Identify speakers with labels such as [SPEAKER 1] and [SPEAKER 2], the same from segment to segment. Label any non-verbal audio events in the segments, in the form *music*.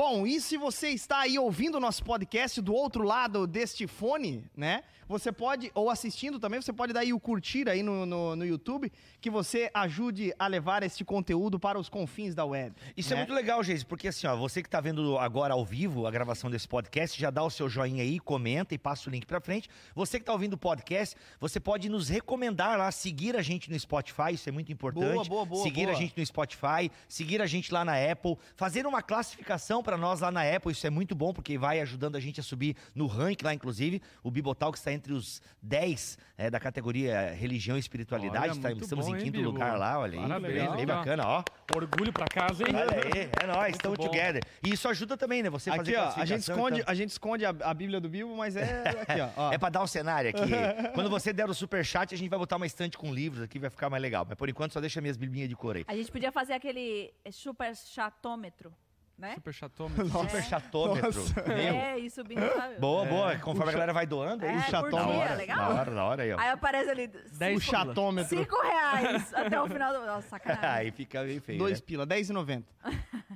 [SPEAKER 1] Bom, e se você está aí ouvindo o nosso podcast do outro lado deste fone, né? Você pode, ou assistindo também, você pode dar aí o curtir aí no, no, no YouTube, que você ajude a levar este conteúdo para os confins da web.
[SPEAKER 2] Isso é
[SPEAKER 1] né?
[SPEAKER 2] muito legal, gente, porque assim, ó, você que tá vendo agora ao vivo a gravação desse podcast, já dá o seu joinha aí, comenta e passa o link pra frente. Você que tá ouvindo o podcast, você pode nos recomendar lá, seguir a gente no Spotify, isso é muito importante.
[SPEAKER 1] Boa, boa, boa,
[SPEAKER 2] Seguir
[SPEAKER 1] boa.
[SPEAKER 2] a gente no Spotify, seguir a gente lá na Apple, fazer uma classificação pra nós lá na Apple, isso é muito bom, porque vai ajudando a gente a subir no ranking lá, inclusive. O Bibotal que está entre os 10 é, da categoria religião e espiritualidade,
[SPEAKER 3] Olha,
[SPEAKER 2] tá- estamos
[SPEAKER 3] bom,
[SPEAKER 2] em
[SPEAKER 3] hein,
[SPEAKER 2] quinto
[SPEAKER 3] Bibo?
[SPEAKER 2] lugar lá, olha aí.
[SPEAKER 3] Parabéns,
[SPEAKER 2] bem, bem
[SPEAKER 3] ó.
[SPEAKER 2] bacana, ó.
[SPEAKER 3] Orgulho pra casa, hein?
[SPEAKER 2] Olha aí, é nóis, estamos together. E isso ajuda também, né? Você fazer
[SPEAKER 1] Aqui, ó, a gente esconde,
[SPEAKER 2] então.
[SPEAKER 1] a, gente esconde a, a Bíblia do Bilbo, mas é aqui, ó. ó. *laughs*
[SPEAKER 2] É pra dar um cenário aqui. Quando você der o superchat, a gente vai botar uma estante com livros aqui, vai ficar mais legal. Mas por enquanto só deixa minhas biblinhas de cor aí.
[SPEAKER 4] A gente podia fazer aquele super chatômetro, né?
[SPEAKER 3] Super chatômetro. *laughs*
[SPEAKER 2] Super chatômetro. Meu.
[SPEAKER 4] É, e subindo, sabe?
[SPEAKER 2] Boa, boa. Conforme a galera vai doando, é
[SPEAKER 4] É,
[SPEAKER 2] isso.
[SPEAKER 1] por
[SPEAKER 2] Da
[SPEAKER 1] dia,
[SPEAKER 2] hora,
[SPEAKER 4] legal.
[SPEAKER 2] da hora, da hora aí, ó.
[SPEAKER 4] Aí aparece ali
[SPEAKER 3] Dez
[SPEAKER 1] o chatômetro.
[SPEAKER 4] cinco reais *laughs* até o final do... Nossa, sacanagem.
[SPEAKER 2] Aí fica bem feio,
[SPEAKER 1] Dois
[SPEAKER 2] né?
[SPEAKER 1] pila, R$10,90.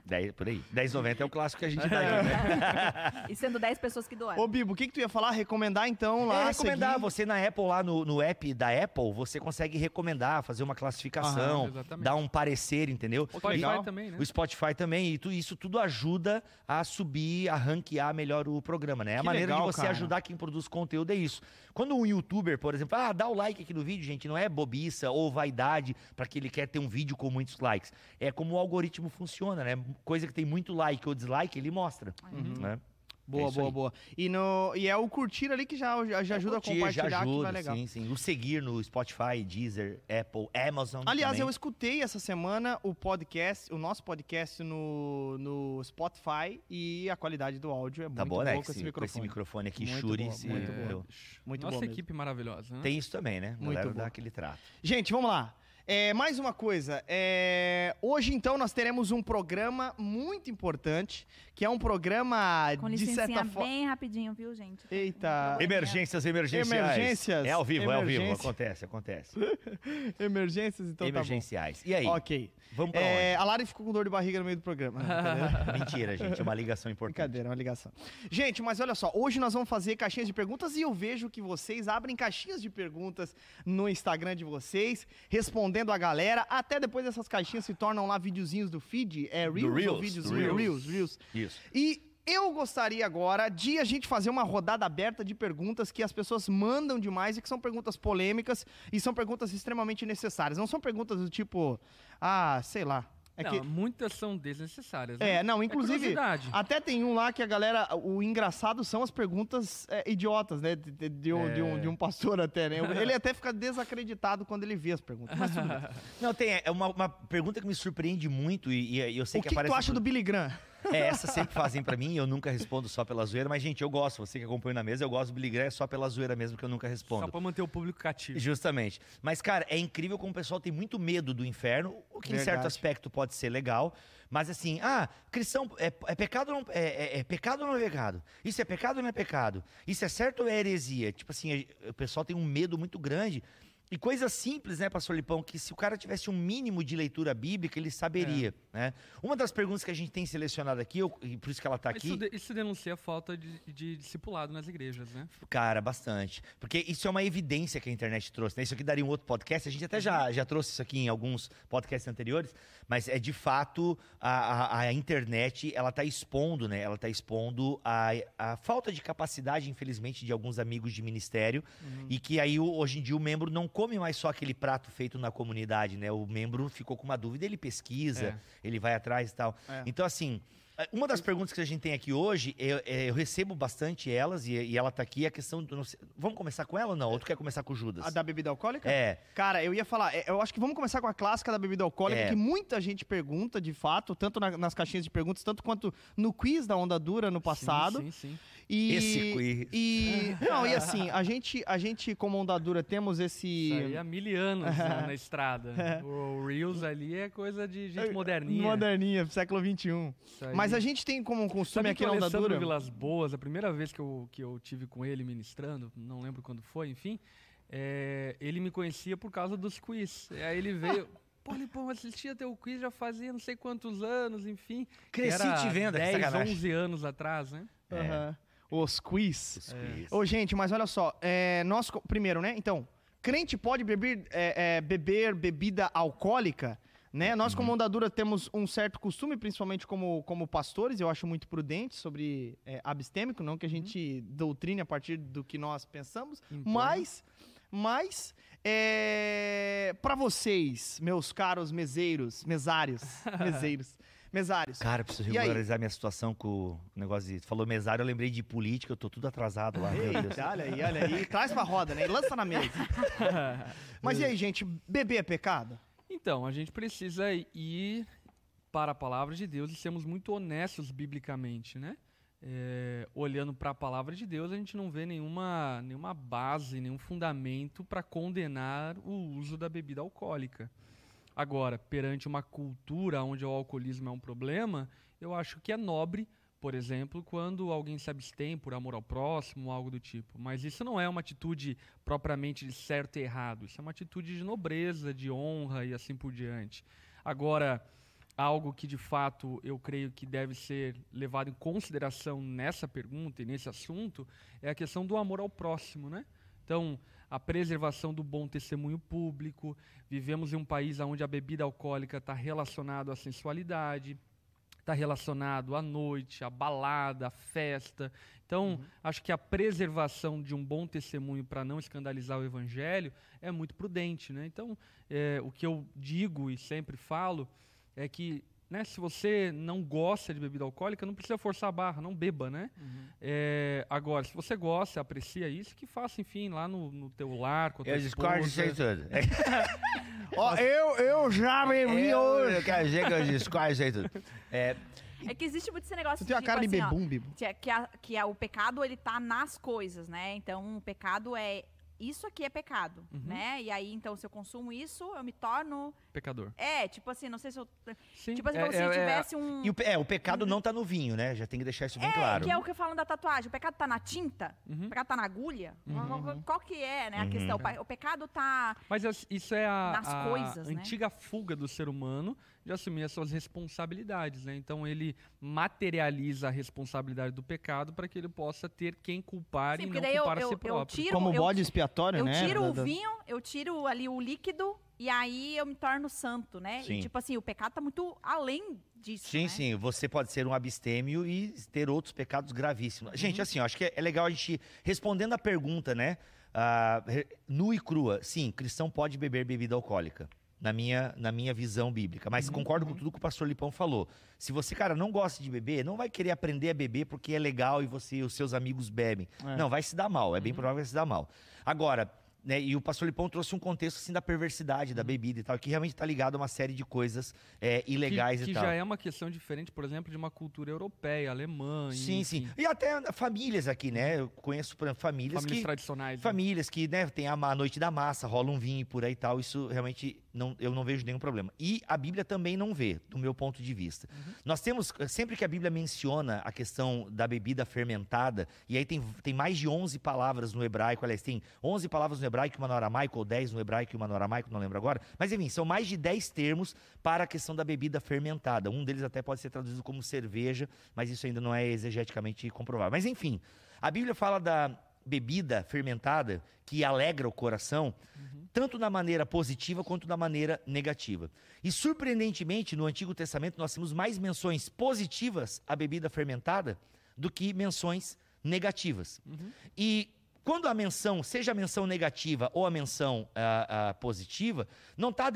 [SPEAKER 2] 10, *laughs* por aí. 10,90 é o clássico que a gente dá aí, né?
[SPEAKER 4] E sendo 10 pessoas que doaram.
[SPEAKER 1] Ô, Bibo, o que, que tu ia falar? Recomendar então lá,
[SPEAKER 2] É, recomendar.
[SPEAKER 1] seguir?
[SPEAKER 2] Você na Apple, lá no, no app da Apple, você consegue recomendar, fazer uma classificação,
[SPEAKER 3] Aham,
[SPEAKER 2] dar um parecer, entendeu?
[SPEAKER 3] Spotify
[SPEAKER 1] legal.
[SPEAKER 3] também, né?
[SPEAKER 2] O Spotify também, e tu- isso tudo ajuda a subir, a ranquear melhor o programa, né? A
[SPEAKER 1] Que
[SPEAKER 2] maneira
[SPEAKER 1] legal,
[SPEAKER 2] de você
[SPEAKER 1] cara.
[SPEAKER 2] ajudar quem produz conteúdo é isso. Quando um youtuber, por exemplo, ah, dá o like aqui no vídeo, gente, não é bobiça ou vaidade para que ele quer ter um vídeo com muitos likes. É como o algoritmo funciona, né? Coisa que tem muito like ou dislike, ele mostra, né?
[SPEAKER 1] Boa,
[SPEAKER 2] É
[SPEAKER 1] boa,
[SPEAKER 2] aí.
[SPEAKER 1] boa. E, no, e é o curtir ali que já, já, já ajuda
[SPEAKER 2] Curtir,
[SPEAKER 1] a compartilhar,
[SPEAKER 2] já
[SPEAKER 1] que
[SPEAKER 2] ajuda,
[SPEAKER 1] vai legal.
[SPEAKER 2] sim, sim. O seguir no Spotify, Deezer, Apple, Amazon
[SPEAKER 1] Aliás, eu
[SPEAKER 2] também.
[SPEAKER 1] escutei essa semana o podcast, o nosso podcast no, no Spotify e a qualidade do áudio é
[SPEAKER 2] Tá
[SPEAKER 1] muito
[SPEAKER 2] bom,
[SPEAKER 1] boa
[SPEAKER 2] né?
[SPEAKER 1] com
[SPEAKER 2] esse,
[SPEAKER 1] esse
[SPEAKER 2] com
[SPEAKER 1] microfone.
[SPEAKER 2] esse microfone aqui,
[SPEAKER 1] Muito
[SPEAKER 2] Shuri.
[SPEAKER 1] boa, muito
[SPEAKER 2] eu-
[SPEAKER 1] boa. Muito
[SPEAKER 3] Nossa
[SPEAKER 1] boa
[SPEAKER 3] equipe maravilhosa, né?
[SPEAKER 2] Tem isso também, né?
[SPEAKER 1] Muito
[SPEAKER 2] Galera
[SPEAKER 1] bom.
[SPEAKER 2] dá aquele trato.
[SPEAKER 1] Gente, vamos lá. É, mais uma coisa. é, hoje, então, nós teremos um programa muito importante, que é um programa
[SPEAKER 4] Com
[SPEAKER 1] de
[SPEAKER 4] licencinha
[SPEAKER 1] certa forma.
[SPEAKER 4] bem rapidinho, viu, gente?
[SPEAKER 1] Eita.
[SPEAKER 2] Emergências emergenciais.
[SPEAKER 1] Emergências,
[SPEAKER 2] É ao vivo, é ao vivo. Acontece, acontece. *laughs*
[SPEAKER 1] Emergências, então
[SPEAKER 2] Emergenciais. E aí?
[SPEAKER 1] tá. Ok.
[SPEAKER 2] Vamos pra
[SPEAKER 1] É, a Lari ficou com dor de barriga no meio do programa. *laughs*
[SPEAKER 2] Mentira, gente. É uma ligação importante.
[SPEAKER 1] Brincadeira, é uma ligação. Gente, mas olha só, hoje nós vamos fazer caixinhas de perguntas e eu vejo que vocês abrem caixinhas de perguntas no Instagram de vocês, respondendo a galera. Até depois essas caixinhas se tornam lá videozinhos do feed, é Reels,
[SPEAKER 2] Reels,
[SPEAKER 1] vídeos Reels.
[SPEAKER 2] Reels.
[SPEAKER 1] Reels,
[SPEAKER 2] Isso.
[SPEAKER 1] E eu gostaria agora de a gente fazer uma rodada aberta de perguntas que as pessoas mandam demais e que são perguntas polêmicas e são perguntas extremamente necessárias. Não são perguntas do tipo, ah, sei lá. É
[SPEAKER 3] não,
[SPEAKER 1] que,
[SPEAKER 3] muitas são desnecessárias. né?
[SPEAKER 1] é, não, inclusive,
[SPEAKER 3] curiosidade.
[SPEAKER 1] até tem um lá que a galera, o engraçado são as perguntas é, idiotas, né, de, de- de um,
[SPEAKER 2] É.
[SPEAKER 1] de um- de um pastor até, né, *laughs* ele até fica desacreditado quando ele vê as perguntas, mas tudo bem. *laughs*
[SPEAKER 2] Não, tem é uma, uma pergunta que me surpreende muito e, e eu sei
[SPEAKER 1] O
[SPEAKER 2] que,
[SPEAKER 1] que, que
[SPEAKER 2] aparece...
[SPEAKER 1] tu acha do Billy Graham?
[SPEAKER 2] É, essa sempre fazem pra mim, eu nunca respondo só pela zoeira, mas, gente, eu gosto, você que acompanha na mesa, eu gosto do Billy Graham, é só pela zoeira mesmo que eu nunca respondo.
[SPEAKER 3] Só pra manter o público cativo.
[SPEAKER 2] Justamente. Mas, cara, é incrível como o pessoal tem muito medo do inferno, o que em
[SPEAKER 1] Verdade.
[SPEAKER 2] certo aspecto pode ser legal. Mas assim, ah, cristão, é, é pecado ou não é, é- é pecado ou não é pecado? Isso é pecado ou não é pecado? Isso é certo ou é heresia? Tipo assim, o pessoal tem um medo muito grande. E coisas simples, né, pastor Lipão, que se o cara tivesse um mínimo de leitura bíblica, ele saberia, né? Uma das perguntas que a gente tem selecionado aqui, eu- e por isso que ela tá aqui...
[SPEAKER 3] Isso, de- isso denuncia a falta de, de discipulado nas igrejas, né?
[SPEAKER 2] Cara, bastante. Porque isso é uma evidência que a internet trouxe, né? Isso aqui daria um outro podcast. A gente até já, já trouxe isso aqui em alguns podcasts anteriores, mas é de fato a, a, a internet, ela tá expondo, né? Ela tá expondo a, a falta de capacidade, infelizmente, de alguns amigos de ministério e que aí hoje em dia o membro não come mais só aquele prato feito na comunidade, né? O membro ficou com uma dúvida, ele pesquisa,
[SPEAKER 3] É.
[SPEAKER 2] ele vai atrás e tal.
[SPEAKER 1] É.
[SPEAKER 2] Então, assim, uma das perguntas que a gente tem aqui hoje, eu, é, eu recebo bastante elas e, e ela tá aqui, a questão do. sei- vamos começar com ela ou não? Ou tu quer começar com o Judas?
[SPEAKER 1] A da bebida alcoólica?
[SPEAKER 2] É.
[SPEAKER 1] Cara, eu ia falar, é, eu acho que vamos começar com a clássica da bebida alcoólica,
[SPEAKER 2] É.
[SPEAKER 1] que muita gente pergunta, de fato, tanto na- nas caixinhas de perguntas, tanto quanto no quiz da Onda Dura no passado.
[SPEAKER 3] Sim, sim, sim.
[SPEAKER 1] E,
[SPEAKER 2] Esse quiz.
[SPEAKER 1] E, não, e assim, a gente, a gente como Onda Dura, temos esse...
[SPEAKER 3] Isso aí há mil anos na, *laughs* na estrada. O Reels ali é coisa de gente moderninha.
[SPEAKER 1] Moderninha, século XXI. Mas a gente tem como costume
[SPEAKER 3] Sabe
[SPEAKER 1] aqui na Onda
[SPEAKER 3] Alessandro
[SPEAKER 1] Dura...
[SPEAKER 3] Vilas Boas, a primeira vez que eu, que eu tive com ele ministrando, não lembro quando foi, enfim, é, ele me conhecia por causa dos quiz. E aí ele veio... *laughs* Pô, Lipão, assistia teu quiz já fazia não sei quantos anos, enfim.
[SPEAKER 2] Cresci
[SPEAKER 3] Era
[SPEAKER 2] te vendo, que
[SPEAKER 3] 10,
[SPEAKER 2] sacanagem.
[SPEAKER 3] 11 anos atrás, né?
[SPEAKER 2] É.
[SPEAKER 1] Os quiz.
[SPEAKER 2] Os quiz.
[SPEAKER 1] Ô, gente, mas olha só. é, nós, primeiro, né? Então, crente pode beber, é, é, beber bebida alcoólica, né? Nós, como Ondadura, temos um certo costume, principalmente como, como pastores, eu acho muito prudente sobre é, abstêmico, não que a gente doutrine a partir do que nós pensamos,
[SPEAKER 3] Impõe.
[SPEAKER 1] mas, mas é, para vocês, meus caros meseiros, mesários, *laughs* meseiros, mesários,
[SPEAKER 2] Cara, eu preciso
[SPEAKER 1] E aí?
[SPEAKER 2] regularizar minha situação com o negócio de. Falou mesário, eu lembrei de política, eu tô tudo atrasado lá. meu Deus.
[SPEAKER 1] Eita, olha aí, olha aí. Traz pra roda, né? E lança na mesa. *laughs* Mas e aí, gente? Beber é pecado?
[SPEAKER 3] Então, a gente precisa ir para a palavra de Deus e sermos muito honestos biblicamente, né? É, olhando para a palavra de Deus, a gente não vê nenhuma, nenhuma base, nenhum fundamento para condenar o uso da bebida alcoólica. Agora, perante uma cultura onde o alcoolismo é um problema, eu acho que é nobre, por exemplo, quando alguém se abstém por amor ao próximo, algo do tipo. Mas isso não é uma atitude propriamente de certo e errado. Isso é uma atitude de nobreza, de honra e assim por diante. Agora, algo que de fato eu creio que deve ser levado em consideração nessa pergunta e nesse assunto é a questão do amor ao próximo, né? Então, a preservação do bom testemunho público. Vivemos em um país onde a bebida alcoólica está relacionada à sensualidade, está relacionado à noite, à balada, à festa. Então, acho que a preservação de um bom testemunho para não escandalizar o evangelho é muito prudente. Né? Então, é, o que eu digo e sempre falo é que né, se você não gosta de bebida alcoólica, não precisa forçar a barra, não beba, né? É, agora, se você gosta, aprecia isso, que faça, enfim, lá no, no teu lar, com a tua
[SPEAKER 2] Eu discordo disso aí tudo.
[SPEAKER 1] Ó, eu, eu já bebi
[SPEAKER 2] Eu,
[SPEAKER 1] hoje.
[SPEAKER 2] eu quero dizer que eu discordo disso aí tudo. É,
[SPEAKER 4] É que existe muito esse negócio
[SPEAKER 1] Você tem a
[SPEAKER 4] de,
[SPEAKER 1] cara de
[SPEAKER 4] tipo assim, ó,
[SPEAKER 1] bebum,
[SPEAKER 4] que, é- que, a- que a- o pecado ele tá nas coisas, né? Então, o pecado é isso aqui é pecado,
[SPEAKER 3] Uhum.
[SPEAKER 4] né? E aí, então, se eu consumo isso, eu me torno
[SPEAKER 3] Pecador.
[SPEAKER 4] é, tipo assim, não sei se eu
[SPEAKER 3] Sim,
[SPEAKER 4] tipo assim,
[SPEAKER 3] é-
[SPEAKER 4] como se
[SPEAKER 3] é- é-
[SPEAKER 4] tivesse um
[SPEAKER 2] e o, é, o pecado não tá no vinho, né? Já tem que deixar isso bem
[SPEAKER 4] É,
[SPEAKER 2] claro.
[SPEAKER 4] que é o que falam da tatuagem. O pecado tá na tinta?
[SPEAKER 3] Uhum.
[SPEAKER 4] O pecado tá na agulha? Qual, qual que é, né, a
[SPEAKER 2] Uhum.
[SPEAKER 4] questão? O pe- O pecado tá...
[SPEAKER 3] Mas as- isso é a,
[SPEAKER 4] Nas
[SPEAKER 3] a
[SPEAKER 4] coisas, né?
[SPEAKER 3] antiga fuga do ser humano de assumir as suas responsabilidades, né? Então ele materializa a responsabilidade do pecado para que ele possa ter quem culpar
[SPEAKER 4] Sim,
[SPEAKER 3] e não
[SPEAKER 4] daí eu,
[SPEAKER 3] culpar a
[SPEAKER 4] eu,
[SPEAKER 3] si
[SPEAKER 4] eu
[SPEAKER 3] próprio.
[SPEAKER 4] tiro...
[SPEAKER 1] Como
[SPEAKER 4] eu,
[SPEAKER 1] bode expiatório,
[SPEAKER 4] eu
[SPEAKER 1] né?
[SPEAKER 4] tiro
[SPEAKER 1] Da-
[SPEAKER 4] o
[SPEAKER 1] da-
[SPEAKER 4] vinho, eu tiro ali o líquido e aí eu me torno santo, né?
[SPEAKER 2] Sim.
[SPEAKER 4] E tipo assim, o pecado tá muito além disso,
[SPEAKER 2] Sim,
[SPEAKER 4] né?
[SPEAKER 2] sim. Você pode ser um abstêmio e ter outros pecados gravíssimos. Gente,
[SPEAKER 4] Uhum.
[SPEAKER 2] assim, eu acho que é, é legal a gente, respondendo a pergunta, né? ah, re- nu e crua. Sim, cristão pode beber bebida alcoólica. Na minha, na minha visão bíblica. Mas
[SPEAKER 4] Uhum.
[SPEAKER 2] concordo com tudo que o pastor Lipão falou. Se você, cara, não gosta de beber, não vai querer aprender a beber porque é legal e você e os seus amigos bebem.
[SPEAKER 1] É.
[SPEAKER 2] Não, vai se dar mal. É
[SPEAKER 4] Uhum.
[SPEAKER 2] bem provável que vai se dar mal. Agora, né, e o pastor Lipão trouxe um contexto assim da perversidade
[SPEAKER 4] Uhum.
[SPEAKER 2] da bebida e tal, que realmente está ligado a uma série de coisas é,
[SPEAKER 3] Que,
[SPEAKER 2] ilegais
[SPEAKER 3] que
[SPEAKER 2] e tal.
[SPEAKER 3] já é uma questão diferente, por exemplo, de uma cultura europeia, alemã.
[SPEAKER 2] Sim, sim. E até famílias aqui, né? Eu conheço por exemplo, famílias,
[SPEAKER 3] Famílias
[SPEAKER 2] que.
[SPEAKER 3] tradicionais. né?
[SPEAKER 2] Famílias que, né, tem a, a noite da massa, rola um vinho por aí e tal. Isso realmente não, eu não vejo nenhum problema. E a Bíblia também não vê, do meu ponto de vista. Nós temos, sempre que a Bíblia menciona a questão da bebida fermentada, e aí tem, tem mais de 11 palavras no hebraico, aliás, tem 11 palavras no hebraico e uma no aramaico, ou 10 no hebraico e uma no aramaico, não lembro agora. Mas enfim, são mais de 10 termos para a questão da bebida fermentada. Um deles até pode ser traduzido como cerveja, mas isso ainda não é exegeticamente comprovável. Mas enfim, a Bíblia fala da bebida fermentada que alegra o coração, tanto na maneira positiva quanto na maneira negativa. E surpreendentemente, no Antigo Testamento nós temos mais menções positivas à bebida fermentada do que menções negativas. E quando a menção, seja a menção negativa ou a menção ah, ah, positiva, não está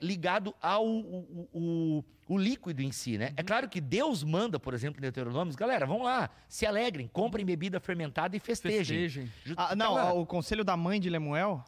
[SPEAKER 2] ligado ao o, o- o líquido em si, né? É claro que Deus manda, por exemplo, em Deuteronômio, galera, vão lá, se alegrem, comprem bebida fermentada e festejem.
[SPEAKER 3] Festejem.
[SPEAKER 1] Ah, não,
[SPEAKER 2] lá.
[SPEAKER 1] o conselho da mãe de Lemuel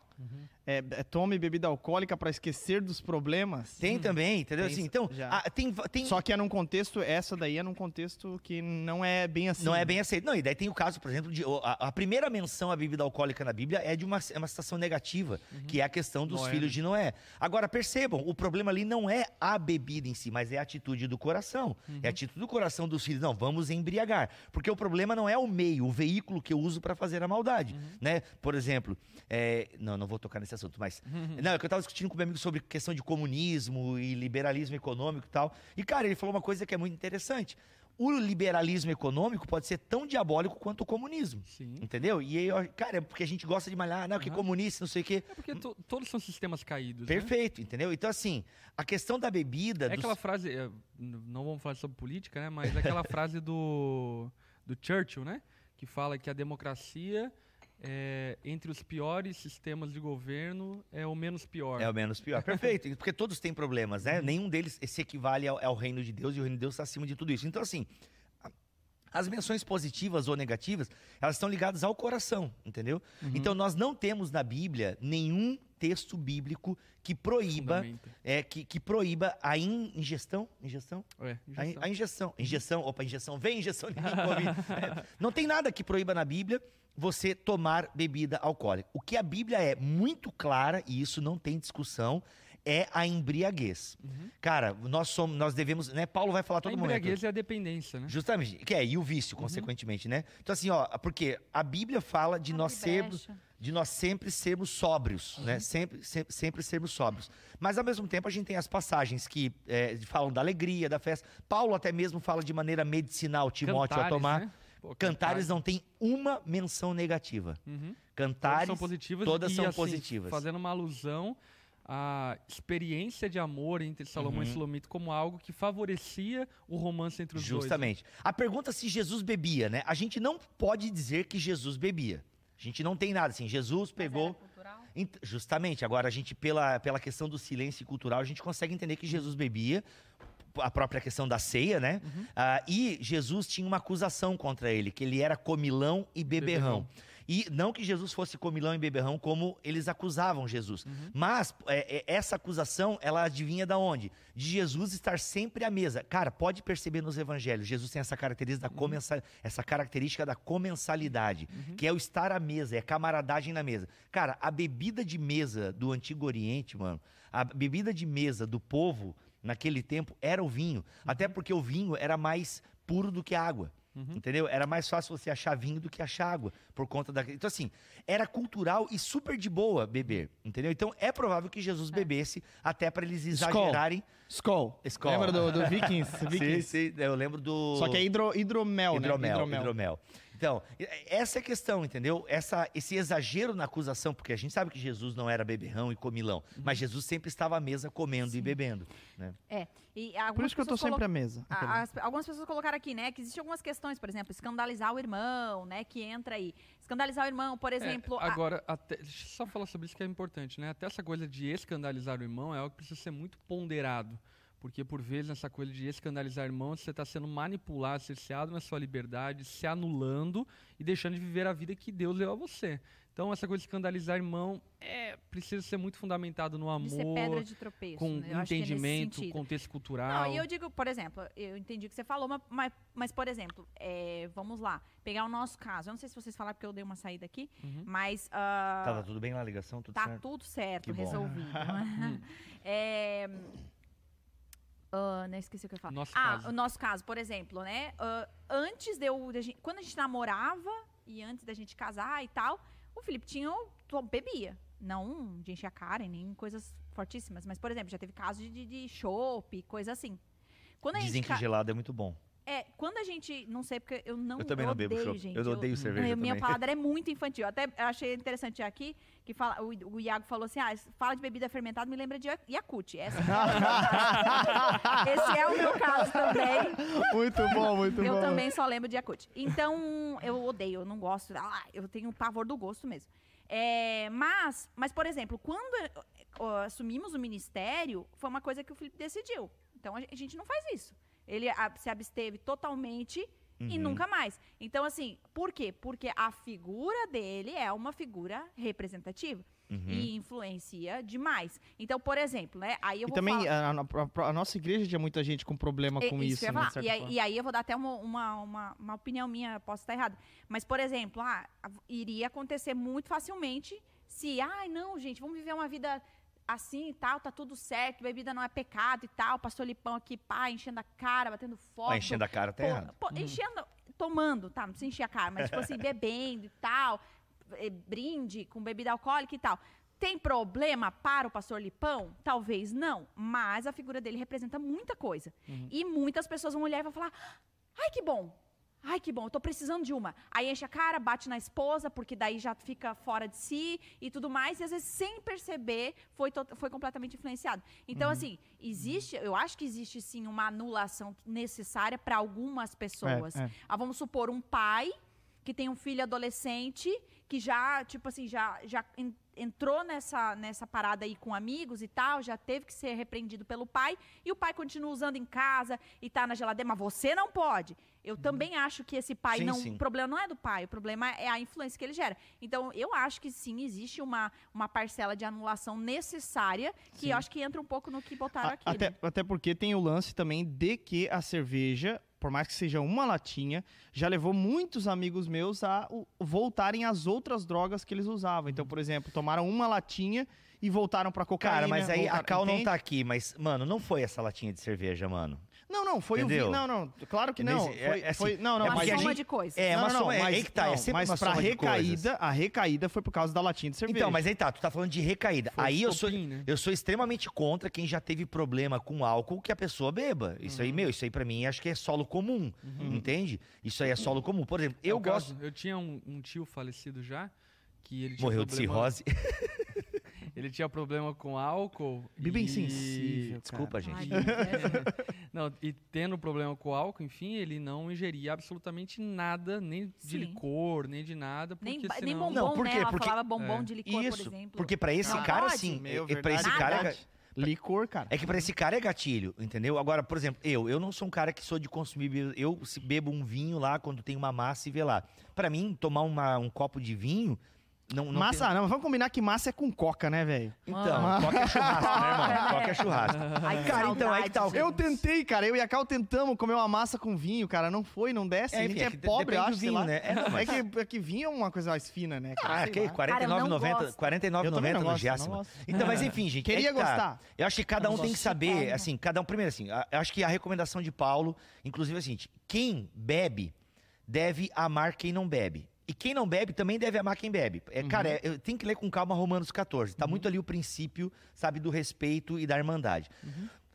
[SPEAKER 1] é, é tome bebida alcoólica pra esquecer dos problemas.
[SPEAKER 2] Tem também, entendeu?
[SPEAKER 1] Tem
[SPEAKER 2] Assim, então,
[SPEAKER 1] já.
[SPEAKER 2] ah, tem, va- tem,
[SPEAKER 1] Só que é num contexto, essa daí é num contexto que não é bem assim.
[SPEAKER 2] Não é bem aceito. Não, e daí tem o caso, por exemplo, de. A, a primeira menção à bebida alcoólica na Bíblia é de uma, é uma situação negativa, que é a questão dos
[SPEAKER 3] Noé,
[SPEAKER 2] filhos
[SPEAKER 3] né?
[SPEAKER 2] de Noé. Agora, percebam, o problema ali não é a bebida em si, mas é a atitude do coração. É a atitude do coração dos filhos. Não, vamos embriagar. Porque o problema não é o meio, o veículo que eu uso para fazer a maldade. Né? Por exemplo, é, não, não vou tocar nesse nesse assunto, mas. Não, é que eu tava discutindo com meu amigo sobre questão de comunismo e liberalismo econômico e tal. E, cara, ele falou uma coisa que é muito interessante. O liberalismo econômico pode ser tão diabólico quanto o comunismo.
[SPEAKER 3] Sim.
[SPEAKER 2] Entendeu? E aí, cara, é porque a gente gosta de malhar, não, que
[SPEAKER 3] Aham.
[SPEAKER 2] comunista, não sei o quê.
[SPEAKER 3] É porque to- todos são sistemas caídos. né?
[SPEAKER 2] Perfeito, entendeu? Então, assim, a questão da bebida.
[SPEAKER 3] É
[SPEAKER 2] dos-
[SPEAKER 3] aquela frase, é, não vamos falar sobre política, né? Mas é aquela *laughs* frase do, do Churchill, né? Que fala que a democracia, é, entre os piores sistemas de governo, é o menos pior.
[SPEAKER 2] É o menos pior. *laughs* Perfeito. Porque todos têm problemas, né? Nenhum deles se equivale ao, ao reino de Deus e o reino de Deus está acima de tudo isso. Então, assim, as menções positivas ou negativas, elas estão ligadas ao coração, entendeu? Então, nós não temos na Bíblia nenhum texto bíblico que proíba, é, que, que proíba a in- ingestão, ingestão?
[SPEAKER 3] É,
[SPEAKER 2] A, a injeção. Injeção, opa, injeção, vem injeção, ninguém come. É, *laughs* não tem nada que proíba na Bíblia você tomar bebida alcoólica. O que a Bíblia é muito clara, e isso não tem discussão, é a embriaguez. Cara, nós somos, nós devemos, né? Paulo vai falar a
[SPEAKER 3] A
[SPEAKER 2] todo momento.
[SPEAKER 3] embriaguez é a dependência, né?
[SPEAKER 2] Justamente, que é, e o vício, consequentemente, né? Então, assim, ó, porque a Bíblia fala de nós
[SPEAKER 4] Abre
[SPEAKER 2] sermos, de nós sempre sermos sóbrios, né? Sempre, sempre, sempre sermos sóbrios. Mas, ao mesmo tempo, a gente tem as passagens que é, falam da alegria, da festa. Paulo até mesmo fala de maneira medicinal Timóteo a
[SPEAKER 3] Cantares,
[SPEAKER 2] tomar.
[SPEAKER 3] né? Pô,
[SPEAKER 2] Cantares não tem uma menção negativa.
[SPEAKER 3] Uhum.
[SPEAKER 2] Cantares,
[SPEAKER 3] Todas são positivas.
[SPEAKER 2] todas
[SPEAKER 3] e,
[SPEAKER 2] são
[SPEAKER 3] assim,
[SPEAKER 2] positivas.
[SPEAKER 3] Fazendo uma alusão à experiência de amor entre Salomão e
[SPEAKER 2] Uhum.
[SPEAKER 3] Solomito como algo que favorecia o romance entre os dois. né?
[SPEAKER 2] Justamente. A pergunta é se Jesus bebia, né? A gente não pode dizer que Jesus bebia. A gente não tem nada assim. Jesus
[SPEAKER 4] Mas
[SPEAKER 2] pegou. Justamente, agora a gente, pela, pela questão do silêncio cultural, a gente consegue entender que Jesus bebia, a própria questão da ceia, né?
[SPEAKER 3] Uhum.
[SPEAKER 2] Ah, e Jesus tinha uma acusação contra ele, que ele era comilão e beberrão. E não que Jesus fosse comilão e beberrão como eles acusavam Jesus.
[SPEAKER 3] Uhum.
[SPEAKER 2] Mas é, é, essa acusação, ela adivinha da onde? De Jesus estar sempre à mesa. Cara, pode perceber nos evangelhos, Jesus tem essa característica da,
[SPEAKER 3] Uhum.
[SPEAKER 2] comensa- essa característica da comensalidade, que é o estar à mesa, é a camaradagem na mesa. Cara, a bebida de mesa do Antigo Oriente, mano, a bebida de mesa do povo naquele tempo era o vinho. Até
[SPEAKER 3] Uhum.
[SPEAKER 2] porque o vinho era mais puro do que a água. Entendeu? Era mais fácil você achar vinho do que achar água, por conta da. Então, assim, era cultural e super de boa beber, entendeu? Então, é provável que Jesus bebesse até para eles exagerarem.
[SPEAKER 1] Skol.
[SPEAKER 2] Skol.
[SPEAKER 1] Lembra do, do Vikings? *laughs* Vikings.
[SPEAKER 2] Sim, sim, eu lembro do.
[SPEAKER 1] Só que é hidro, hidromel,
[SPEAKER 2] hidromel,
[SPEAKER 1] né?
[SPEAKER 2] hidromel. Então, e- essa é a questão, entendeu? Essa, esse exagero na acusação, porque a gente sabe que Jesus não era beberrão e comilão, mas Jesus sempre estava à mesa comendo e bebendo. Né?
[SPEAKER 4] É. E
[SPEAKER 1] Por isso que eu
[SPEAKER 4] pessoas
[SPEAKER 1] sempre à mesa.
[SPEAKER 4] A- as- algumas pessoas colocaram aqui, né, que existem algumas questões, por exemplo, escandalizar o irmão, né, que entra aí. Escandalizar o irmão, por
[SPEAKER 3] É,
[SPEAKER 4] exemplo. a-
[SPEAKER 3] agora, até, deixa eu só falar sobre isso que é importante, né? Até essa coisa de escandalizar o irmão é algo que precisa ser muito ponderado. Porque, por vezes, essa coisa de escandalizar o irmão, você está sendo manipulado, cerceado na sua liberdade, se anulando e deixando de viver a vida que Deus deu a você. Então, essa coisa de escandalizar irmão é, precisa ser muito fundamentado no
[SPEAKER 4] de ser pedra
[SPEAKER 3] amor,
[SPEAKER 4] de tropeço.
[SPEAKER 3] com
[SPEAKER 4] né? É
[SPEAKER 3] entendimento,
[SPEAKER 4] sentido.
[SPEAKER 3] contexto cultural.
[SPEAKER 4] Não, e eu digo, por exemplo, eu entendi o que você falou, mas, mas, mas, por exemplo, é, vamos lá, pegar o nosso caso. Eu não sei se vocês falaram porque eu dei uma saída aqui,
[SPEAKER 3] Uhum.
[SPEAKER 4] mas
[SPEAKER 2] Tava tudo bem na ligação, tudo
[SPEAKER 4] tá
[SPEAKER 2] certo?
[SPEAKER 4] tudo certo,
[SPEAKER 2] Que bom.
[SPEAKER 4] resolvido. *laughs* é, ah, não esqueci o que eu ia falar.
[SPEAKER 3] Nosso
[SPEAKER 4] ah,
[SPEAKER 3] caso.
[SPEAKER 4] o nosso caso, por exemplo, né? ah, antes de eu. da gente- quando a gente namorava e antes da gente casar e tal, o Felipe tinha. bebia. Não de encher a cara e nem coisas fortíssimas. Mas, por exemplo, já teve caso de, de, de chopp, coisa assim. Quando a
[SPEAKER 2] Dizem
[SPEAKER 4] gente
[SPEAKER 2] que gelado é muito bom.
[SPEAKER 4] É, quando a gente. Não sei, porque eu não.
[SPEAKER 2] Eu também não bebo
[SPEAKER 4] odeio,
[SPEAKER 2] chopp.
[SPEAKER 4] gente.
[SPEAKER 2] Eu odeio cerveja
[SPEAKER 4] eu- Minha paladar é muito infantil. Até eu achei interessante aqui que fala, o, o Iago falou assim: ah, fala de bebida fermentada, me lembra de Ya- Yakut. Essa é- *laughs* Esse é o meu caso também.
[SPEAKER 1] Muito bom, muito
[SPEAKER 4] Eu
[SPEAKER 1] bom.
[SPEAKER 4] também só lembro de Yakut. Então, eu odeio, eu não gosto. Ah, eu tenho pavor do gosto mesmo. É, mas, mas, por exemplo, quando eh, ó, assumimos o ministério, foi uma coisa que o Felipe decidiu. Então, a gente não faz isso. Ele a- se absteve totalmente e
[SPEAKER 2] Uhum.
[SPEAKER 4] nunca mais. Então, assim, por quê? Porque a figura dele é uma figura representativa
[SPEAKER 2] Uhum.
[SPEAKER 4] e influencia demais. Então, por exemplo, né? Aí eu
[SPEAKER 1] E também
[SPEAKER 4] falar...
[SPEAKER 1] a, a- a nossa igreja tinha muita gente com problema
[SPEAKER 4] É,
[SPEAKER 1] com isso,
[SPEAKER 4] ia
[SPEAKER 1] né,
[SPEAKER 4] E, aí, e aí eu vou dar até uma, uma, uma, uma opinião minha, posso estar errada. Mas, por exemplo, ah, iria acontecer muito facilmente se, ai, não, gente, vamos viver uma vida assim e tal, tá tudo certo, bebida não é pecado e tal, pastor Lipão aqui, pá, enchendo a cara, batendo foto.
[SPEAKER 2] Tá enchendo a cara, tá errado.
[SPEAKER 4] pô, enchendo, tomando, tá, não precisa encher a cara, mas tipo assim, *laughs* bebendo e tal, eh, brinde com bebida alcoólica e tal. Tem problema para o pastor Lipão? Talvez não, mas a figura dele representa muita coisa. E muitas pessoas vão olhar e vão falar: ai, que bom. Ai, que bom, eu tô precisando de uma. Aí enche a cara, bate na esposa, porque daí já fica fora de si e tudo mais. E às vezes, sem perceber, foi, foi completamente influenciado. Então, assim, existe, eu acho que existe sim uma anulação necessária para algumas pessoas.
[SPEAKER 1] é.
[SPEAKER 4] Ah, vamos supor, um pai que tem um filho adolescente que já, tipo assim, já, já en- entrou nessa, nessa parada aí com amigos e tal, já teve que ser repreendido pelo pai, e o pai continua usando em casa e tá na geladeira, mas você não pode. Eu também acho que esse pai
[SPEAKER 2] Sim,
[SPEAKER 4] não.
[SPEAKER 2] sim.
[SPEAKER 4] O problema não é do pai, o problema é a influência que ele gera. Então, eu acho que sim, existe uma, uma parcela de anulação necessária, que eu acho que entra um pouco no que botaram
[SPEAKER 1] A-
[SPEAKER 4] aqui.
[SPEAKER 1] até,
[SPEAKER 4] né?
[SPEAKER 1] até porque tem o lance também de que a cerveja, por mais que seja uma latinha, já levou muitos amigos meus a o- voltarem às outras drogas que eles usavam. Então, por exemplo, tomaram uma latinha e voltaram pra cocaína.
[SPEAKER 2] Cara, mas aí a
[SPEAKER 1] voltaram-
[SPEAKER 2] Cal não tá aqui, mas, mano, não foi essa latinha de cerveja, mano.
[SPEAKER 1] Não, não, foi
[SPEAKER 2] Entendeu?
[SPEAKER 1] o vinho. Não, não, claro que não.
[SPEAKER 2] Nesse- é-
[SPEAKER 1] Foi,
[SPEAKER 2] é assim,
[SPEAKER 1] foi- não, não,
[SPEAKER 2] é
[SPEAKER 4] uma soma
[SPEAKER 2] gente-
[SPEAKER 4] de coisas.
[SPEAKER 2] É, uma
[SPEAKER 1] não, não,
[SPEAKER 2] soma, é
[SPEAKER 1] mas,
[SPEAKER 2] aí que tá, é
[SPEAKER 1] não,
[SPEAKER 2] sempre
[SPEAKER 1] mas
[SPEAKER 2] uma
[SPEAKER 1] pra
[SPEAKER 2] soma de
[SPEAKER 1] recaída, a recaída foi por causa da latinha de cerveja.
[SPEAKER 2] Então, mas aí tá, tu tá falando de recaída.
[SPEAKER 3] Foi
[SPEAKER 2] aí eu sou,
[SPEAKER 3] né?
[SPEAKER 2] eu sou extremamente contra quem já teve problema com álcool que a pessoa beba. Isso
[SPEAKER 3] Uhum.
[SPEAKER 2] aí, meu, isso aí pra mim acho que é solo comum, entende? Isso aí é solo comum. Por exemplo,
[SPEAKER 3] É
[SPEAKER 2] eu gosto...
[SPEAKER 3] caso, Eu tinha um, um tio falecido já, que ele tinha
[SPEAKER 2] Morreu de
[SPEAKER 3] problema,
[SPEAKER 2] cirrose. *laughs*
[SPEAKER 3] Ele tinha problema com álcool.
[SPEAKER 1] Bem
[SPEAKER 3] e-
[SPEAKER 1] sensível.
[SPEAKER 2] Desculpa,
[SPEAKER 4] Ai,
[SPEAKER 2] gente.
[SPEAKER 4] Deus. *laughs*
[SPEAKER 3] Não, e tendo problema com álcool, enfim, ele não ingeria absolutamente nada, nem de
[SPEAKER 4] Sim.
[SPEAKER 3] licor, nem de nada, porque
[SPEAKER 4] Nem, ba- nem
[SPEAKER 3] senão...
[SPEAKER 4] bombom,
[SPEAKER 2] Não, por
[SPEAKER 4] né?
[SPEAKER 2] quê?
[SPEAKER 4] Ela
[SPEAKER 2] Porque-
[SPEAKER 4] falava bombom
[SPEAKER 3] É.
[SPEAKER 4] de licor, por
[SPEAKER 2] Isso,
[SPEAKER 4] exemplo.
[SPEAKER 2] porque pra esse
[SPEAKER 4] Não
[SPEAKER 2] cara,
[SPEAKER 4] pode.
[SPEAKER 2] sim.
[SPEAKER 1] Meu,
[SPEAKER 2] é- pra esse cara... é
[SPEAKER 1] verdade. Licor, cara.
[SPEAKER 2] É que pra esse cara é gatilho, entendeu? Agora, por exemplo, eu, eu não sou um cara que sou de consumir, bebida. eu bebo um vinho lá quando tem uma massa e vê lá. Pra mim, tomar uma- um copo de vinho não, não
[SPEAKER 1] massa,
[SPEAKER 2] tem-
[SPEAKER 1] não, mas vamos combinar que massa é com coca, né, velho?
[SPEAKER 2] Então,
[SPEAKER 1] Ah.
[SPEAKER 2] coca é churrasco, né, irmão? *laughs* Coca é churrasco.
[SPEAKER 4] Ai,
[SPEAKER 2] Cara, então, aí que tá
[SPEAKER 1] Eu tentei, cara. Eu e a Cal tentamos comer uma massa com vinho, cara. Não foi, não desce.
[SPEAKER 2] É,
[SPEAKER 1] a gente é,
[SPEAKER 2] é
[SPEAKER 1] pobre, eu acho,
[SPEAKER 2] vinho,
[SPEAKER 1] lá.
[SPEAKER 2] né? É, não, mas-
[SPEAKER 1] É que, é que vinho é uma coisa mais fina, né? Cara,
[SPEAKER 2] Ah,
[SPEAKER 1] Sei
[SPEAKER 2] que
[SPEAKER 4] não
[SPEAKER 2] 49,90
[SPEAKER 4] gosto.
[SPEAKER 2] 49,90 no
[SPEAKER 1] gosto.
[SPEAKER 2] Então, mas enfim, gente. é
[SPEAKER 1] Queria
[SPEAKER 2] que tá.
[SPEAKER 1] gostar.
[SPEAKER 2] Eu acho que cada um tem que saber, assim, cada um. Primeiro, assim, eu acho que a recomendação de Paulo, inclusive, é a seguinte: quem bebe deve amar quem não bebe. E quem não bebe também deve amar quem bebe. É, Cara, é, eu tenho que ler com calma Romanos 14. Tá muito ali o princípio, sabe, do respeito e da irmandade.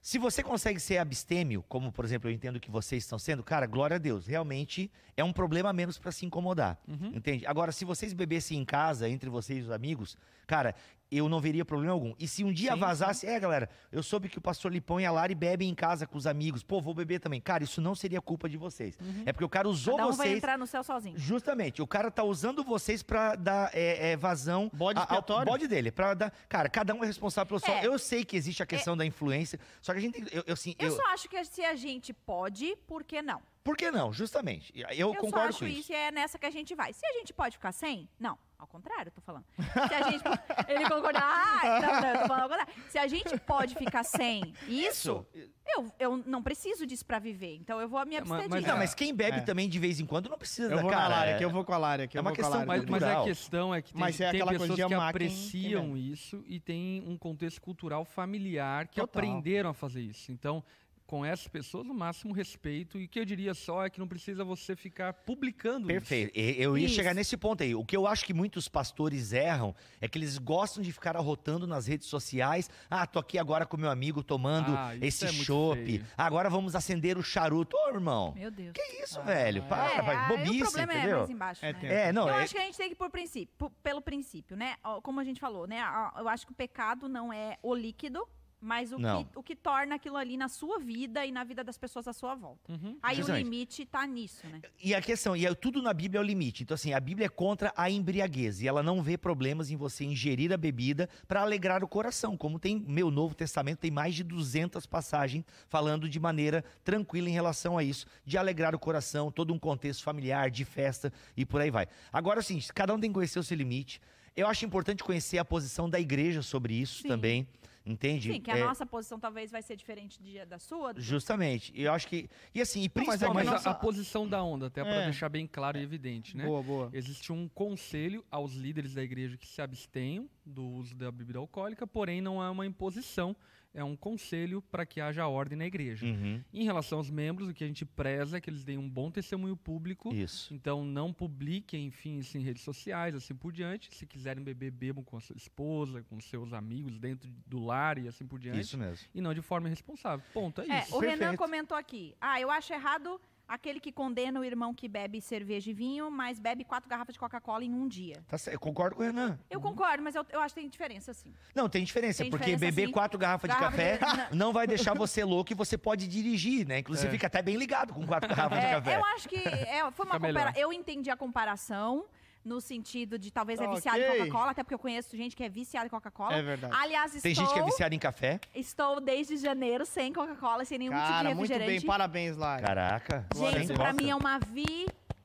[SPEAKER 2] Se você consegue ser abstêmio, como por exemplo eu entendo que vocês estão sendo, cara, glória a Deus. Realmente é um problema menos pra se incomodar. Entende? Agora, se vocês bebessem em casa, entre vocês e os amigos, cara, eu não veria problema algum. E se um dia
[SPEAKER 1] Sim,
[SPEAKER 2] vazasse, é, galera, eu soube que o pastor Lipão e a Lari bebem em casa com os amigos, pô, vou beber também. Cara, isso não seria culpa de vocês. É porque o cara usou
[SPEAKER 4] Cada um vai
[SPEAKER 2] vocês.
[SPEAKER 4] entrar no céu sozinho.
[SPEAKER 2] Justamente, o cara tá usando vocês pra dar é, é, vazão
[SPEAKER 1] Bode
[SPEAKER 2] a- ao bode dele. Pra dar, cara, cada um é responsável pelo seu.
[SPEAKER 4] É.
[SPEAKER 2] Eu sei que existe a questão da influência, só que a gente tem. Eu, eu, assim,
[SPEAKER 4] Eu,
[SPEAKER 2] eu-
[SPEAKER 4] só acho que se a gente pode, por que não?
[SPEAKER 2] Por que não? Justamente. Eu,
[SPEAKER 4] Eu, só
[SPEAKER 2] concordo
[SPEAKER 4] acho
[SPEAKER 2] com
[SPEAKER 4] isso.
[SPEAKER 2] isso.
[SPEAKER 4] e é nessa que a gente vai. Se a gente pode ficar sem, não. Ao contrário, eu tô falando. Se a gente. *laughs* ele concordar. Ah, não, não, eu tô falando ao contrário. Se a gente pode ficar sem isso, eu, eu não preciso disso pra viver. Então eu vou me
[SPEAKER 3] É, mas-
[SPEAKER 4] abster
[SPEAKER 3] mas-
[SPEAKER 4] disso.
[SPEAKER 2] Não, mas quem bebe
[SPEAKER 1] É.
[SPEAKER 2] também de vez em quando não precisa,
[SPEAKER 1] Eu vou
[SPEAKER 2] cara.
[SPEAKER 1] Lária,
[SPEAKER 2] é-
[SPEAKER 1] que eu vou com a Lária, que
[SPEAKER 2] é
[SPEAKER 1] eu
[SPEAKER 2] uma
[SPEAKER 1] vou com a
[SPEAKER 2] questão.
[SPEAKER 3] Mas, mas a
[SPEAKER 2] cultural.
[SPEAKER 3] questão é que tem,
[SPEAKER 1] Mas é
[SPEAKER 3] tem pessoas que
[SPEAKER 1] amar quem- quem
[SPEAKER 3] apreciam
[SPEAKER 1] bebe.
[SPEAKER 3] isso e tem um contexto cultural familiar que
[SPEAKER 1] Total.
[SPEAKER 3] aprenderam a fazer isso. Então, com essas pessoas, o máximo respeito. E o que eu diria só é que não precisa você ficar publicando
[SPEAKER 2] Perfeito. E- Eu ia
[SPEAKER 4] Isso.
[SPEAKER 2] chegar nesse ponto aí. O que eu acho que muitos pastores erram é que eles gostam de ficar arrotando nas redes sociais. Ah, tô aqui agora com meu amigo tomando
[SPEAKER 3] Ah, isso
[SPEAKER 2] esse
[SPEAKER 3] é
[SPEAKER 2] chopp. Agora vamos acender o charuto. Ô, irmão.
[SPEAKER 4] Meu Deus.
[SPEAKER 2] Que isso, velho? Para,
[SPEAKER 4] é,
[SPEAKER 2] vai. Bobice,
[SPEAKER 4] o problema é
[SPEAKER 2] entendeu?
[SPEAKER 4] mais embaixo,
[SPEAKER 1] É,
[SPEAKER 4] né?
[SPEAKER 2] É, não,
[SPEAKER 4] eu
[SPEAKER 2] é-
[SPEAKER 4] acho que a gente tem que ir por princípio, por- pelo princípio, né? Como a gente falou, né? Eu acho que o pecado não é o líquido, mas o,
[SPEAKER 2] Não.
[SPEAKER 4] que, o que torna aquilo ali na sua vida e na vida das pessoas à sua volta.
[SPEAKER 3] Uhum.
[SPEAKER 4] Aí
[SPEAKER 2] Justamente.
[SPEAKER 4] o limite tá nisso, né?
[SPEAKER 2] E a questão, e é- tudo na Bíblia é o limite. Então, assim, a Bíblia é contra a embriaguez. E ela não vê problemas em você ingerir a bebida para alegrar o coração. Como tem meu Novo Testamento, tem mais de 200 passagens falando de maneira tranquila em relação a isso, de alegrar o coração, todo um contexto familiar, de festa e por aí vai. Agora, assim, cada um tem que conhecer o seu limite. Eu acho importante conhecer a posição da igreja sobre isso
[SPEAKER 4] Sim.
[SPEAKER 2] também. Entende?
[SPEAKER 4] Sim, que a
[SPEAKER 2] É,
[SPEAKER 4] nossa posição talvez vai ser diferente de- da sua. do-
[SPEAKER 2] Justamente. E eu acho que. E assim, e
[SPEAKER 1] é
[SPEAKER 2] principalmente.
[SPEAKER 3] mas a-
[SPEAKER 1] nossa-
[SPEAKER 3] a, posição da onda, até para
[SPEAKER 1] É.
[SPEAKER 3] deixar bem claro e evidente, né?
[SPEAKER 1] Boa, boa.
[SPEAKER 3] Existe um conselho aos líderes da igreja que se abstenham do uso da bebida alcoólica, porém não é uma imposição, é um conselho para que haja ordem na igreja.
[SPEAKER 2] Uhum.
[SPEAKER 3] Em relação aos membros, o que a gente preza é que eles deem um bom testemunho público.
[SPEAKER 2] Isso.
[SPEAKER 3] Então não publiquem, enfim, isso em redes sociais, assim por diante. Se quiserem beber, bebam com a sua esposa, com seus amigos dentro do lar e assim por diante.
[SPEAKER 2] Isso mesmo.
[SPEAKER 3] E não de forma irresponsável. Ponto, é,
[SPEAKER 4] É,
[SPEAKER 3] isso.
[SPEAKER 4] o Renan
[SPEAKER 2] Perfeito.
[SPEAKER 4] comentou aqui. Ah, eu acho errado aquele que condena o irmão que bebe cerveja e vinho, mas bebe quatro garrafas de Coca-Cola em um dia.
[SPEAKER 2] Tá. Eu concordo com o Renan.
[SPEAKER 4] Eu concordo, mas eu, eu acho que tem diferença, sim.
[SPEAKER 2] Não, tem diferença,
[SPEAKER 4] Tem
[SPEAKER 2] porque
[SPEAKER 4] diferença,
[SPEAKER 2] beber
[SPEAKER 4] sim.
[SPEAKER 2] quatro garrafas de
[SPEAKER 4] Garrafa
[SPEAKER 2] café
[SPEAKER 4] de-
[SPEAKER 2] não vai *laughs* deixar você louco e você pode dirigir, né? Inclusive,
[SPEAKER 3] É.
[SPEAKER 2] fica até bem ligado com quatro garrafas de
[SPEAKER 4] É,
[SPEAKER 2] café.
[SPEAKER 4] eu acho que é, foi uma
[SPEAKER 3] Fica melhor.
[SPEAKER 4] compara... Eu entendi a comparação no sentido de talvez é viciado em Coca-Cola, até porque eu conheço gente que é viciada em Coca-Cola.
[SPEAKER 1] É verdade.
[SPEAKER 4] Aliás, estou,
[SPEAKER 2] Tem gente que é viciada em café.
[SPEAKER 4] estou desde janeiro sem Coca-Cola, sem nenhum tipo
[SPEAKER 1] Cara,
[SPEAKER 4] de
[SPEAKER 1] muito
[SPEAKER 4] refrigerante.
[SPEAKER 1] bem, parabéns, Lara.
[SPEAKER 2] Caraca.
[SPEAKER 4] Gente, pra mim é uma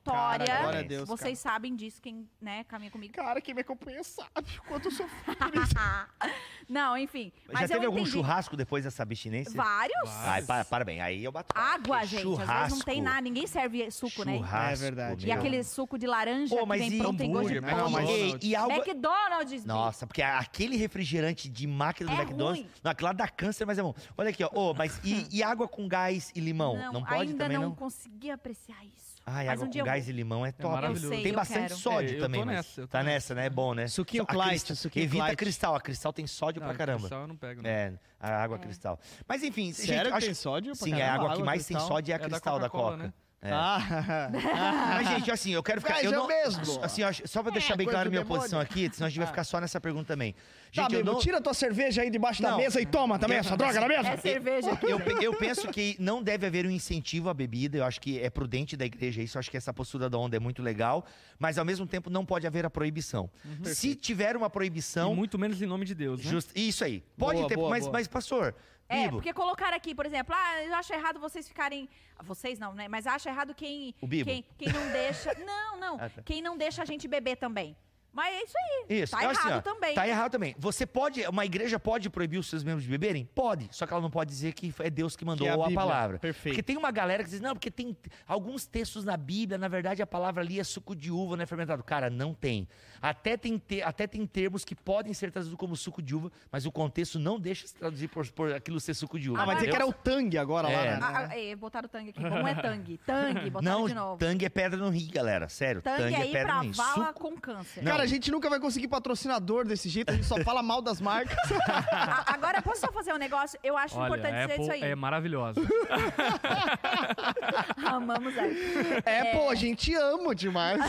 [SPEAKER 4] vitória.
[SPEAKER 1] Cara, glória a Deus,
[SPEAKER 4] Vocês sabem disso, quem né, caminha comigo.
[SPEAKER 1] Cara, quem me acompanha sabe o quanto eu sofri. *laughs*
[SPEAKER 4] Não, enfim.
[SPEAKER 2] Já
[SPEAKER 4] Mas eu
[SPEAKER 2] teve algum
[SPEAKER 4] entendi.
[SPEAKER 2] churrasco depois dessa abstinência?
[SPEAKER 4] Vários.
[SPEAKER 2] Ai, para, parabéns. Aí eu bato.
[SPEAKER 4] Água, gente. Às vezes não
[SPEAKER 2] churrasco-
[SPEAKER 4] tem nada. Ninguém serve suco, né?
[SPEAKER 2] Churrasco,
[SPEAKER 1] É verdade.
[SPEAKER 4] E
[SPEAKER 2] meu.
[SPEAKER 4] aquele suco de laranja
[SPEAKER 2] Pô, mas
[SPEAKER 4] que vem
[SPEAKER 2] e
[SPEAKER 4] pronto em gosto de
[SPEAKER 3] hambúrguer,
[SPEAKER 4] pão.
[SPEAKER 1] Não, mas-
[SPEAKER 2] E, e água...
[SPEAKER 4] McDonald's.
[SPEAKER 2] Nossa, porque aquele refrigerante de máquina do
[SPEAKER 4] É
[SPEAKER 2] McDonald's.
[SPEAKER 4] ruim.
[SPEAKER 2] Não, aquilo lá dá câncer, mas é bom. Olha aqui, ó. Ô, mas e, e água com gás e limão? Não, pode
[SPEAKER 4] ainda
[SPEAKER 2] também,
[SPEAKER 4] não,
[SPEAKER 2] não?
[SPEAKER 4] consegui apreciar isso.
[SPEAKER 2] Ai,
[SPEAKER 4] Mas
[SPEAKER 2] água
[SPEAKER 4] um
[SPEAKER 2] com
[SPEAKER 4] eu
[SPEAKER 2] gás
[SPEAKER 4] vou.
[SPEAKER 2] e limão é top.
[SPEAKER 3] maravilhoso.
[SPEAKER 4] Eu sei,
[SPEAKER 2] tem
[SPEAKER 4] eu
[SPEAKER 2] bastante
[SPEAKER 4] quero.
[SPEAKER 2] sódio
[SPEAKER 3] É, eu
[SPEAKER 2] também,
[SPEAKER 3] nessa, eu tô
[SPEAKER 2] tá
[SPEAKER 3] nessa.
[SPEAKER 2] né? É bom, né?
[SPEAKER 1] Suquinho Clyde,
[SPEAKER 2] cristal-
[SPEAKER 1] suquinho
[SPEAKER 2] Evita
[SPEAKER 1] Clyde.
[SPEAKER 2] cristal. A cristal tem sódio
[SPEAKER 3] Não,
[SPEAKER 2] pra caramba.
[SPEAKER 3] cristal eu não pego, não.
[SPEAKER 2] É, a água
[SPEAKER 4] É.
[SPEAKER 2] cristal. Mas enfim,
[SPEAKER 1] Sério
[SPEAKER 2] gente,
[SPEAKER 1] que
[SPEAKER 2] acho
[SPEAKER 1] tem sódio? pra
[SPEAKER 2] Sim, é a água que mais tem sódio é a
[SPEAKER 3] É
[SPEAKER 2] cristal da Coca. É.
[SPEAKER 1] Ah, *laughs*
[SPEAKER 2] Mas, gente, assim, eu quero ficar.
[SPEAKER 1] Mas
[SPEAKER 2] eu
[SPEAKER 1] é
[SPEAKER 2] não,
[SPEAKER 1] mesmo.
[SPEAKER 2] Assim, eu só pra deixar
[SPEAKER 1] É,
[SPEAKER 2] bem claro a minha
[SPEAKER 1] demônio.
[SPEAKER 2] posição aqui, senão a gente vai
[SPEAKER 1] Ah.
[SPEAKER 2] ficar só nessa pergunta também.
[SPEAKER 1] tá,
[SPEAKER 2] Gente, eu
[SPEAKER 1] amigo,
[SPEAKER 2] não.
[SPEAKER 1] tira tua cerveja aí debaixo da
[SPEAKER 2] Não.
[SPEAKER 1] mesa e toma também essa droga na mesa.
[SPEAKER 4] É cerveja.
[SPEAKER 2] Eu, eu penso que não deve haver um incentivo à bebida, eu acho que é prudente da igreja isso, eu acho que essa postura da onda é muito legal, mas ao mesmo tempo não pode haver a proibição. Se tiver uma
[SPEAKER 3] E
[SPEAKER 2] proibição,
[SPEAKER 3] muito menos em nome de Deus, né?
[SPEAKER 2] just- isso aí. Pode
[SPEAKER 1] Boa,
[SPEAKER 2] ter,
[SPEAKER 1] boa,
[SPEAKER 2] mas,
[SPEAKER 1] boa.
[SPEAKER 2] mas pastor,
[SPEAKER 4] É,
[SPEAKER 2] Bibo,
[SPEAKER 4] porque colocar aqui, por exemplo, ah, eu acho errado vocês ficarem. Vocês não, né? Mas acho errado quem.
[SPEAKER 2] O Bibo.
[SPEAKER 4] Quem, quem não deixa. *laughs* Não, não.
[SPEAKER 2] Ah, tá.
[SPEAKER 4] Quem não deixa a gente beber também. Mas é isso aí.
[SPEAKER 2] Isso,
[SPEAKER 4] Tá
[SPEAKER 2] assim,
[SPEAKER 4] errado
[SPEAKER 2] ó,
[SPEAKER 4] também.
[SPEAKER 2] Tá errado também. Você pode, uma igreja pode proibir os seus membros de beberem? Pode. Só que ela não pode dizer que é Deus que mandou
[SPEAKER 1] Que é a
[SPEAKER 2] a, palavra.
[SPEAKER 1] Perfeito.
[SPEAKER 2] Porque tem uma galera que diz, não, porque tem alguns textos na Bíblia, na verdade a palavra ali é suco de uva, não é fermentado. Cara, não tem. Até tem, te- até tem termos que podem ser traduzidos como suco de uva, mas o contexto não deixa se traduzir por, por aquilo ser suco de uva.
[SPEAKER 1] Ah, vai dizer que era o Tang agora lá,
[SPEAKER 2] É.
[SPEAKER 1] né?
[SPEAKER 4] Ah, ah, é, botaram o tangue aqui. Como é tangue? Tangue, botaram
[SPEAKER 2] Não,
[SPEAKER 4] de novo.
[SPEAKER 2] tangue é pedra no rim, galera. Sério,
[SPEAKER 4] Tangue,
[SPEAKER 2] tangue, é
[SPEAKER 4] aí
[SPEAKER 2] pedra
[SPEAKER 4] pra
[SPEAKER 2] no rim.
[SPEAKER 4] vala
[SPEAKER 2] Suco-
[SPEAKER 4] com câncer.
[SPEAKER 2] Não.
[SPEAKER 1] Cara, a gente nunca vai conseguir patrocinador desse jeito, a gente só fala mal das marcas. *laughs*
[SPEAKER 4] A- Agora, posso só fazer um negócio? Eu acho
[SPEAKER 3] Olha,
[SPEAKER 4] importante dizer
[SPEAKER 3] Apple
[SPEAKER 4] isso aí.
[SPEAKER 3] é maravilhosa. *laughs*
[SPEAKER 4] Amamos aí.
[SPEAKER 1] É, pô, a gente ama demais.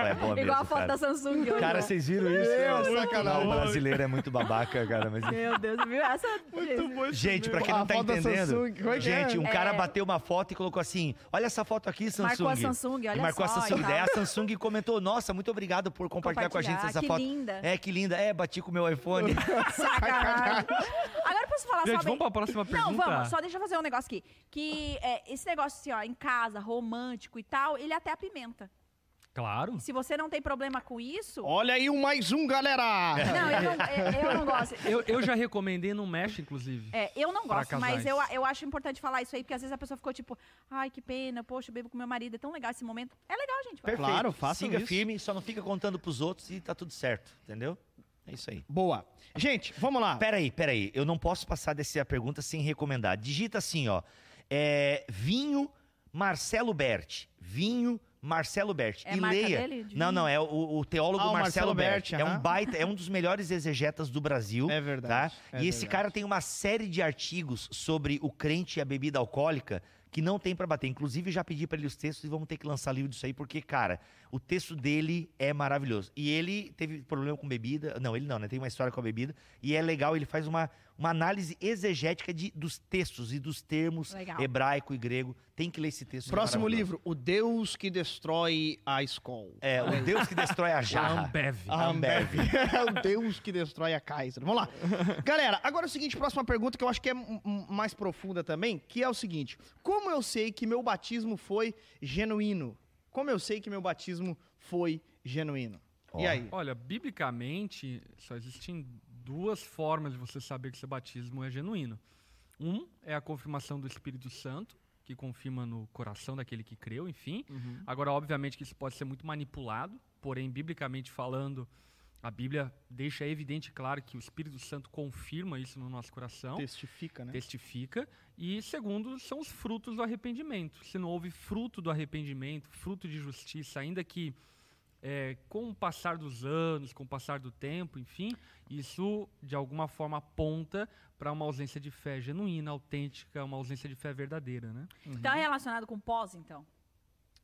[SPEAKER 2] É boa
[SPEAKER 4] Igual a
[SPEAKER 2] mesmo,
[SPEAKER 4] foto
[SPEAKER 2] cara.
[SPEAKER 4] da Samsung hoje.
[SPEAKER 2] Cara,
[SPEAKER 4] ó.
[SPEAKER 2] vocês viram isso?
[SPEAKER 1] Meu, sacanagem.
[SPEAKER 2] O brasileiro é muito babaca, cara. Mas...
[SPEAKER 4] Meu Deus, viu? Essa.
[SPEAKER 2] Gente, pra quem
[SPEAKER 1] A
[SPEAKER 2] não tá
[SPEAKER 1] foto da
[SPEAKER 2] entendendo,
[SPEAKER 1] Samsung, como é que
[SPEAKER 2] gente,
[SPEAKER 1] é?
[SPEAKER 2] um cara
[SPEAKER 4] É.
[SPEAKER 2] bateu uma foto e colocou assim: Olha essa foto aqui, Samsung.
[SPEAKER 4] Marcou a Samsung, olha
[SPEAKER 2] E marcou
[SPEAKER 4] só
[SPEAKER 2] a Samsung.
[SPEAKER 4] e tal.
[SPEAKER 2] Daí a Samsung comentou: Nossa, muito obrigado por compartilhar com a gente essa
[SPEAKER 4] que
[SPEAKER 2] foto.
[SPEAKER 4] linda.
[SPEAKER 2] É, que linda. É, bati com o meu iPhone. *laughs*
[SPEAKER 4] Sacanagem. Agora eu posso falar
[SPEAKER 3] Gente,
[SPEAKER 4] só
[SPEAKER 3] vamos pra próxima pergunta?
[SPEAKER 4] Não, vamos, só deixa eu fazer um negócio aqui. Que é, esse negócio assim, ó, em casa, romântico e tal, ele até apimenta.
[SPEAKER 3] Claro.
[SPEAKER 4] Se você não tem problema com isso.
[SPEAKER 1] Olha aí o mais um, galera!
[SPEAKER 4] Não, eu não, eu, eu não gosto. *laughs*
[SPEAKER 3] Eu, eu já recomendei no Mesh, inclusive.
[SPEAKER 4] É, eu não gosto, mas eu, eu acho importante falar isso aí, porque às vezes a pessoa ficou tipo, ai, que pena, poxa, eu bebo com meu marido, é tão legal esse momento. É legal, gente.
[SPEAKER 2] Perfeito.
[SPEAKER 1] Claro, façam
[SPEAKER 2] Siga
[SPEAKER 1] isso.
[SPEAKER 2] firme, só não fica contando pros outros e tá tudo certo, entendeu? É isso aí.
[SPEAKER 1] Boa. Gente, vamos lá.
[SPEAKER 2] Peraí, peraí. Eu não posso passar dessa pergunta sem recomendar. Digita assim, ó. É, vinho Marcelo Berti. Vinho Marcelo Berti.
[SPEAKER 4] É
[SPEAKER 2] e
[SPEAKER 4] marca
[SPEAKER 2] leia.
[SPEAKER 4] dele, de
[SPEAKER 2] Não, não, é o, o teólogo
[SPEAKER 1] Ah, o
[SPEAKER 2] Marcelo,
[SPEAKER 1] Marcelo
[SPEAKER 2] Berti.
[SPEAKER 1] Berti,
[SPEAKER 2] É um baita, é um dos melhores exegetas do Brasil.
[SPEAKER 1] É verdade,
[SPEAKER 2] Tá?
[SPEAKER 1] é
[SPEAKER 2] e esse
[SPEAKER 1] verdade.
[SPEAKER 2] cara tem uma série de artigos sobre o crente e a bebida alcoólica que não tem pra bater. Inclusive, já pedi pra ele os textos e vamos ter que lançar livro disso aí, porque, cara, o texto dele é maravilhoso. E ele teve problema com bebida. Não, ele não, né? Tem uma história com a bebida. E é legal, ele faz uma, uma análise exegética de, dos textos e dos termos
[SPEAKER 4] Legal.
[SPEAKER 2] hebraico e grego. Tem que ler esse texto. é
[SPEAKER 1] Próximo livro, O Deus que Destrói a Escola.
[SPEAKER 2] É, o Deus que destrói a
[SPEAKER 3] A
[SPEAKER 2] jarra.
[SPEAKER 3] Ambev.
[SPEAKER 1] A Ambev. É *laughs* o Deus que destrói a Kaiser. Vamos lá. Galera, agora é o seguinte, próxima pergunta que eu acho que é mais profunda também, que é o seguinte: como eu sei que meu batismo foi genuíno? Como eu sei que meu batismo foi genuíno? E
[SPEAKER 2] Ó.
[SPEAKER 1] aí?
[SPEAKER 3] Olha, biblicamente, só existem duas formas de você saber que seu batismo é genuíno. Um é a confirmação do Espírito Santo, que confirma no coração daquele que creu, enfim. Agora, obviamente que isso pode ser muito manipulado, porém, biblicamente falando, A Bíblia deixa evidente e claro que o Espírito Santo confirma isso no nosso coração,
[SPEAKER 1] Testifica, né?
[SPEAKER 3] testifica. E segundo, são os frutos do arrependimento. Se não houve fruto do arrependimento, fruto de justiça, ainda que é, com o passar dos anos, com o passar do tempo, enfim, isso de alguma forma aponta para uma ausência de fé genuína, autêntica, uma ausência de fé verdadeira, né?
[SPEAKER 4] Então é relacionado com pós, então?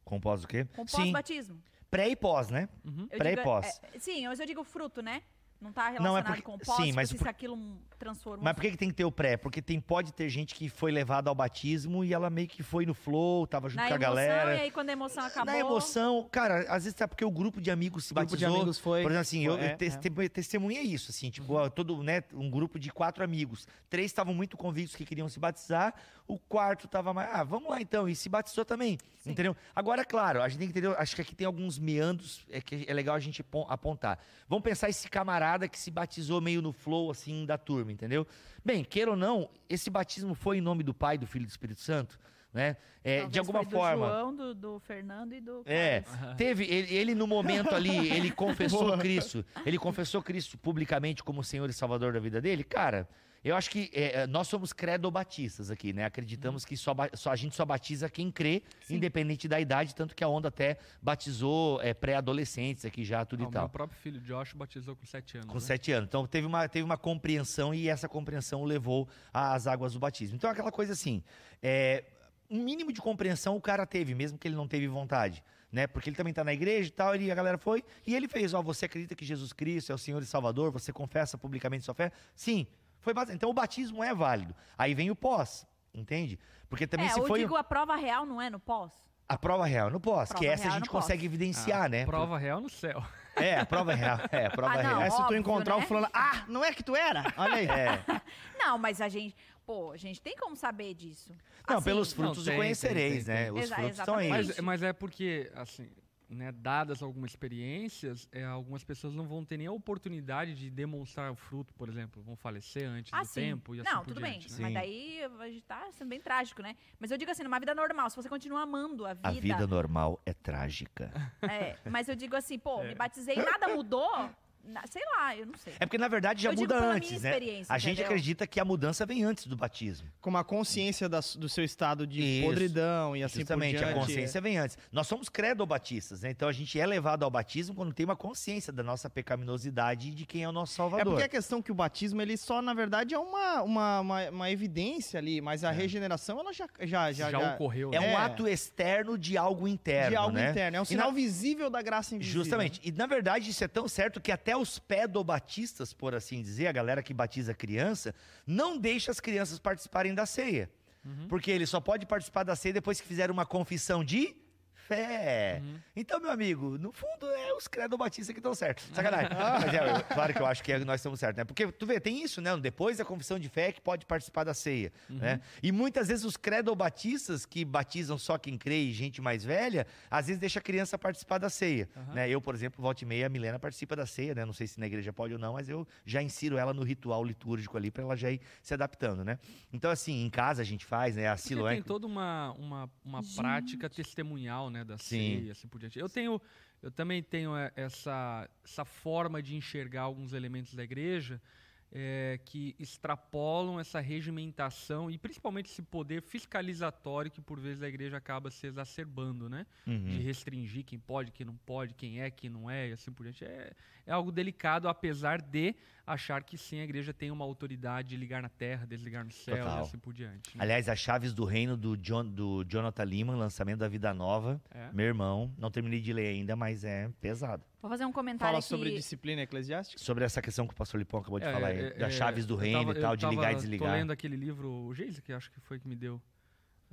[SPEAKER 2] Com pós o quê?
[SPEAKER 4] Com pós-batismo?
[SPEAKER 2] pré e pós, né?
[SPEAKER 3] Uhum.
[SPEAKER 2] Pré e
[SPEAKER 4] digo,
[SPEAKER 2] pós.
[SPEAKER 4] é, sim, mas eu digo fruto, né? Não tá
[SPEAKER 2] Não, é
[SPEAKER 4] relacionado
[SPEAKER 2] porque-
[SPEAKER 4] com pós,
[SPEAKER 2] sim,
[SPEAKER 4] tipo,
[SPEAKER 2] mas
[SPEAKER 4] se
[SPEAKER 2] por-
[SPEAKER 4] aquilo transformou.
[SPEAKER 2] Mas por que, que tem que ter o pré? Porque tem, pode ter gente que foi levada ao batismo e ela meio que foi no flow, tava junto
[SPEAKER 4] Na
[SPEAKER 2] com a
[SPEAKER 4] emoção,
[SPEAKER 2] galera.
[SPEAKER 4] e aí quando a emoção acabou...
[SPEAKER 2] Na emoção, cara, às vezes é porque o grupo de amigos se
[SPEAKER 1] O grupo de
[SPEAKER 2] batizou.
[SPEAKER 1] amigos foi-
[SPEAKER 2] Por exemplo, assim, eu,
[SPEAKER 1] é,
[SPEAKER 2] eu tes- testemunhei isso, assim, tipo,
[SPEAKER 4] Uhum.
[SPEAKER 2] todo, né, um grupo de quatro amigos. Três estavam muito convictos que queriam se batizar, o quarto tava mais, ah, vamos lá então, e se batizou também,
[SPEAKER 4] Sim.
[SPEAKER 2] entendeu? Agora, claro, a gente tem que entender, acho que aqui tem alguns meandros é, que é legal a gente pon- apontar. Vamos pensar esse camarada que se batizou meio no flow, assim, da turma, entendeu? Bem, queira ou não, esse batismo foi em nome do Pai, do Filho e do Espírito Santo, né? É, de alguma
[SPEAKER 4] foi
[SPEAKER 2] forma...
[SPEAKER 4] Do João, do, do Fernando e do
[SPEAKER 2] É, teve, ele, ele no momento ali, *laughs* ele confessou Cristo, ele confessou Cristo publicamente como Senhor e Salvador da vida dele, cara, eu acho que é, nós somos credobatistas aqui, né? Acreditamos que só, só- a gente só batiza quem crê, independente da idade, tanto que a Onda até batizou é, pré-adolescentes aqui já, tudo
[SPEAKER 3] Ah,
[SPEAKER 2] e
[SPEAKER 3] o
[SPEAKER 2] tal.
[SPEAKER 3] meu próprio filho, Josh, batizou com sete anos.
[SPEAKER 2] Com
[SPEAKER 3] né?
[SPEAKER 2] sete anos. Então teve uma, teve uma compreensão e essa compreensão o levou às águas do batismo. Então aquela coisa assim, é, um mínimo de compreensão o cara teve, mesmo que ele não teve vontade. Né? Porque ele também está na igreja e tal, e a galera foi, e ele fez, ó, você acredita que Jesus Cristo é o Senhor e Salvador, você confessa publicamente sua fé? Sim, foi base- Então o batismo é válido. Aí vem o pós, entende? Porque também
[SPEAKER 4] é,
[SPEAKER 2] se
[SPEAKER 4] eu
[SPEAKER 2] foi
[SPEAKER 4] digo a prova real, não é no pós?
[SPEAKER 2] a prova real no pós, que
[SPEAKER 4] Prova
[SPEAKER 2] essa a
[SPEAKER 4] real
[SPEAKER 2] gente
[SPEAKER 4] no pós.
[SPEAKER 2] consegue evidenciar, né?
[SPEAKER 3] Prova real no céu.
[SPEAKER 2] É, a prova real, *laughs* é, a prova
[SPEAKER 4] Ah, não,
[SPEAKER 2] real.
[SPEAKER 1] É se tu encontrar
[SPEAKER 4] né?
[SPEAKER 1] o fulano, ah, não é que tu era? Olha aí. *laughs*
[SPEAKER 2] É. *laughs*
[SPEAKER 4] Não, mas a gente... Pô, a gente tem como saber disso.
[SPEAKER 2] Não,
[SPEAKER 4] Assim,
[SPEAKER 2] pelos frutos
[SPEAKER 3] Não, tem,
[SPEAKER 2] conhecereis,
[SPEAKER 3] tem, tem,
[SPEAKER 2] né?
[SPEAKER 3] tem.
[SPEAKER 2] Os
[SPEAKER 4] Exa-
[SPEAKER 2] frutos estão aí.
[SPEAKER 4] exatamente.
[SPEAKER 3] Mas, mas é porque, assim, né, dadas algumas experiências, é, algumas pessoas não vão ter nem a oportunidade de demonstrar o fruto, por exemplo, vão falecer antes
[SPEAKER 4] Ah,
[SPEAKER 3] do
[SPEAKER 4] sim.
[SPEAKER 3] tempo e assim
[SPEAKER 4] Não,
[SPEAKER 3] por
[SPEAKER 4] tudo
[SPEAKER 3] diante,
[SPEAKER 4] bem.
[SPEAKER 3] né?
[SPEAKER 4] Mas daí a gente tá sendo bem trágico, né? Mas eu digo assim, numa vida normal, se você continua amando a vida...
[SPEAKER 2] A vida normal é trágica.
[SPEAKER 4] é, mas eu digo assim, pô, *laughs* me batizei e nada mudou... na- sei lá, eu não sei.
[SPEAKER 2] É porque, na verdade, já
[SPEAKER 4] Eu digo
[SPEAKER 2] muda
[SPEAKER 4] pela
[SPEAKER 2] antes,
[SPEAKER 4] minha
[SPEAKER 2] né?
[SPEAKER 4] experiência,
[SPEAKER 2] A gente
[SPEAKER 4] entendeu?
[SPEAKER 2] acredita que a mudança vem antes do batismo.
[SPEAKER 1] Com uma consciência das- do seu estado de
[SPEAKER 2] Isso.
[SPEAKER 1] podridão e assim
[SPEAKER 2] Justamente,
[SPEAKER 1] por diante.
[SPEAKER 2] a consciência vem antes. Nós somos credobatistas, né? Então a gente é levado ao batismo quando tem uma consciência da nossa pecaminosidade e de quem é o nosso
[SPEAKER 1] É
[SPEAKER 2] Salvador.
[SPEAKER 1] porque a questão que o batismo, ele só, na verdade, é uma, uma, uma, uma evidência ali, mas a regeneração, ela já... Já, já,
[SPEAKER 3] Já,
[SPEAKER 1] já-
[SPEAKER 3] ocorreu,
[SPEAKER 2] É
[SPEAKER 3] né?
[SPEAKER 2] um
[SPEAKER 1] É.
[SPEAKER 2] ato externo de algo interno,
[SPEAKER 1] de algo
[SPEAKER 2] né?
[SPEAKER 1] interno. É um sinal
[SPEAKER 2] na-
[SPEAKER 1] visível da graça invisível.
[SPEAKER 2] Justamente. E na verdade isso é tão certo que até os pedobatistas, por assim dizer, a galera que batiza criança, não deixa as crianças participarem da ceia.
[SPEAKER 3] Uhum.
[SPEAKER 2] Porque ele só pode participar da ceia depois que fizer uma confissão de fé.
[SPEAKER 3] Uhum.
[SPEAKER 2] Então, meu amigo, no fundo é os credobatistas que estão certos. Sacanagem. *laughs* Mas é, eu- claro que eu acho que é- nós estamos certos, né? Porque tu vê, tem isso, né? Depois da confissão de fé é que pode participar da ceia,
[SPEAKER 3] Uhum.
[SPEAKER 2] né? E muitas vezes os credobatistas que batizam só quem crê e gente mais velha, às vezes deixa a criança participar da ceia,
[SPEAKER 3] Aham.
[SPEAKER 2] né? Eu, por exemplo, volta e meia, a Milena participa da ceia, né? Não sei se na igreja pode ou não, mas eu já insiro ela no ritual litúrgico ali para ela já ir se adaptando, né? Então, assim, em casa a gente faz, né? A
[SPEAKER 3] Porque
[SPEAKER 2] Siloé...
[SPEAKER 3] tem toda uma, uma, uma
[SPEAKER 4] Gente.
[SPEAKER 3] prática testemunhal, né, da
[SPEAKER 2] Sim.
[SPEAKER 3] ceia, assim por diante. Eu tenho, eu também tenho é, essa, essa forma de enxergar alguns elementos da igreja é, que extrapolam essa regimentação e principalmente esse poder fiscalizatório que por vezes a igreja acaba se exacerbando, né?
[SPEAKER 2] Uhum.
[SPEAKER 3] De restringir quem pode, quem não pode, quem é, quem não é, e assim por diante. É, é algo delicado, apesar de achar que sim, a igreja tem uma autoridade de ligar na terra, desligar no céu
[SPEAKER 2] Total.
[SPEAKER 3] e assim por diante. né?
[SPEAKER 2] Aliás, as chaves do reino do, John, do Jonathan Lehman, lançamento da Vida Nova.
[SPEAKER 3] É.
[SPEAKER 2] Meu irmão, não terminei de ler ainda, mas é pesado.
[SPEAKER 4] Vou fazer um comentário
[SPEAKER 1] Fala
[SPEAKER 4] aqui.
[SPEAKER 1] sobre disciplina eclesiástica.
[SPEAKER 2] Sobre essa questão que o pastor Lipão acabou de
[SPEAKER 3] É,
[SPEAKER 2] falar aí,
[SPEAKER 3] é,
[SPEAKER 2] das
[SPEAKER 3] é,
[SPEAKER 2] chaves do
[SPEAKER 3] eu
[SPEAKER 2] reino
[SPEAKER 3] tava-
[SPEAKER 2] e tal,
[SPEAKER 3] eu
[SPEAKER 2] de ligar
[SPEAKER 3] tava-
[SPEAKER 2] e desligar.
[SPEAKER 3] Tô lendo aquele livro, o Geise, que acho que foi que me deu.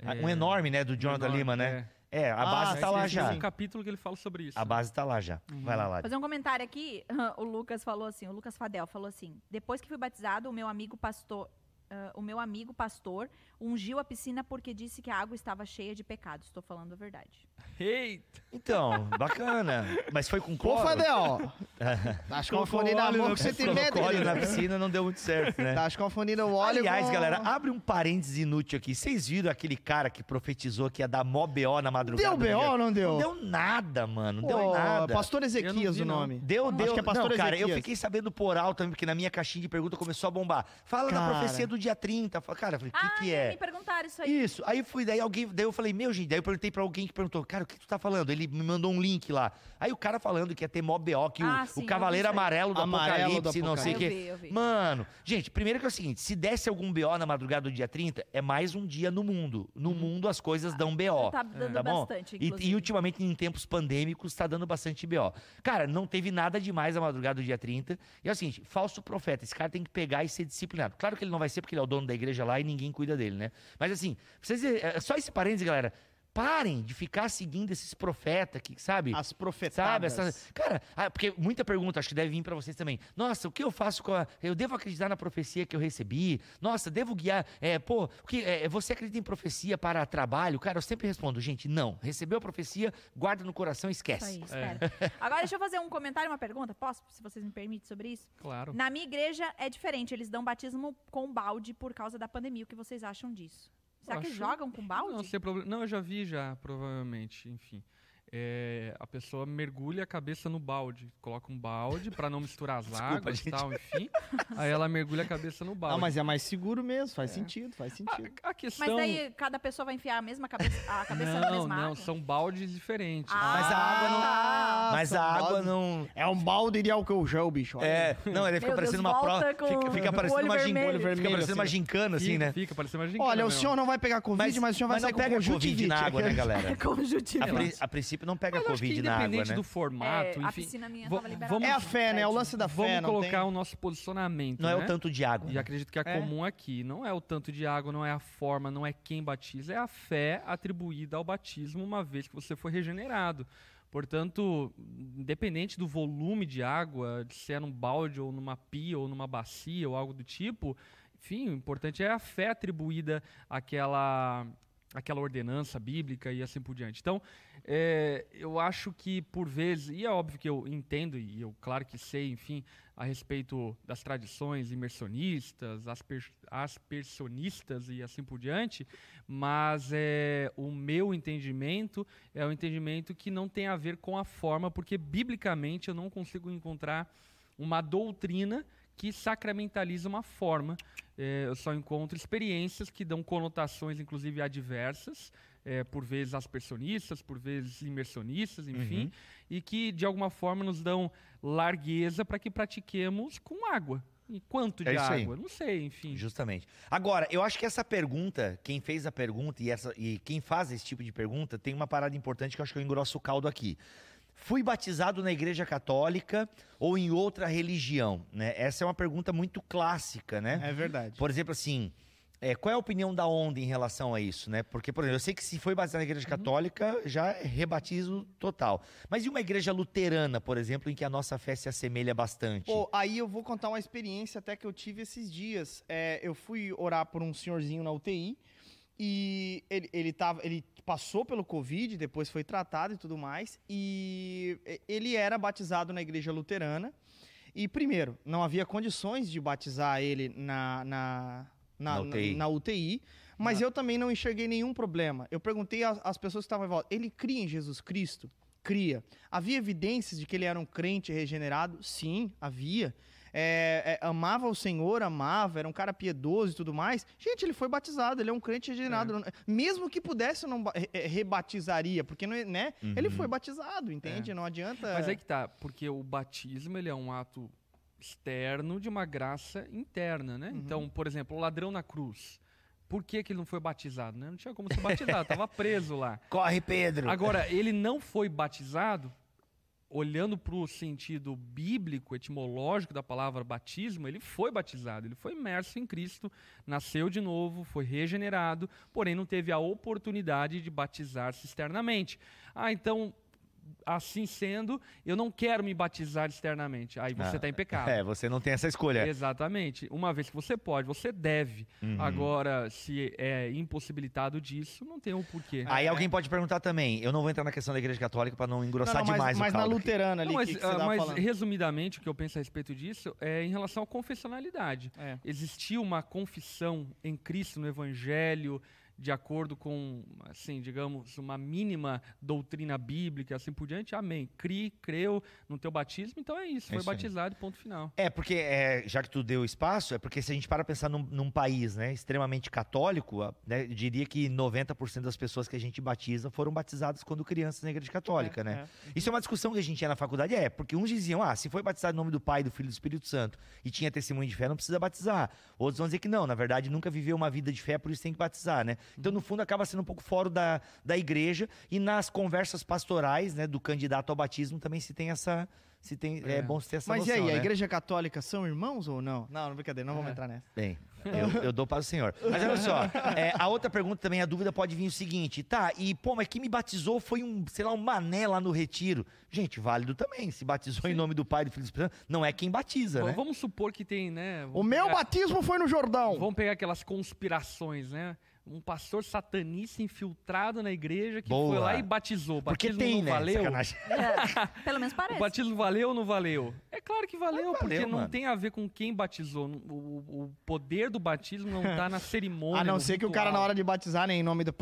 [SPEAKER 2] Ah,
[SPEAKER 3] É,
[SPEAKER 2] um enorme, né, do Jonathan
[SPEAKER 3] enorme,
[SPEAKER 2] Lehman, né?
[SPEAKER 3] É.
[SPEAKER 2] A
[SPEAKER 1] Ah,
[SPEAKER 2] base tá
[SPEAKER 1] sim,
[SPEAKER 2] lá já.
[SPEAKER 3] Tem um capítulo que ele fala sobre isso.
[SPEAKER 2] A base tá lá já.
[SPEAKER 3] Uhum.
[SPEAKER 2] Vai lá, Lari.
[SPEAKER 4] Fazer um comentário aqui, *laughs* o Lucas falou assim, o Lucas Fadel falou assim, depois que fui batizado, o meu amigo pastor, ah, o meu amigo pastor ungiu a piscina porque disse que a água estava cheia de pecados. Estou falando a verdade.
[SPEAKER 3] Eita!
[SPEAKER 2] Então, bacana. Mas foi com
[SPEAKER 1] Pô,
[SPEAKER 2] cloro?
[SPEAKER 1] Fadel, *laughs* acho que o fone na mão que você tem medo,
[SPEAKER 2] óleo na piscina não deu muito certo, né?
[SPEAKER 1] Tá, Acho que o óleo
[SPEAKER 2] Aliás,
[SPEAKER 1] com-
[SPEAKER 2] galera, abre um parênteses inútil aqui. Vocês viram aquele cara que profetizou que ia dar mó BO na madrugada?
[SPEAKER 1] Deu? BO ou não deu?
[SPEAKER 2] Não deu nada, mano. Não
[SPEAKER 1] Pô,
[SPEAKER 2] deu nada.
[SPEAKER 1] Pastor Ezequias
[SPEAKER 3] vi,
[SPEAKER 1] o
[SPEAKER 3] não.
[SPEAKER 1] nome.
[SPEAKER 2] Deu,
[SPEAKER 1] Acho
[SPEAKER 2] deu.
[SPEAKER 1] que é pastor
[SPEAKER 2] não, cara, eu
[SPEAKER 1] Ezequias.
[SPEAKER 2] fiquei sabendo por alto também, porque na minha caixinha de pergunta começou a bombar. Fala da
[SPEAKER 1] Cara.
[SPEAKER 2] profecia do dia 30. Fala, Cara, eu falei, o que,
[SPEAKER 4] ah,
[SPEAKER 2] que
[SPEAKER 4] me
[SPEAKER 2] é?
[SPEAKER 4] perguntaram isso aí.
[SPEAKER 2] Isso. Aí fui, daí alguém, daí eu falei, meu, gente, daí eu perguntei pra alguém que perguntou, cara, o que tu tá falando? Ele me mandou um link lá. Aí o cara falando que ia ter mó BO, que
[SPEAKER 4] Ah,
[SPEAKER 2] o-
[SPEAKER 4] sim,
[SPEAKER 2] o, Cavaleiro. Amarelo do
[SPEAKER 1] Amarelo do
[SPEAKER 2] Apocalipse, não sei o quê.
[SPEAKER 4] Eu vi, eu vi.
[SPEAKER 2] Mano, gente, primeiro que é o seguinte, se desse algum BO na madrugada do dia 30, é mais um dia no mundo. No mundo as coisas dão BO.
[SPEAKER 4] Tá dando
[SPEAKER 2] Tá bom?
[SPEAKER 4] bastante,
[SPEAKER 2] E, e ultimamente, em tempos pandêmicos, tá dando bastante BO. Cara, não teve nada demais na madrugada do dia 30. E é o seguinte, falso profeta, esse cara tem que pegar e ser disciplinado. Claro que ele não vai ser porque ele é o dono da igreja lá e ninguém cuida dele, né? Mas assim, vocês, é, só esse parênteses, galera. Parem de ficar seguindo esses profetas que, sabe?
[SPEAKER 1] As
[SPEAKER 2] Sabe?
[SPEAKER 1] profetadas.
[SPEAKER 2] Essa, cara, ah, porque muita pergunta, acho que deve vir pra vocês também. Nossa, o que eu faço com a. Eu devo acreditar na profecia que eu recebi? Nossa, devo guiar. É, pô, que, é, você acredita em profecia para trabalho? Cara, eu sempre respondo, gente, não. Recebeu a profecia, guarda no coração e
[SPEAKER 4] Isso
[SPEAKER 2] esquece.
[SPEAKER 4] aí, espera. *laughs* Agora deixa eu fazer um comentário, uma pergunta. Posso, se vocês me permitem, sobre isso?
[SPEAKER 3] Claro.
[SPEAKER 4] Na minha igreja é diferente. Eles dão batismo com balde por causa da pandemia. O que vocês acham disso? Será que
[SPEAKER 3] Acho-
[SPEAKER 4] jogam com balde?
[SPEAKER 3] Não, sem problema. Não, eu já vi já, provavelmente, enfim. É, a pessoa mergulha a cabeça no balde. Coloca um balde pra não misturar as *laughs*
[SPEAKER 2] Desculpa,
[SPEAKER 3] águas e
[SPEAKER 2] gente.
[SPEAKER 3] tal, enfim. Aí ela mergulha a cabeça no balde.
[SPEAKER 1] Ah, mas é mais seguro mesmo, faz sentido, faz sentido.
[SPEAKER 3] a, a questão...
[SPEAKER 4] Mas daí cada pessoa vai enfiar a mesma cabeça, a cabeça na
[SPEAKER 3] Não,
[SPEAKER 4] mesma
[SPEAKER 3] não,
[SPEAKER 4] água?
[SPEAKER 3] são baldes diferentes.
[SPEAKER 4] Ah,
[SPEAKER 2] Mas a água não-
[SPEAKER 4] tá.
[SPEAKER 2] Mas a água
[SPEAKER 1] balde.
[SPEAKER 2] não.
[SPEAKER 1] É um balde de álcool gel, bicho. olha.
[SPEAKER 2] É, não, ele fica
[SPEAKER 4] Meu
[SPEAKER 2] parecendo
[SPEAKER 4] Deus,
[SPEAKER 2] uma prova. Fica, fica
[SPEAKER 4] o
[SPEAKER 2] parecendo
[SPEAKER 4] olho
[SPEAKER 2] uma
[SPEAKER 4] vermelho.
[SPEAKER 2] gincana. Fica parecendo uma
[SPEAKER 1] assim.
[SPEAKER 2] gincana, assim,
[SPEAKER 3] fica,
[SPEAKER 2] né?
[SPEAKER 3] Fica, parecendo uma gincana
[SPEAKER 1] Olha, o
[SPEAKER 3] mesmo.
[SPEAKER 1] senhor não vai pegar Covid,
[SPEAKER 2] Mas-
[SPEAKER 1] mas, o senhor vai
[SPEAKER 2] mas
[SPEAKER 1] sair
[SPEAKER 2] não
[SPEAKER 1] com conjuntivite.
[SPEAKER 2] Covid na água, né, galera? *laughs*
[SPEAKER 4] Conjuntivite.
[SPEAKER 2] A, pri- a princípio não pega
[SPEAKER 3] Mas
[SPEAKER 2] Covid na água,
[SPEAKER 3] independente
[SPEAKER 2] né?
[SPEAKER 3] do formato,
[SPEAKER 4] É, a
[SPEAKER 3] enfim.
[SPEAKER 4] piscina minha tava liberada.
[SPEAKER 3] vamos-
[SPEAKER 1] É a fé, né? É o lance da
[SPEAKER 3] Vamos
[SPEAKER 1] fé, não
[SPEAKER 3] colocar
[SPEAKER 1] tem?
[SPEAKER 3] o nosso posicionamento,
[SPEAKER 2] Não é
[SPEAKER 3] né?
[SPEAKER 2] o tanto de água.
[SPEAKER 3] E acredito que é,
[SPEAKER 1] É.
[SPEAKER 3] comum aqui. Não é o tanto de água, não é a forma, não é quem batiza, é a fé atribuída ao batismo uma vez que você foi regenerado. Portanto, independente do volume de água, se é num balde ou numa pia ou numa bacia ou algo do tipo, enfim, o importante é a fé atribuída àquela, àquela ordenança bíblica e assim por diante. Então, é, eu acho que por vezes, e é óbvio que eu entendo, e eu claro que sei, enfim, a respeito das tradições imersionistas, asper, aspersionistas e assim por diante, mas é, o meu entendimento é um entendimento que não tem a ver com a forma, porque biblicamente eu não consigo encontrar uma doutrina que sacramentaliza uma forma. É, eu só encontro experiências que dão conotações, inclusive adversas, é, por vezes aspersionistas, por vezes imersionistas, enfim,
[SPEAKER 2] Uhum.
[SPEAKER 3] e que de alguma forma nos dão largueza para que pratiquemos com água. E quanto de
[SPEAKER 2] É isso aí.
[SPEAKER 3] água? Não sei, enfim.
[SPEAKER 2] Justamente. Agora, eu acho que essa pergunta, quem fez a pergunta e, essa, e quem faz esse tipo de pergunta, tem uma parada importante que eu acho que eu engrosso o caldo aqui. Fui batizado na igreja católica ou em outra religião? Né? Essa é uma pergunta muito clássica, né?
[SPEAKER 1] É verdade.
[SPEAKER 2] Por exemplo, assim, é, qual é a opinião da onda em relação a isso, né? Porque, por exemplo, eu sei que se foi batizado na igreja
[SPEAKER 1] Uhum.
[SPEAKER 2] católica, já é rebatizo total. Mas e uma igreja luterana, por exemplo, em que a nossa fé se assemelha bastante?
[SPEAKER 1] Pô, aí eu vou contar uma experiência até que eu tive esses dias. É, eu fui orar por um senhorzinho na UTI e ele, ele, tava, ele passou pelo Covid, depois foi tratado e tudo mais. E ele era batizado na igreja luterana. E, primeiro, não havia condições de batizar ele na, na, na,
[SPEAKER 2] Na UTI.
[SPEAKER 1] na UTI, mas eu também não enxerguei nenhum problema. Eu perguntei às, às pessoas que estavam em volta: ele cria em Jesus Cristo? Cria. Havia evidências de que ele era um crente regenerado? Sim, havia. É, é, amava o Senhor, amava, era um cara piedoso e tudo mais. Gente, ele foi batizado, ele é um crente regenerado. Mesmo que pudesse, eu não re- rebatizaria, porque não é- né? ele
[SPEAKER 2] Uhum.
[SPEAKER 1] foi batizado, entende? Não adianta.
[SPEAKER 3] Mas aí que tá, porque o batismo ele é um ato externo de uma graça interna, né?
[SPEAKER 1] Uhum.
[SPEAKER 3] Então, por exemplo, o ladrão na cruz. Por que, que ele não foi batizado? Né? Não tinha como ser batizado, estava preso lá. *laughs*
[SPEAKER 2] Corre, Pedro!
[SPEAKER 3] Agora, ele não foi batizado, olhando para o sentido bíblico, etimológico da palavra batismo, ele foi batizado, ele foi imerso em Cristo, nasceu de novo, foi regenerado, porém não teve a oportunidade de batizar-se externamente. Ah, então assim sendo, eu não quero me batizar externamente. Aí você
[SPEAKER 2] Ah,
[SPEAKER 3] está em pecado. *laughs*
[SPEAKER 2] É, você não tem essa escolha.
[SPEAKER 3] Exatamente. Uma vez que você pode, você deve.
[SPEAKER 2] Uhum.
[SPEAKER 3] Agora, se é impossibilitado disso, não tem um porquê.
[SPEAKER 2] Aí alguém pode perguntar também. Eu não vou entrar na questão da igreja católica pra não engrossar
[SPEAKER 1] Não, não,
[SPEAKER 2] demais
[SPEAKER 1] mas,
[SPEAKER 2] o
[SPEAKER 1] mas na luterana ali,
[SPEAKER 3] Não, mas,
[SPEAKER 1] que, que você
[SPEAKER 3] ah, mas
[SPEAKER 1] falando.
[SPEAKER 3] resumidamente, o que eu penso a respeito disso é em relação à confessionalidade.
[SPEAKER 1] É.
[SPEAKER 3] Existia uma confissão em Cristo no Evangelho, de acordo com, assim, digamos, uma mínima doutrina bíblica, assim por diante. Amém. Cri, creu no teu batismo, então é isso.
[SPEAKER 2] É
[SPEAKER 3] Foi
[SPEAKER 2] isso aí.
[SPEAKER 3] batizado, ponto final.
[SPEAKER 2] É, porque, é, já que tu deu espaço, é porque se a gente para pensar num, num país né, extremamente católico, né, eu diria que 90% das pessoas que a gente batiza foram batizadas quando crianças na igreja católica,
[SPEAKER 1] É,
[SPEAKER 2] né?
[SPEAKER 1] é.
[SPEAKER 2] Isso é uma discussão que a gente tinha na faculdade, é, porque uns diziam, ah, se foi batizado em nome do Pai, do Filho e do Espírito Santo e tinha testemunho de fé, não precisa batizar. Outros vão dizer que não, na verdade nunca viveu uma vida de fé, por isso tem que batizar, né? Então, no fundo, acaba sendo um pouco fora da, da igreja e nas conversas pastorais, né, do candidato ao batismo também se tem essa... Se tem, é.
[SPEAKER 3] É.
[SPEAKER 2] bom se ter essa
[SPEAKER 1] Mas e
[SPEAKER 2] noção,
[SPEAKER 1] aí, a
[SPEAKER 2] né?
[SPEAKER 1] igreja católica são irmãos ou não? Não, não brincadeira, não vamos
[SPEAKER 3] É.
[SPEAKER 1] entrar nessa.
[SPEAKER 2] Bem, eu, eu dou para o senhor. Mas olha só, é, a outra pergunta também, a dúvida pode vir o seguinte, tá, e pô, mas quem me batizou foi um, sei lá, um mané lá no retiro. Gente, válido também, se batizou em nome do Pai, do Filho e do Espírito Santo, não é quem batiza,
[SPEAKER 3] Bom,
[SPEAKER 2] né?
[SPEAKER 3] Vamos supor que tem, né?
[SPEAKER 1] O
[SPEAKER 3] vamos
[SPEAKER 1] meu
[SPEAKER 3] pegar-
[SPEAKER 1] batismo foi no Jordão.
[SPEAKER 3] Vamos pegar aquelas conspirações, né? Um pastor satanista infiltrado na igreja que
[SPEAKER 2] Boa.
[SPEAKER 3] foi lá e batizou. O
[SPEAKER 2] Porque
[SPEAKER 3] batismo
[SPEAKER 2] tem,
[SPEAKER 3] não
[SPEAKER 2] né?
[SPEAKER 3] valeu. *laughs*
[SPEAKER 4] É, pelo menos
[SPEAKER 3] O
[SPEAKER 4] parece.
[SPEAKER 3] batismo valeu ou não valeu? É claro que valeu,
[SPEAKER 2] valeu,
[SPEAKER 3] porque não
[SPEAKER 2] mano.
[SPEAKER 3] tem a ver com quem batizou. O, o- o poder do batismo não tá na *laughs* cerimônia.
[SPEAKER 1] A não ser que o cara, na
[SPEAKER 3] ritual.
[SPEAKER 1] hora de batizar, né, em nome do.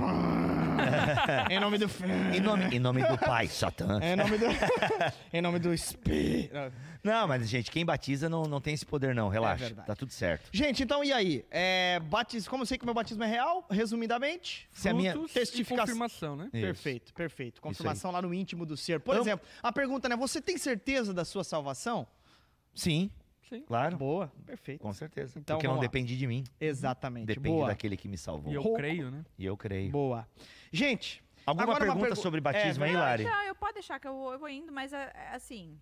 [SPEAKER 1] *laughs* em nome do.
[SPEAKER 2] Em nome, em nome do Pai, Satã.
[SPEAKER 1] Em nome do. *laughs* em nome do Espírito.
[SPEAKER 2] Não, mas, gente, quem batiza não, não tem esse poder, não, relaxa.
[SPEAKER 1] É verdade.
[SPEAKER 2] tá tudo certo.
[SPEAKER 1] Gente, então e aí? É, batis... Como eu sei que o meu batismo é real, resumidamente.
[SPEAKER 2] Se a minha
[SPEAKER 3] Frutos
[SPEAKER 1] testificação-
[SPEAKER 3] e confirmação, né?
[SPEAKER 2] Isso.
[SPEAKER 1] Perfeito, perfeito. Confirmação lá no íntimo do ser. Por
[SPEAKER 2] Am-
[SPEAKER 1] exemplo, a pergunta, né? Você tem certeza da sua salvação?
[SPEAKER 2] Sim,
[SPEAKER 3] Sim.
[SPEAKER 2] claro,
[SPEAKER 1] Boa, perfeito.
[SPEAKER 2] com certeza.
[SPEAKER 1] Então,
[SPEAKER 2] Porque não
[SPEAKER 1] lá.
[SPEAKER 2] depende de mim,
[SPEAKER 1] Exatamente.
[SPEAKER 2] depende
[SPEAKER 1] boa.
[SPEAKER 2] daquele que me salvou.
[SPEAKER 3] E eu creio, né?
[SPEAKER 2] E eu creio.
[SPEAKER 1] Boa. Gente,
[SPEAKER 2] Alguma
[SPEAKER 1] Agora
[SPEAKER 2] pergunta
[SPEAKER 1] pergu-
[SPEAKER 2] sobre batismo
[SPEAKER 1] É,
[SPEAKER 2] aí, Lari?
[SPEAKER 4] Não, eu pode deixar que eu, vou- eu vou indo, mas é, é assim.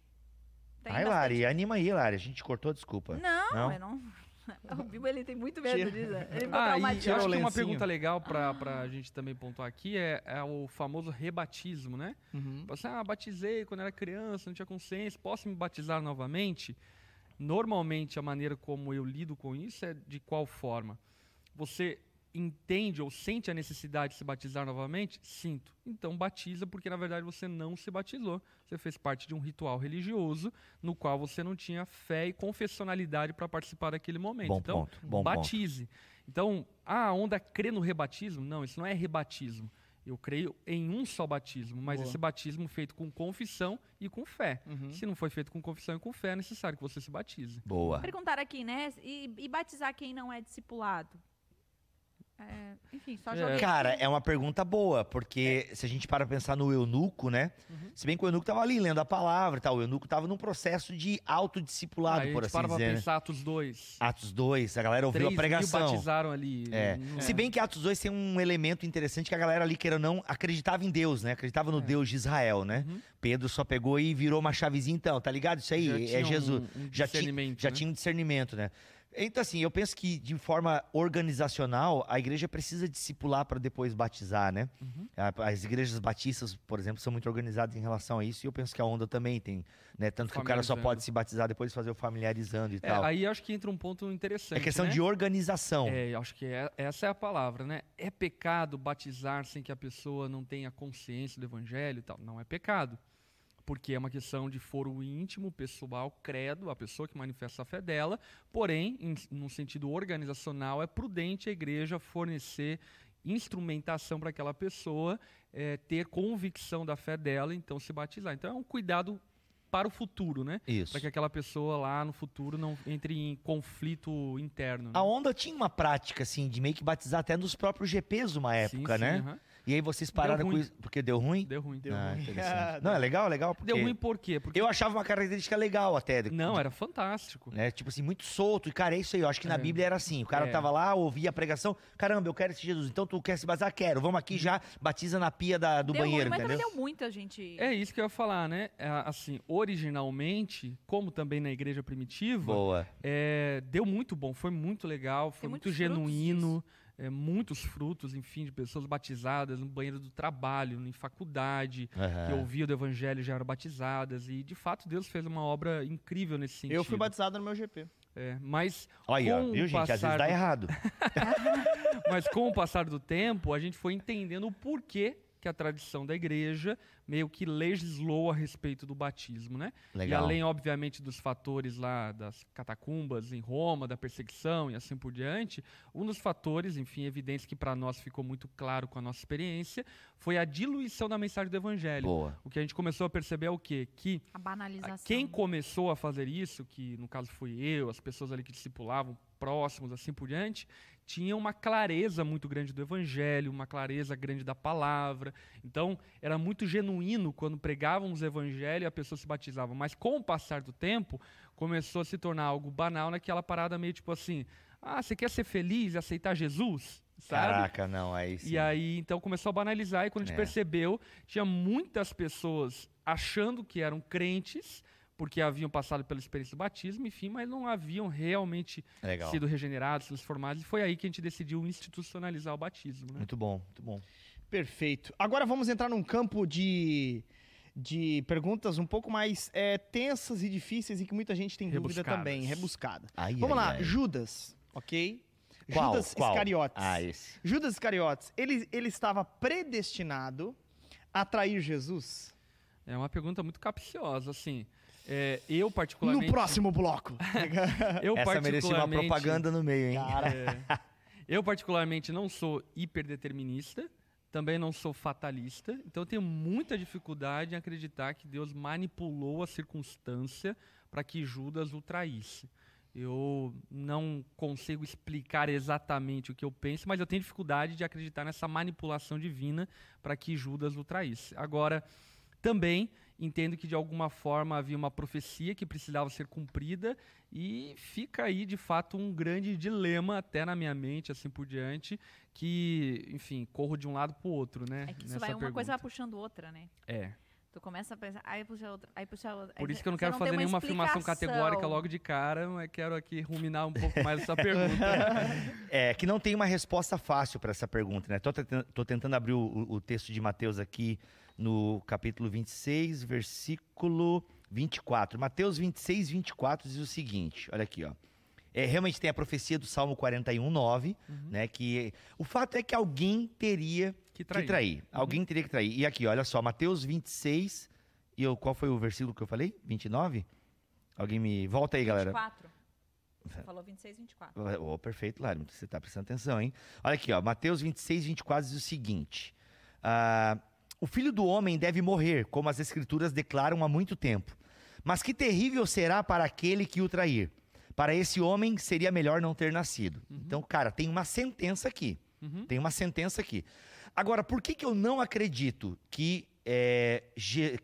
[SPEAKER 2] Ai,
[SPEAKER 4] bastante-
[SPEAKER 2] Lari, anima aí, Lari. A gente cortou, desculpa.
[SPEAKER 4] Não,
[SPEAKER 2] Não?
[SPEAKER 4] eu não. *laughs* O Bibo ele tem muito medo
[SPEAKER 1] Tira.
[SPEAKER 4] disso. Ele
[SPEAKER 3] Ah,
[SPEAKER 4] uma
[SPEAKER 3] e acho que uma pergunta legal pra, pra gente também pontuar aqui é, é o famoso rebatismo, né?
[SPEAKER 1] Uhum.
[SPEAKER 3] Você, ah, batizei quando era criança, não tinha consciência, posso me batizar novamente? Normalmente, a maneira como eu lido com isso é de qual forma? Você entende ou sente a necessidade de se batizar novamente? Sinto. Então, batiza, porque na verdade você não se batizou. Você fez parte de um ritual religioso no qual você não tinha fé e confessionalidade para participar daquele momento.
[SPEAKER 2] Bom
[SPEAKER 3] então,
[SPEAKER 2] ponto, bom ponto.
[SPEAKER 3] batize. Então, ah, a onda crê no rebatismo? Não, isso não é rebatismo. Eu creio em um só batismo, mas
[SPEAKER 1] Boa.
[SPEAKER 3] esse batismo feito com confissão e com fé.
[SPEAKER 1] Uhum.
[SPEAKER 3] Se não foi feito com confissão e com fé, é necessário que você se batize.
[SPEAKER 2] Boa.
[SPEAKER 4] Perguntaram aqui, né? E, e batizar quem não é discipulado? É, enfim, só
[SPEAKER 3] É.
[SPEAKER 4] joguei.
[SPEAKER 2] Cara, é uma pergunta boa, porque se a gente para pra pensar no eunuco, né?
[SPEAKER 3] Uhum.
[SPEAKER 2] Se bem que o eunuco tava ali lendo a palavra e tal, o eunuco tava num processo de autodiscipulado,
[SPEAKER 3] Aí a
[SPEAKER 2] por
[SPEAKER 3] gente
[SPEAKER 2] assim
[SPEAKER 3] para pra
[SPEAKER 2] dizer. né?
[SPEAKER 3] pensar Atos 2.
[SPEAKER 2] Atos 2, a galera ouviu
[SPEAKER 3] 3
[SPEAKER 2] a
[SPEAKER 3] mil
[SPEAKER 2] pregação.
[SPEAKER 3] batizaram ali.
[SPEAKER 2] É.
[SPEAKER 3] Não-
[SPEAKER 2] Se bem que Atos 2 tem um elemento interessante que a galera ali, queira ou não, acreditava em Deus, né? Acreditava no
[SPEAKER 3] É.
[SPEAKER 2] Deus de Israel, né?
[SPEAKER 3] Uhum.
[SPEAKER 2] Pedro só pegou e virou uma chavezinha, então, tá ligado? Isso aí
[SPEAKER 3] Já
[SPEAKER 2] é
[SPEAKER 3] tinha
[SPEAKER 2] Jesus.
[SPEAKER 3] um- um
[SPEAKER 2] já, ti,
[SPEAKER 3] discernimento,
[SPEAKER 2] já
[SPEAKER 3] né?
[SPEAKER 2] tinha um discernimento, né? Então, assim, eu penso que de forma organizacional, a igreja precisa discipular para depois batizar, né?
[SPEAKER 3] Uhum.
[SPEAKER 2] As igrejas batistas, por exemplo, são muito organizadas em relação a isso, e eu penso que a onda também tem, né? Tanto que o cara só pode se batizar depois de fazer o familiarizando e
[SPEAKER 3] É,
[SPEAKER 2] tal.
[SPEAKER 3] aí acho que entra um ponto interessante.
[SPEAKER 2] É questão
[SPEAKER 3] né?
[SPEAKER 2] de organização.
[SPEAKER 3] É, eu acho que é- essa é a palavra, né? É pecado batizar sem que a pessoa não tenha consciência do evangelho e tal? Não é pecado. Porque é uma questão de foro íntimo, pessoal, credo, a pessoa que manifesta a fé dela. Porém, em, num sentido organizacional, é prudente a igreja fornecer instrumentação para aquela pessoa é, ter convicção da fé dela, então se batizar. Então é um cuidado para o futuro, né?
[SPEAKER 2] Isso.
[SPEAKER 3] Para que aquela pessoa lá no futuro não entre em conflito interno. né?
[SPEAKER 2] A onda tinha uma prática, assim, de meio que batizar até nos próprios GPs uma época,
[SPEAKER 3] Sim,
[SPEAKER 2] né?
[SPEAKER 3] sim, aham.
[SPEAKER 2] E aí vocês pararam com isso. Porque deu ruim?
[SPEAKER 3] Deu ruim.
[SPEAKER 1] Deu
[SPEAKER 2] ah,
[SPEAKER 1] ruim.
[SPEAKER 2] interessante. *laughs* Não, é legal, legal. Porque
[SPEAKER 3] Deu ruim por quê? Porque
[SPEAKER 2] Eu achava uma característica legal até. de-
[SPEAKER 3] não, era fantástico.
[SPEAKER 2] né? Tipo assim, muito solto. E, cara, é isso aí. Eu acho que na
[SPEAKER 3] É.
[SPEAKER 2] Bíblia era assim. O cara
[SPEAKER 3] É.
[SPEAKER 2] tava lá, ouvia a pregação. Caramba, eu quero esse Jesus. Então tu quer se batizar? Quero. Vamos aqui já, batiza na pia da- do
[SPEAKER 4] deu
[SPEAKER 2] banheiro,
[SPEAKER 4] ruim, mas
[SPEAKER 2] entendeu?
[SPEAKER 4] também deu muita gente.
[SPEAKER 3] É isso que eu ia falar, né? É, assim, originalmente, como também na igreja primitiva,
[SPEAKER 2] Boa.
[SPEAKER 3] é, deu muito bom, foi muito legal, foi
[SPEAKER 4] Tem
[SPEAKER 3] muito
[SPEAKER 4] frutos
[SPEAKER 3] genuíno. É, muitos frutos, enfim, de pessoas batizadas no banheiro do trabalho, em faculdade, que
[SPEAKER 2] Aham.
[SPEAKER 3] ouviam do evangelho já eram batizadas. E, de fato, Deus fez uma obra incrível nesse sentido.
[SPEAKER 1] Eu fui batizado no meu GP.
[SPEAKER 3] É, mas,
[SPEAKER 2] Olha aí, ó,
[SPEAKER 3] com
[SPEAKER 2] viu,
[SPEAKER 3] o
[SPEAKER 2] gente? Às vezes
[SPEAKER 3] passar
[SPEAKER 2] dá
[SPEAKER 3] do-
[SPEAKER 2] errado. *laughs*
[SPEAKER 3] mas com o passar do tempo, a gente foi entendendo o porquê que a tradição da igreja meio que legislou a respeito do batismo, né?
[SPEAKER 2] Legal.
[SPEAKER 3] E além, obviamente, dos fatores lá das catacumbas em Roma, da perseguição e assim por diante, um dos fatores, enfim, evidentes que para nós ficou muito claro com a nossa experiência, foi a diluição da mensagem do evangelho.
[SPEAKER 2] Boa.
[SPEAKER 3] O que a gente começou a perceber é o quê? Que
[SPEAKER 4] A banalização.
[SPEAKER 3] quem começou a fazer isso, que no caso fui eu, as pessoas ali que discipulavam, próximos, assim por diante, tinha uma clareza muito grande do evangelho, uma clareza grande da palavra. Então, era muito genuíno quando pregávamos o evangelho e a pessoa se batizava. Mas com o passar do tempo, começou a se tornar algo banal naquela parada meio tipo assim: ah, você quer ser feliz e aceitar Jesus? Sabe?
[SPEAKER 2] Caraca, não, aí sim.
[SPEAKER 3] E aí, então, começou a banalizar, e quando a gente
[SPEAKER 2] É.
[SPEAKER 3] percebeu, tinha muitas pessoas achando que eram crentes, porque haviam passado pela experiência do batismo, enfim, mas não haviam realmente
[SPEAKER 2] Legal.
[SPEAKER 3] sido regenerados, transformados, e foi aí que a gente decidiu institucionalizar o batismo, né?
[SPEAKER 2] Muito bom, muito bom.
[SPEAKER 1] Perfeito. Agora vamos entrar num campo de, de perguntas um pouco mais é, tensas e difíceis e que muita gente tem dúvida também, rebuscada.
[SPEAKER 2] Ai,
[SPEAKER 1] Vamos
[SPEAKER 2] ai,
[SPEAKER 1] lá,
[SPEAKER 2] ai.
[SPEAKER 1] Judas, ok?
[SPEAKER 2] Qual?
[SPEAKER 1] Judas
[SPEAKER 2] Qual?
[SPEAKER 1] Iscariotes.
[SPEAKER 2] Ah, esse.
[SPEAKER 1] Judas Iscariotes, ele, ele estava predestinado a trair Jesus?
[SPEAKER 3] É uma pergunta muito capciosa, assim. É, eu, particularmente...
[SPEAKER 1] No próximo bloco. *laughs*
[SPEAKER 3] Eu,
[SPEAKER 2] Essa merecia uma
[SPEAKER 3] particularmente-
[SPEAKER 2] propaganda no meio, hein?
[SPEAKER 3] É. Eu, particularmente, não sou hiperdeterminista, também não sou fatalista, então eu tenho muita dificuldade em acreditar que Deus manipulou a circunstância para que Judas o traísse. Eu não consigo explicar exatamente o que eu penso, mas eu tenho dificuldade de acreditar nessa manipulação divina para que Judas o traísse. Agora, também entendo que de alguma forma havia uma profecia que precisava ser cumprida e fica aí de fato um grande dilema até na minha mente assim por diante que enfim corro de um lado para o outro né
[SPEAKER 4] É que isso
[SPEAKER 3] nessa
[SPEAKER 4] vai, uma
[SPEAKER 3] pergunta.
[SPEAKER 4] coisa vai puxando outra, né?
[SPEAKER 3] é
[SPEAKER 4] Tu começa a pensar, aí puxa outra, aí puxa outra.
[SPEAKER 3] por isso que eu não quero
[SPEAKER 4] tem
[SPEAKER 3] fazer
[SPEAKER 4] uma
[SPEAKER 3] nenhuma afirmação categórica logo de cara mas quero aqui ruminar um pouco mais essa pergunta *laughs*
[SPEAKER 2] É, que não tem uma resposta fácil para essa pergunta, né? Tô, tentando- tô tentando abrir o, o- o texto de Mateus aqui no capítulo 26, versículo 24. Mateus 26, 24 diz o seguinte, olha aqui, ó. É, realmente tem a profecia do Salmo 41, 9, né? Que o fato é que alguém teria
[SPEAKER 3] que
[SPEAKER 2] que
[SPEAKER 3] trair,
[SPEAKER 2] trair. Alguém teria que trair. E aqui, olha só, Mateus 26, e eu, qual foi o versículo que eu falei? 29? Alguém me... Volta aí, galera.
[SPEAKER 4] 24. Você falou 26, 24.
[SPEAKER 2] Oh, perfeito, Lário. Você tá prestando atenção, hein? Olha aqui, ó. Mateus 26, 24 diz o seguinte. ah, o filho do homem deve morrer, como as escrituras declaram há muito tempo. Mas que terrível será para aquele que o trair. Para esse homem seria melhor não ter nascido. Então, cara, tem uma sentença aqui.
[SPEAKER 3] Uhum.
[SPEAKER 2] Tem uma sentença aqui. Agora, por que, que eu não acredito que, é,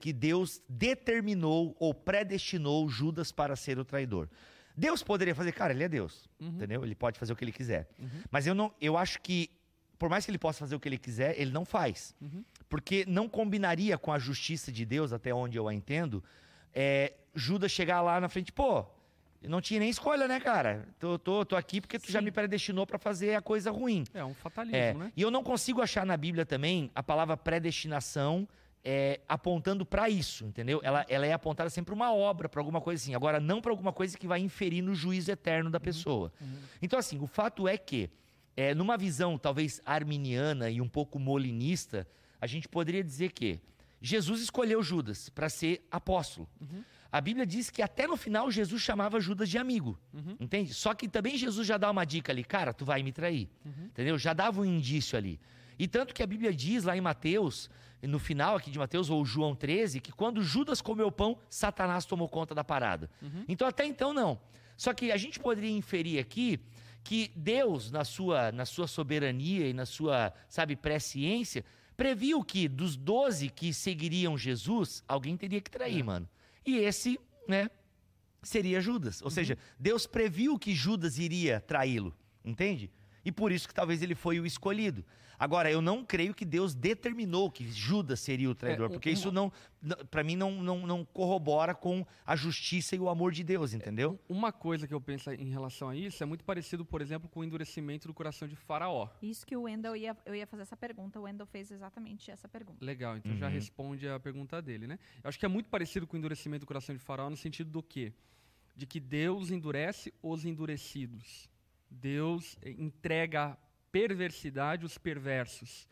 [SPEAKER 2] que Deus determinou ou predestinou Judas para ser o traidor? Deus poderia fazer, cara, ele é Deus,
[SPEAKER 3] Uhum.
[SPEAKER 2] entendeu? Ele pode fazer o que ele quiser. Mas eu não, eu acho que por mais que ele possa fazer o que ele quiser, ele não faz,
[SPEAKER 3] Uhum.
[SPEAKER 2] Porque não combinaria com a justiça de Deus, até onde eu a entendo, é, Judas chegar lá na frente, pô, eu não tinha nem escolha, né, cara? Tô, tô, tô aqui porque tu já
[SPEAKER 3] Sim.
[SPEAKER 2] me predestinou para fazer a coisa ruim.
[SPEAKER 3] é um fatalismo
[SPEAKER 2] É,
[SPEAKER 3] né
[SPEAKER 2] E eu não consigo achar na Bíblia também a palavra predestinação é, apontando para isso, entendeu? Ela, ela é apontada sempre para uma obra, para alguma coisa assim. Agora, não para alguma coisa que vai inferir no juízo eterno da pessoa. Então, assim, o fato é que, é, numa visão talvez arminiana e um pouco molinista, a gente poderia dizer que Jesus escolheu Judas para ser apóstolo. A Bíblia diz que até no final Jesus chamava Judas de amigo, entende? Só que também Jesus já dá uma dica ali, cara, tu vai me trair, entendeu? Já dava um indício ali. E tanto que a Bíblia diz lá em Mateus, no final aqui de Mateus, ou João 13, que quando Judas comeu pão, Satanás tomou conta da parada. Então até então não. Só que a gente poderia inferir aqui que Deus, na sua, na sua soberania e na sua, sabe, presciência, previu que dos 12 que seguiriam Jesus, alguém teria que trair, mano. E esse, né, seria Judas. Ou seja, Deus previu que Judas iria traí-lo, entende? E por isso que talvez ele foi o escolhido. Agora, eu não creio que Deus determinou que Judas seria o traidor,
[SPEAKER 3] É,
[SPEAKER 2] porque
[SPEAKER 3] uma-
[SPEAKER 2] isso não, para mim não, não, não corrobora com a justiça e o amor de Deus, entendeu?
[SPEAKER 3] Uma coisa que eu penso em relação a isso é muito parecido, por exemplo, com o endurecimento do coração de Faraó.
[SPEAKER 4] Isso que o Wendell ia, eu ia fazer essa pergunta. O Wendell fez exatamente essa pergunta.
[SPEAKER 3] Legal, então já
[SPEAKER 2] Uhum.
[SPEAKER 3] responde a pergunta dele, né? Eu acho que é muito parecido com o endurecimento do coração de Faraó no sentido do quê? De que Deus endurece os endurecidos. Deus eh, entrega a perversidade aos perversos.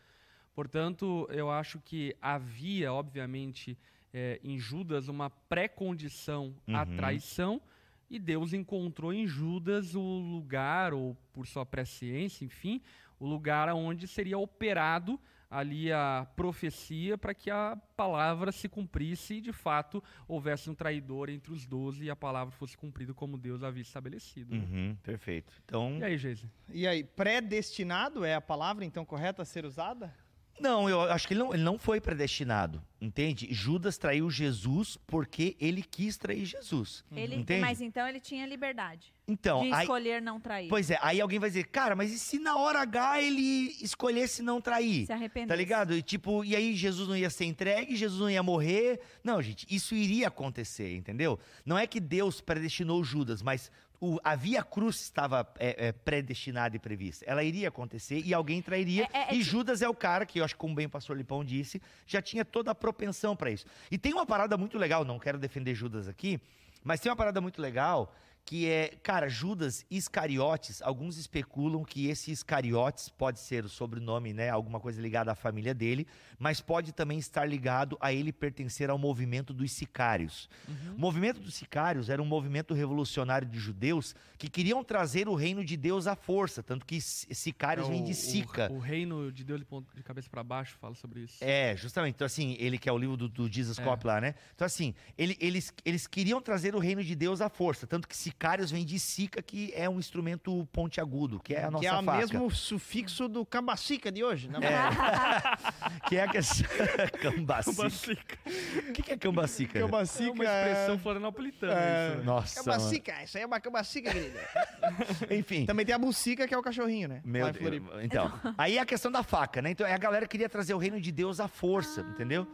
[SPEAKER 3] Portanto, eu acho que havia, obviamente, eh, em Judas uma pré-condição à
[SPEAKER 2] Uhum.
[SPEAKER 3] traição e Deus encontrou em Judas o lugar, ou por sua presciência, enfim, o lugar onde seria operado ali a profecia para que a palavra se cumprisse e de fato houvesse um traidor entre os doze e a palavra fosse cumprida como Deus havia estabelecido. né?
[SPEAKER 2] Uhum, perfeito. Então,
[SPEAKER 3] E aí, Geise?
[SPEAKER 1] E aí, predestinado é a palavra então correta a ser usada?
[SPEAKER 2] Não, eu acho que ele não, ele não foi predestinado, entende? Judas traiu Jesus porque ele quis trair Jesus.
[SPEAKER 4] Ele,
[SPEAKER 2] Entende?
[SPEAKER 4] mas então ele tinha liberdade
[SPEAKER 2] Então,
[SPEAKER 4] de
[SPEAKER 2] aí,
[SPEAKER 4] escolher não trair.
[SPEAKER 2] pois é, aí alguém vai dizer, cara, mas e se na hora H ele escolhesse não trair?
[SPEAKER 4] se arrepender.
[SPEAKER 2] Tá ligado? E tipo, e aí Jesus não ia ser entregue, Jesus não ia morrer. Não, gente, isso iria acontecer, entendeu? Não é que Deus predestinou Judas, mas o, a via cruz estava é, é, predestinada e prevista. Ela iria acontecer e alguém trairia.
[SPEAKER 4] É- é- é
[SPEAKER 2] e Judas é o cara que, eu acho que como bem o pastor Lipão disse, já tinha toda a propensão para isso. E tem uma parada muito legal, não quero defender Judas aqui, mas tem uma parada muito legal que é, cara, Judas Iscariotes, alguns especulam que esse Iscariotes pode ser o sobrenome, né, alguma coisa ligada à família dele, mas pode também estar ligado a ele pertencer ao movimento dos sicários. O movimento dos sicários era um movimento revolucionário de judeus que queriam trazer o reino de Deus à força, tanto que sicários
[SPEAKER 3] É
[SPEAKER 2] vêm
[SPEAKER 3] o-
[SPEAKER 2] de sica.
[SPEAKER 3] O, o reino de Deus de cabeça para baixo fala sobre isso.
[SPEAKER 2] É, justamente. Então, assim, ele que é o livro do, do Jesus
[SPEAKER 3] É.
[SPEAKER 2] Cop lá, né? Então, assim, ele- eles, eles queriam trazer o reino de Deus à força. Tanto que sicários vem de sica, que é um instrumento pontiagudo, que é a nossa
[SPEAKER 1] que é o
[SPEAKER 2] faca.
[SPEAKER 1] mesmo sufixo do cambacica de hoje, né? *laughs*
[SPEAKER 2] Que é a questão... *laughs* cambacica.
[SPEAKER 3] Cambacica.
[SPEAKER 2] O que, que é cambacica?
[SPEAKER 3] É
[SPEAKER 1] Cambacica
[SPEAKER 3] uma expressão florianopolitana.
[SPEAKER 1] É.
[SPEAKER 3] isso, né?
[SPEAKER 2] Nossa, mano.
[SPEAKER 1] Cambacica, isso aí é uma cambacica, querida. *laughs*
[SPEAKER 2] Enfim.
[SPEAKER 1] Também tem a bucica, que é o cachorrinho, né?
[SPEAKER 2] Meu Deus. Então, aí é a questão da faca, né? Então, a galera queria trazer o reino de Deus à força, entendeu?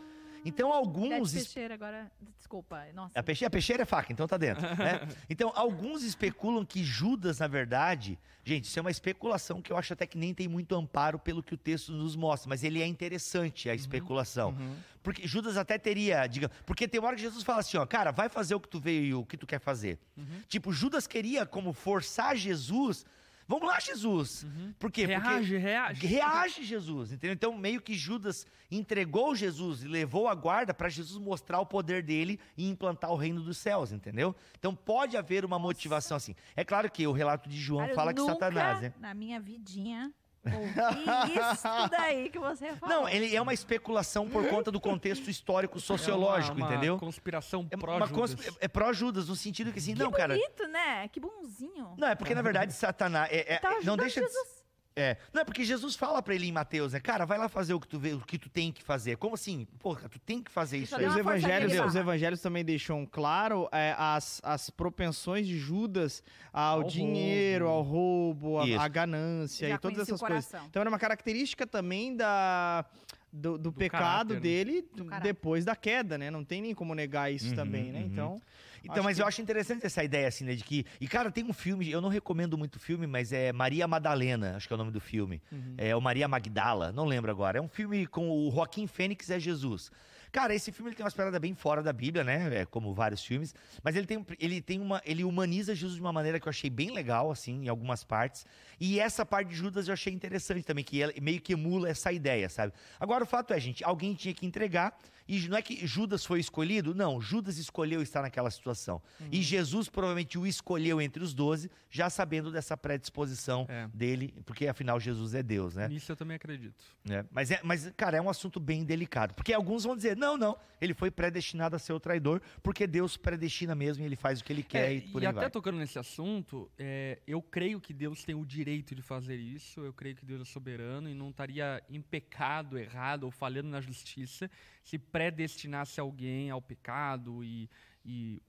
[SPEAKER 2] Então, alguns...
[SPEAKER 4] Deve
[SPEAKER 2] es-
[SPEAKER 4] Peixeira agora. Desculpa. Nossa.
[SPEAKER 2] A peixeira, a peixeira é faca, então tá dentro. né? *laughs* Então, alguns especulam que Judas, na verdade, gente, isso é uma especulação que eu acho até que nem tem muito amparo pelo que o texto nos mostra, mas ele é interessante, a especulação.
[SPEAKER 1] Uhum.
[SPEAKER 2] Porque Judas até teria, diga, porque tem uma hora que Jesus fala assim, ó, cara, vai fazer o que tu veio e o que tu quer fazer. Tipo, Judas queria como forçar Jesus. Vamos lá, Jesus. Por quê? Porque
[SPEAKER 3] Reage, reage.
[SPEAKER 2] reage Jesus, entendeu? Então, meio que Judas entregou Jesus e levou a guarda para Jesus mostrar o poder dele e implantar o reino dos céus, entendeu? Então, pode haver uma motivação assim. É claro que o relato de João
[SPEAKER 4] Cara,
[SPEAKER 2] fala que
[SPEAKER 4] nunca,
[SPEAKER 2] Satanás, né?
[SPEAKER 4] Na minha vidinha, ouvi isso daí que você falou.
[SPEAKER 2] Não, ele é uma especulação por conta do contexto histórico sociológico,
[SPEAKER 3] é uma, uma
[SPEAKER 2] entendeu?
[SPEAKER 3] conspiração
[SPEAKER 2] É,
[SPEAKER 3] pró
[SPEAKER 2] uma consp-
[SPEAKER 3] Judas.
[SPEAKER 2] é pró-Judas, no sentido que assim,
[SPEAKER 4] que
[SPEAKER 2] não, cara.
[SPEAKER 4] bonito, né? Que bonzinho.
[SPEAKER 2] Não, é porque na verdade Satanás. é- é-
[SPEAKER 4] Tá
[SPEAKER 2] não deixa de
[SPEAKER 4] Jesus.
[SPEAKER 2] É, não é porque Jesus fala pra ele em Mateus, né? Cara, vai lá fazer o que tu vê, o que tu tem que fazer. Como assim? Porra, tu tem que fazer isso
[SPEAKER 4] Só
[SPEAKER 2] aí.
[SPEAKER 1] Os evangelhos, os evangelhos também deixam claro é, as, as propensões de Judas ao,
[SPEAKER 3] Ao
[SPEAKER 1] dinheiro,
[SPEAKER 3] roubo.
[SPEAKER 1] ao roubo,
[SPEAKER 2] Isso.
[SPEAKER 1] à ganância
[SPEAKER 4] Já
[SPEAKER 1] e todas essas coisas. Então era uma característica também da, do, do pecado
[SPEAKER 3] caráter, né?
[SPEAKER 1] dele
[SPEAKER 4] Do caráter.
[SPEAKER 1] depois da queda, né? Não tem nem como negar isso
[SPEAKER 2] Uhum,
[SPEAKER 1] também, né?
[SPEAKER 2] uhum.
[SPEAKER 1] Então,
[SPEAKER 2] Então,
[SPEAKER 1] Acho
[SPEAKER 2] mas
[SPEAKER 1] que-
[SPEAKER 2] eu acho interessante essa ideia, assim, né? De que. E, cara, tem um filme, eu não recomendo muito o filme, mas é Maria Madalena, acho que é o nome do filme.
[SPEAKER 1] Uhum.
[SPEAKER 2] É o Maria Magdala, não lembro agora. É um filme com o Joaquim Fênix é Jesus. Cara, esse filme ele tem umas paradas bem fora da Bíblia, né? É, como vários filmes. Mas ele tem, ele tem uma. Ele humaniza Jesus de uma maneira que eu achei bem legal, assim, em algumas partes. E essa parte de Judas eu achei interessante também, que meio que emula essa ideia, sabe? Agora o fato é, gente, alguém tinha que entregar. E não é que Judas foi escolhido, não. Judas escolheu estar naquela situação. E Jesus provavelmente o escolheu entre os doze, já sabendo dessa predisposição
[SPEAKER 3] É.
[SPEAKER 2] dele, porque afinal Jesus é Deus, né?
[SPEAKER 3] Nisso eu também acredito.
[SPEAKER 2] É, mas, é, mas, cara, é um assunto bem delicado. Porque alguns vão dizer, não, não, ele foi predestinado a ser o traidor, porque Deus predestina mesmo e ele faz o que ele quer
[SPEAKER 3] É,
[SPEAKER 2] e por
[SPEAKER 3] e até
[SPEAKER 2] vai.
[SPEAKER 3] tocando nesse assunto, é, eu creio que Deus tem o direito de fazer isso, eu creio que Deus é soberano e não estaria em pecado, errado ou falhando na justiça se predestinasse alguém ao pecado e, e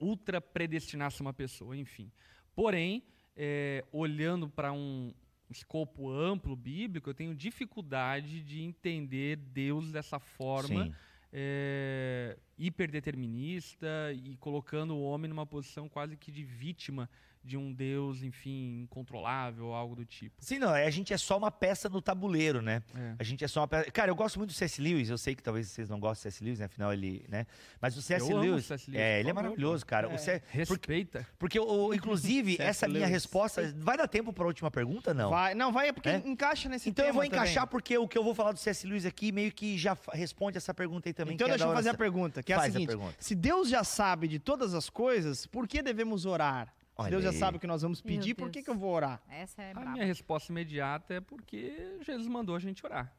[SPEAKER 3] ultra predestinasse uma pessoa, enfim. Porém, é, olhando para um escopo amplo bíblico, eu tenho dificuldade de entender Deus dessa forma.
[SPEAKER 2] Sim.
[SPEAKER 3] é, hiperdeterminista e colocando o homem numa posição quase que de vítima de um Deus, enfim, incontrolável, algo do tipo.
[SPEAKER 2] Sim, não, a gente é só uma peça no tabuleiro, né?
[SPEAKER 3] É.
[SPEAKER 2] A gente é só uma peça. Cara, eu gosto muito do C.S. Lewis, eu sei que talvez vocês não gostem do C.S. Lewis, né? Afinal, ele, né? Mas o C.S. Lewis.
[SPEAKER 3] Lewis,
[SPEAKER 2] É, ele é maravilhoso, cara. O C- porque,
[SPEAKER 3] Respeita.
[SPEAKER 2] porque o, inclusive, *laughs* essa minha
[SPEAKER 1] Lewis.
[SPEAKER 2] resposta. Vai dar tempo pra última pergunta, não?
[SPEAKER 1] Vai, não, vai, é porque
[SPEAKER 2] É?
[SPEAKER 1] encaixa nesse
[SPEAKER 2] Então eu vou encaixar
[SPEAKER 1] também.
[SPEAKER 2] porque o que eu vou falar do C.S. Lewis aqui meio que já responde essa pergunta aí também.
[SPEAKER 1] Então
[SPEAKER 2] que é
[SPEAKER 1] deixa eu fazer a
[SPEAKER 2] oração.
[SPEAKER 1] pergunta, que é
[SPEAKER 2] Faz
[SPEAKER 1] a
[SPEAKER 2] a
[SPEAKER 1] seguinte.
[SPEAKER 2] pergunta.
[SPEAKER 1] se Deus já sabe de todas as coisas, por que devemos orar? Se
[SPEAKER 2] Olha
[SPEAKER 1] Deus já
[SPEAKER 2] aí.
[SPEAKER 1] sabe o que nós vamos pedir, por que, que eu vou orar?
[SPEAKER 4] Essa é
[SPEAKER 3] A
[SPEAKER 4] braba.
[SPEAKER 3] minha resposta imediata é porque Jesus mandou a gente orar.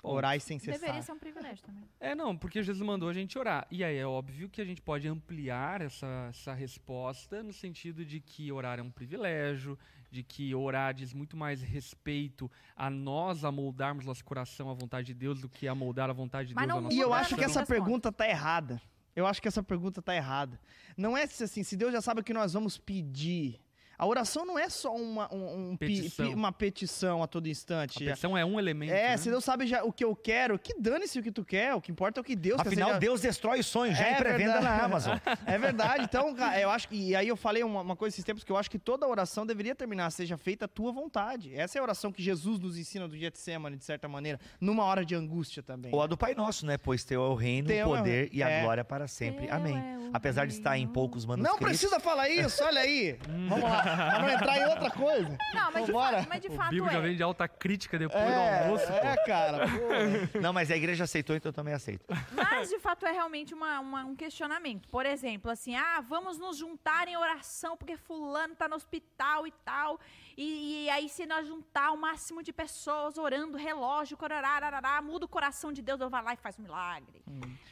[SPEAKER 3] Ponto.
[SPEAKER 1] Orar sem cessar.
[SPEAKER 4] Deveria ser um privilégio também.
[SPEAKER 3] É, não, porque Jesus mandou a gente orar. E aí é óbvio que a gente pode ampliar essa, essa resposta no sentido de que orar é um privilégio, de que orar diz muito mais respeito a nós amoldarmos nosso coração à vontade de Deus do que amoldar a vontade de
[SPEAKER 4] Mas
[SPEAKER 3] Deus
[SPEAKER 4] não
[SPEAKER 1] E eu
[SPEAKER 4] Muda
[SPEAKER 1] acho que essa pergunta tá errada. Eu acho que essa pergunta tá errada. Não é assim, se Deus já sabe o que nós vamos pedir. A oração não é só uma, um- um pi-
[SPEAKER 3] Petição.
[SPEAKER 1] pi- uma petição a todo
[SPEAKER 3] A
[SPEAKER 1] instante.
[SPEAKER 3] petição é um elemento.
[SPEAKER 1] É,
[SPEAKER 3] né?
[SPEAKER 1] se Deus sabe já o que eu quero, que dane-se o que tu quer. O que importa é o que Deus quer.
[SPEAKER 2] Afinal,
[SPEAKER 1] Seja-
[SPEAKER 2] Deus destrói sonhos já
[SPEAKER 1] É
[SPEAKER 2] em pré-venda na Amazon. *laughs*
[SPEAKER 1] É verdade. Então, eu acho que. E aí eu falei uma, uma coisa esses tempos que eu acho que toda oração deveria terminar, seja feita a tua vontade. Essa é a oração que Jesus nos ensina do Getsemane, de certa maneira, numa hora de angústia também.
[SPEAKER 2] Ou a do Pai Nosso, né? Pois teu é o reino,
[SPEAKER 1] Teu é
[SPEAKER 2] o poder
[SPEAKER 1] reino.
[SPEAKER 2] e a
[SPEAKER 1] É.
[SPEAKER 2] glória para sempre.
[SPEAKER 4] Teu
[SPEAKER 2] Amém.
[SPEAKER 4] é
[SPEAKER 2] Apesar de estar em poucos
[SPEAKER 1] Não
[SPEAKER 2] manuscritos.
[SPEAKER 1] precisa falar isso, olha aí. *laughs* Vamos lá. Pra não entrar em outra coisa.
[SPEAKER 4] Não, mas de, fa mas de
[SPEAKER 3] O
[SPEAKER 4] fato
[SPEAKER 3] Bíblia já
[SPEAKER 4] é.
[SPEAKER 3] vem de alta crítica depois do
[SPEAKER 1] É,
[SPEAKER 3] almoço. pô.
[SPEAKER 1] é, cara. pô. *laughs*
[SPEAKER 2] Não, mas a igreja aceitou, então eu também aceito.
[SPEAKER 4] Mas de fato é realmente uma, uma- um questionamento. Por exemplo, assim, ah, vamos nos juntar em oração porque fulano tá no hospital e tal. E, e aí, se nós juntar o máximo de pessoas orando, relógio, corararará, muda o coração de Deus, Deus vai lá e faz um milagre.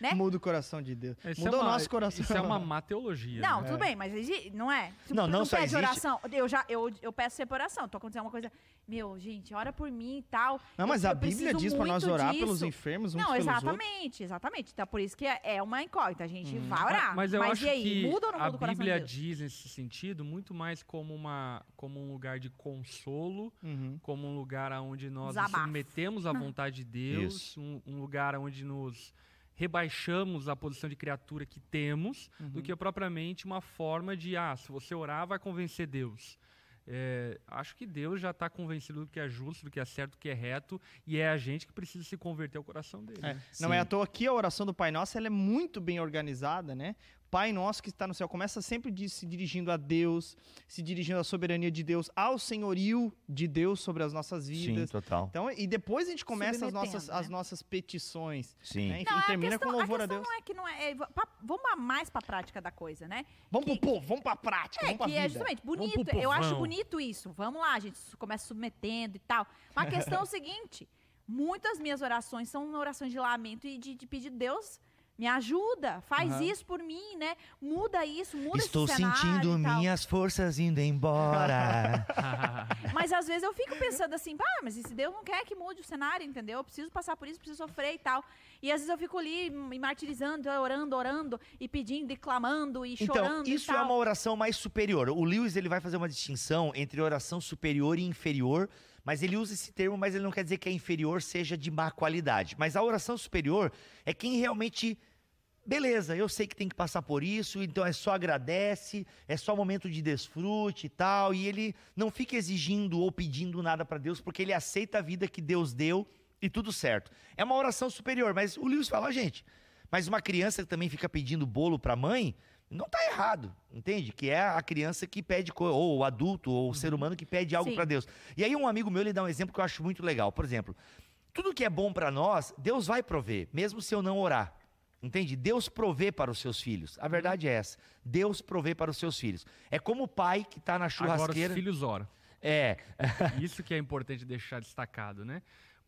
[SPEAKER 4] Né?
[SPEAKER 1] Muda o coração de Deus.
[SPEAKER 3] Isso
[SPEAKER 1] Mudou
[SPEAKER 3] é
[SPEAKER 1] o
[SPEAKER 3] uma-
[SPEAKER 1] nosso coração.
[SPEAKER 3] Isso é uma má teologia.
[SPEAKER 4] Não,
[SPEAKER 3] né?
[SPEAKER 4] tudo bem, mas não é?
[SPEAKER 2] Não,
[SPEAKER 4] tu
[SPEAKER 2] não só existe-
[SPEAKER 4] oração, eu já eu, eu peço sempre oração. Tô acontecendo uma coisa, meu, gente, ora por mim e tal.
[SPEAKER 1] Não, mas
[SPEAKER 4] Eu-
[SPEAKER 1] a
[SPEAKER 4] eu
[SPEAKER 1] Bíblia diz pra nós orar pelos
[SPEAKER 4] disso.
[SPEAKER 1] enfermos uns
[SPEAKER 4] Não,
[SPEAKER 1] pelos outros.
[SPEAKER 4] exatamente, exatamente. Então, por isso que é é uma incógnita. A gente vai
[SPEAKER 3] Ma-
[SPEAKER 4] orar.
[SPEAKER 3] Mas eu acho
[SPEAKER 4] e aí,
[SPEAKER 3] que
[SPEAKER 4] muda ou não
[SPEAKER 3] a
[SPEAKER 4] muda o coração
[SPEAKER 3] Bíblia
[SPEAKER 4] de Deus?
[SPEAKER 3] diz nesse sentido muito mais como, uma, como um lugar de consolo,
[SPEAKER 1] Uhum.
[SPEAKER 3] como um lugar onde nós nos submetemos à vontade de *laughs* Deus, um, um lugar onde nos rebaixamos a posição de criatura que temos, do
[SPEAKER 1] Uhum.
[SPEAKER 3] que propriamente uma forma de, ah, se você orar, vai convencer Deus. É, acho que Deus já está convencido do que é justo, do que é certo, do que é reto, e é a gente que precisa se converter ao coração dele.
[SPEAKER 1] É,
[SPEAKER 3] né?
[SPEAKER 1] Não
[SPEAKER 2] Sim.
[SPEAKER 1] é à toa que a oração do Pai Nosso ela é muito bem organizada, né? Pai Nosso que está no céu começa sempre de- se dirigindo a Deus, se dirigindo à soberania de Deus, ao senhorio de Deus sobre as nossas
[SPEAKER 2] Sim,
[SPEAKER 1] vidas.
[SPEAKER 2] total.
[SPEAKER 1] Então, e depois a gente começa as nossas,
[SPEAKER 4] Submetendo,
[SPEAKER 1] as
[SPEAKER 4] né?
[SPEAKER 1] nossas petições.
[SPEAKER 2] Sim.
[SPEAKER 1] Né? Enfim,
[SPEAKER 4] Não,
[SPEAKER 1] e
[SPEAKER 4] a
[SPEAKER 1] termina
[SPEAKER 4] questão,
[SPEAKER 1] com louvor a,
[SPEAKER 4] a questão
[SPEAKER 1] Deus.
[SPEAKER 4] não é que não é. é pa- vamos a- mais pra prática da coisa, né?
[SPEAKER 1] Vamos
[SPEAKER 4] que-
[SPEAKER 1] pro povo, vamos pra prática,
[SPEAKER 4] É,
[SPEAKER 1] vamos pra
[SPEAKER 4] que
[SPEAKER 1] vida.
[SPEAKER 4] é justamente bonito. Eu acho bonito isso. Vamos lá, a gente começa submetendo e tal. Mas a questão é o *laughs* seguinte: muitas minhas orações são orações de lamento e de, de pedir Deus. Me ajuda, faz
[SPEAKER 1] Aham.
[SPEAKER 4] isso por mim, né? Muda isso, muda
[SPEAKER 2] Estou
[SPEAKER 4] esse cenário
[SPEAKER 2] sentindo minhas forças indo embora. *laughs*
[SPEAKER 4] Mas às vezes eu fico pensando assim, pá, mas e se Deus não quer que mude o cenário, entendeu? Eu preciso passar por isso, preciso sofrer e tal. E às vezes eu fico ali me martirizando, orando, orando, e pedindo, e clamando, e
[SPEAKER 2] Então,
[SPEAKER 4] chorando
[SPEAKER 2] isso
[SPEAKER 4] e
[SPEAKER 2] é uma oração mais superior. O Lewis ele vai fazer uma distinção entre oração superior e inferior, mas ele usa esse termo, mas ele não quer dizer que a inferior seja de má qualidade. Mas a oração superior é quem realmente Beleza, eu sei que tem que passar por isso, então é só agradece, é só momento de desfrute e tal, e ele não fica exigindo ou pedindo nada para Deus, porque ele aceita a vida que Deus deu e tudo certo. É uma oração superior, mas o Lewis fala, gente, mas uma criança que também fica pedindo bolo para a mãe, não tá errado, entende? Que é a criança que pede, ou o adulto, ou o ser humano que pede algo para Deus. E aí um amigo meu, ele dá um exemplo que eu acho muito legal. Por exemplo, tudo que é bom para nós, Deus vai prover, mesmo se eu não orar. Entende? Deus provê para os seus filhos. A verdade é essa. Deus provê para os seus filhos. É como o pai que está na
[SPEAKER 3] Agora os
[SPEAKER 2] churrasqueira.
[SPEAKER 3] filhos oram.
[SPEAKER 2] É,
[SPEAKER 3] Isso que é importante deixar destacado, né?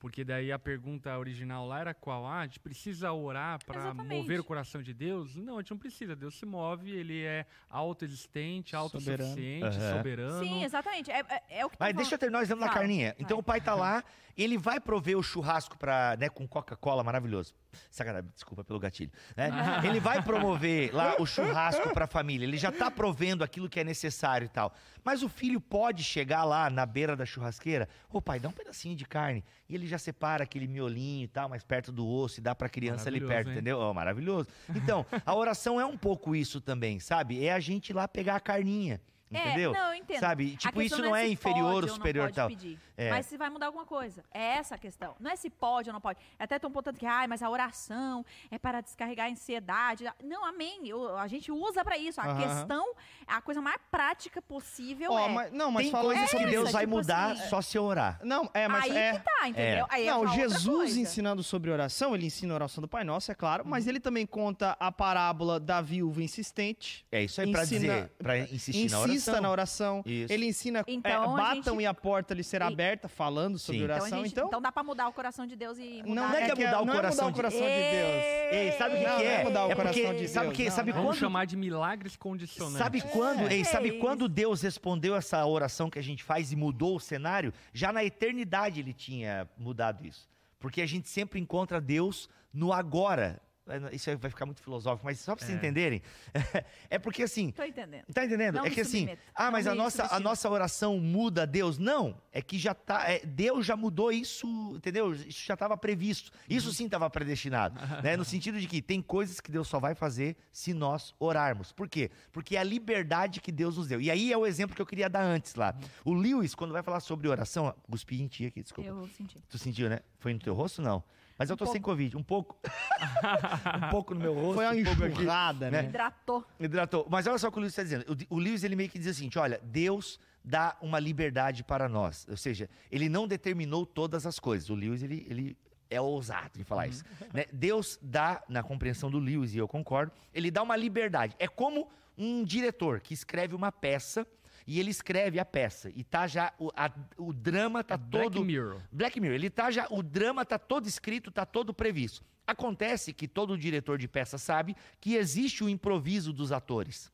[SPEAKER 3] Porque daí a pergunta original lá era qual? Ah, a gente precisa orar para mover o coração de Deus? Não, a gente não precisa. Deus se move, ele é autoexistente, autossuficiente,
[SPEAKER 2] Aham.
[SPEAKER 3] soberano.
[SPEAKER 4] Sim, exatamente. É, é, é o que
[SPEAKER 2] Mas
[SPEAKER 4] tá
[SPEAKER 2] deixa eu terminar o exemplo da
[SPEAKER 4] Fala,
[SPEAKER 2] carninha. Então
[SPEAKER 4] vai.
[SPEAKER 2] o pai tá lá Ele vai prover o churrasco pra, né, com Coca-Cola, maravilhoso. Sacanagem, desculpa pelo gatilho. né? *laughs* Ele vai promover lá o churrasco pra família. Ele já tá provendo aquilo que é necessário e tal. Mas o filho pode chegar lá na beira da churrasqueira, ô pai, dá um pedacinho de carne. E ele já separa aquele miolinho e tal, mais perto do osso e dá pra criança ali perto,
[SPEAKER 3] hein?
[SPEAKER 2] entendeu? Ó, maravilhoso. Então, a oração é um pouco isso também, sabe? É a gente ir lá pegar a carninha. Entendeu?
[SPEAKER 4] É, não, eu entendo.
[SPEAKER 2] Sabe?
[SPEAKER 4] A
[SPEAKER 2] Tipo, isso não é
[SPEAKER 4] se
[SPEAKER 2] inferior
[SPEAKER 4] pode
[SPEAKER 2] ou
[SPEAKER 4] não
[SPEAKER 2] superior tal.
[SPEAKER 4] pedir,
[SPEAKER 2] É.
[SPEAKER 4] Mas se vai mudar alguma coisa. É essa a questão. Não é se pode ou não pode. Até estão botando que, ai, mas a oração é para descarregar a ansiedade. Não, amém. Eu- a gente usa pra isso. A
[SPEAKER 1] Aham.
[SPEAKER 4] questão, a coisa mais prática possível
[SPEAKER 1] Ó,
[SPEAKER 4] é.
[SPEAKER 1] mas, não, mas
[SPEAKER 2] Tem
[SPEAKER 1] falando
[SPEAKER 2] coisas que
[SPEAKER 1] sobre
[SPEAKER 2] Deus
[SPEAKER 1] isso.
[SPEAKER 2] vai
[SPEAKER 4] tipo
[SPEAKER 2] mudar
[SPEAKER 4] assim,
[SPEAKER 2] só se eu orar.
[SPEAKER 1] Não, é, mas
[SPEAKER 4] Aí
[SPEAKER 1] é.
[SPEAKER 4] que tá, entendeu? Aí é
[SPEAKER 1] Não, Jesus ensinando sobre oração, ele ensina a oração do Pai Nosso, é claro,
[SPEAKER 4] Uhum.
[SPEAKER 1] mas ele também conta a parábola da viúva insistente.
[SPEAKER 2] É isso aí pra
[SPEAKER 1] Ensina-
[SPEAKER 2] dizer, pra insistir na
[SPEAKER 1] Insista
[SPEAKER 2] oração.
[SPEAKER 1] na oração.
[SPEAKER 2] Isso.
[SPEAKER 1] Ele ensina,
[SPEAKER 4] Então,
[SPEAKER 1] é, batam
[SPEAKER 4] gente-
[SPEAKER 1] e a porta lhe será
[SPEAKER 4] E-
[SPEAKER 1] aberta, falando sobre
[SPEAKER 2] Sim.
[SPEAKER 4] Então,
[SPEAKER 1] oração.
[SPEAKER 4] gente-
[SPEAKER 1] Então,
[SPEAKER 4] então dá pra mudar o coração de Deus e mudar.
[SPEAKER 1] não,
[SPEAKER 2] não é que é mudar o
[SPEAKER 1] não
[SPEAKER 2] coração
[SPEAKER 1] é
[SPEAKER 2] de-
[SPEAKER 1] mudar o coração de Deus.
[SPEAKER 2] Ei, sabe o que,
[SPEAKER 1] Não,
[SPEAKER 2] que
[SPEAKER 1] não
[SPEAKER 2] é?
[SPEAKER 1] é mudar o
[SPEAKER 2] é
[SPEAKER 1] coração
[SPEAKER 2] porque,
[SPEAKER 1] de
[SPEAKER 2] sabe
[SPEAKER 1] Deus,
[SPEAKER 2] que,
[SPEAKER 1] não,
[SPEAKER 2] sabe
[SPEAKER 1] não.
[SPEAKER 3] Vamos
[SPEAKER 2] quando
[SPEAKER 3] chamar de milagres condicionantes.
[SPEAKER 2] Sabe quando,
[SPEAKER 4] É,
[SPEAKER 2] ei, sabe
[SPEAKER 4] é
[SPEAKER 2] quando Deus respondeu essa oração que a gente faz e mudou o cenário? Já na eternidade ele tinha mudado isso. Porque a gente sempre encontra Deus no agora. É, Isso aí vai ficar muito filosófico, mas só pra vocês
[SPEAKER 3] É.
[SPEAKER 2] entenderem. *laughs* É porque assim,
[SPEAKER 4] Tô entendendo.
[SPEAKER 2] Tá entendendo?
[SPEAKER 4] Não
[SPEAKER 2] é que assim, ah, mas a nossa, a nossa oração muda Deus. Não, é que já tá, é, Deus já mudou isso, entendeu? Isso já estava previsto. Isso sim estava predestinado, né? No sentido de que tem coisas que Deus só vai fazer se nós orarmos. Por quê? Porque é a liberdade que Deus nos deu. E aí é o exemplo que eu queria dar antes lá. O Lewis, quando vai falar sobre oração, cuspi em ti aqui, desculpa.
[SPEAKER 4] Eu senti.
[SPEAKER 2] Tu sentiu, né? Foi no teu rosto, não? Mas eu tô
[SPEAKER 4] Um
[SPEAKER 2] sem Covid, um pouco. *laughs* um pouco no meu rosto,
[SPEAKER 1] foi uma
[SPEAKER 2] um pouco aqui.
[SPEAKER 1] enxurrada, né?
[SPEAKER 4] Hidratou.
[SPEAKER 2] Hidratou. Mas olha só o que o Lewis está dizendo. O, o Lewis ele meio que diz assim: olha, Deus dá uma liberdade para nós. Ou seja, ele não determinou todas as coisas. O Lewis ele, ele é ousado em falar isso. né? Deus dá, na compreensão do Lewis, e eu concordo, ele dá uma liberdade. É como um diretor que escreve uma peça. E ele escreve a peça. E tá já. O, a- o drama tá
[SPEAKER 3] Black
[SPEAKER 2] todo.
[SPEAKER 3] Mirror.
[SPEAKER 2] Black Mirror, ele tá já, o drama tá todo escrito, tá todo previsto. Acontece que todo diretor de peça sabe que existe o improviso dos atores.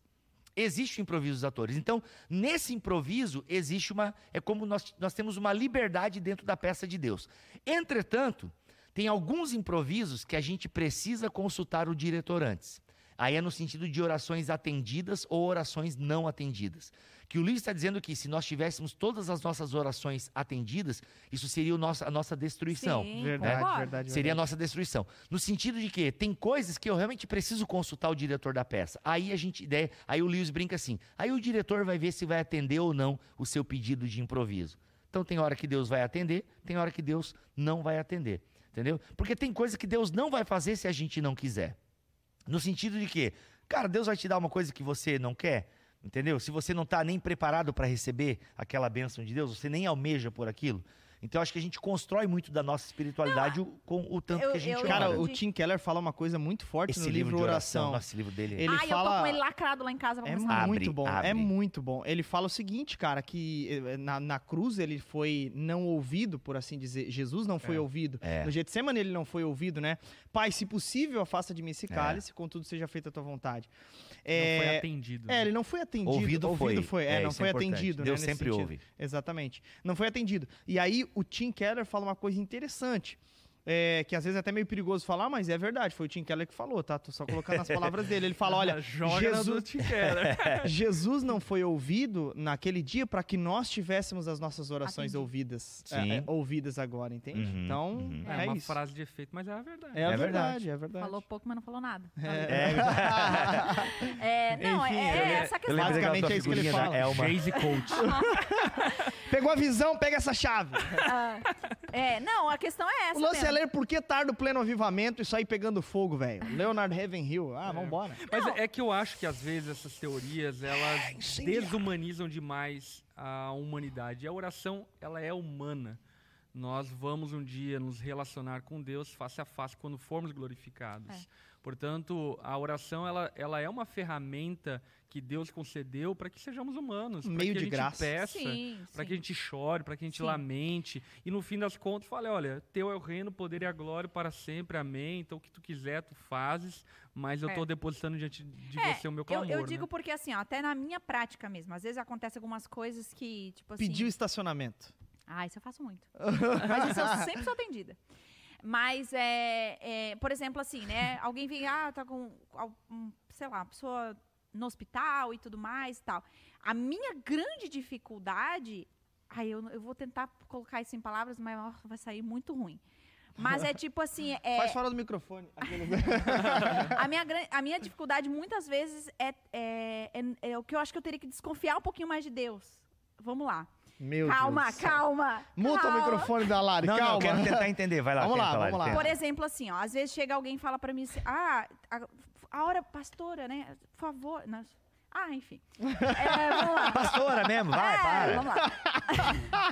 [SPEAKER 2] Existe o improviso dos atores. Então, nesse improviso, existe uma. É como nós, nós temos uma liberdade dentro da peça de Deus. Entretanto, tem alguns improvisos que a gente precisa consultar o diretor antes. Aí é no sentido de orações atendidas ou orações não atendidas. Que o livro está dizendo que se nós tivéssemos todas as nossas orações atendidas, isso seria nosso, a nossa destruição.
[SPEAKER 4] Sim,
[SPEAKER 1] Verdade,
[SPEAKER 4] concordo.
[SPEAKER 1] verdade,
[SPEAKER 2] Seria a
[SPEAKER 1] verdade.
[SPEAKER 2] nossa destruição. No sentido de que tem coisas que eu realmente preciso consultar o diretor da peça. Aí a gente, né, aí o Lewis brinca assim. Aí o diretor vai ver se vai atender ou não o seu pedido de improviso. Então tem hora que Deus vai atender, tem hora que Deus não vai atender, entendeu? Porque tem coisa que Deus não vai fazer se a gente não quiser. No sentido de que, cara, Deus vai te dar uma coisa que você não quer, entendeu? Se você não está nem preparado para receber aquela bênção de Deus, você nem almeja por aquilo. Então eu acho que a gente constrói muito da nossa espiritualidade o- com o tanto
[SPEAKER 4] eu-
[SPEAKER 2] que a gente
[SPEAKER 4] eu-.
[SPEAKER 1] Cara, o Tim Keller fala uma coisa muito forte
[SPEAKER 2] esse
[SPEAKER 1] no livro,
[SPEAKER 2] de
[SPEAKER 1] Oração.
[SPEAKER 2] nossa, esse livro dele.
[SPEAKER 1] Ele
[SPEAKER 4] ah, eu tô
[SPEAKER 1] fala-
[SPEAKER 4] com ele lacrado lá em casa pra
[SPEAKER 1] É
[SPEAKER 4] ler.
[SPEAKER 2] Abre,
[SPEAKER 1] muito bom,
[SPEAKER 2] abre.
[SPEAKER 1] é muito bom. Ele fala o seguinte, cara, que eh, na, na cruz ele foi não ouvido, por assim dizer. Jesus não foi
[SPEAKER 3] É.
[SPEAKER 1] ouvido.
[SPEAKER 2] É.
[SPEAKER 1] No Getsemane ele não foi ouvido, né? Pai, se possível, afasta de mim esse
[SPEAKER 2] É.
[SPEAKER 1] cálice, contudo seja feita a tua vontade.
[SPEAKER 3] Não foi
[SPEAKER 1] É,
[SPEAKER 3] atendido.
[SPEAKER 1] é, ele não foi atendido.
[SPEAKER 2] Ouvido foi.
[SPEAKER 1] É,
[SPEAKER 2] É,
[SPEAKER 1] não foi
[SPEAKER 2] é
[SPEAKER 1] atendido.
[SPEAKER 2] Deus
[SPEAKER 1] né,
[SPEAKER 2] sempre ouve.
[SPEAKER 1] Exatamente. Não foi atendido. E aí o Tim Keller fala uma coisa interessante. É, que às vezes é até meio perigoso falar, mas é verdade. Foi o Tim Keller que falou, tá? Tô só colocando as palavras dele. Ele fala: *laughs* olha, Jesus,
[SPEAKER 3] Tim Keller. *laughs*
[SPEAKER 1] Jesus não foi ouvido naquele dia para que nós tivéssemos as nossas orações
[SPEAKER 4] Atendi.
[SPEAKER 1] ouvidas,
[SPEAKER 2] Sim.
[SPEAKER 1] é, é, ouvidas agora, entende?
[SPEAKER 2] Uhum,
[SPEAKER 1] então,
[SPEAKER 2] uhum.
[SPEAKER 3] É,
[SPEAKER 1] é,
[SPEAKER 3] uma
[SPEAKER 1] isso.
[SPEAKER 3] frase de efeito, mas é a verdade.
[SPEAKER 1] É, a
[SPEAKER 2] É
[SPEAKER 1] verdade,
[SPEAKER 2] verdade.
[SPEAKER 1] é verdade.
[SPEAKER 4] Falou pouco, mas não falou nada.
[SPEAKER 1] É. *laughs*
[SPEAKER 4] É, não,
[SPEAKER 1] Enfim,
[SPEAKER 4] é, é
[SPEAKER 1] ele-
[SPEAKER 4] essa questão.
[SPEAKER 1] Basicamente é isso que ele
[SPEAKER 2] figurinha
[SPEAKER 1] fala.
[SPEAKER 2] da Elma.
[SPEAKER 3] Jayce Coach.
[SPEAKER 1] Pegou a visão, pega essa chave.
[SPEAKER 4] Ah, é, não, a questão é essa
[SPEAKER 1] o lance é por que tarda o pleno avivamento e sair pegando fogo, velho. Leonard Ravenhill. Ah, vambora.
[SPEAKER 3] Mas
[SPEAKER 4] Não.
[SPEAKER 3] é que eu acho que às vezes essas teorias, elas
[SPEAKER 1] incendiar.
[SPEAKER 3] desumanizam demais a humanidade. E a oração, ela é humana. Nós vamos um dia nos relacionar com Deus face a face quando formos glorificados.
[SPEAKER 4] É.
[SPEAKER 3] Portanto, a oração, ela, ela é uma ferramenta que Deus concedeu para que sejamos humanos.
[SPEAKER 1] Meio
[SPEAKER 3] que a
[SPEAKER 1] de
[SPEAKER 3] gente
[SPEAKER 1] graça.
[SPEAKER 3] peça, para que a gente chore, para que a gente
[SPEAKER 4] Sim.
[SPEAKER 3] lamente. E no fim das contas, fale, olha, teu é o reino, o poder e a glória para sempre, amém. Então o que tu quiser, tu fazes, mas eu
[SPEAKER 4] É.
[SPEAKER 3] estou depositando diante de
[SPEAKER 4] É,
[SPEAKER 3] você o meu
[SPEAKER 4] eu,
[SPEAKER 3] clamor.
[SPEAKER 4] eu
[SPEAKER 3] né?
[SPEAKER 4] digo porque assim, ó, até na minha prática mesmo, às vezes acontece algumas coisas que, tipo assim,
[SPEAKER 1] Pediu estacionamento.
[SPEAKER 4] Ah, isso eu faço muito. *laughs* Mas isso eu sempre sou atendida. Mas, é, é, por exemplo, assim, né? Alguém vem, ah, tá com, sei lá, uma pessoa no hospital e tudo mais e tal. A minha grande dificuldade... Ai, eu, eu vou tentar colocar isso em palavras, mas ó, vai sair muito ruim. Mas é tipo assim, *laughs* é,
[SPEAKER 1] Faz fora do microfone. *laughs*
[SPEAKER 4] A, minha, a minha dificuldade muitas vezes é, é, é- é o que eu acho que eu teria que desconfiar um pouquinho mais de Deus. Vamos lá.
[SPEAKER 1] Meu
[SPEAKER 4] calma,
[SPEAKER 1] Deus
[SPEAKER 4] calma.
[SPEAKER 1] Muta o
[SPEAKER 4] calma.
[SPEAKER 1] microfone da Lari,
[SPEAKER 2] Não,
[SPEAKER 1] calma.
[SPEAKER 2] não, quero tentar entender. Vai lá,
[SPEAKER 1] Vamos lá, vamos lá.
[SPEAKER 2] tenta.
[SPEAKER 4] Por exemplo, assim, ó, às vezes chega alguém e fala pra mim assim, ah, a, hora, pastora, né? Por favor. Não, ah, enfim. *laughs* É, vamos lá.
[SPEAKER 2] Pastora mesmo, vai,
[SPEAKER 4] É,
[SPEAKER 2] para.
[SPEAKER 4] Vamos lá.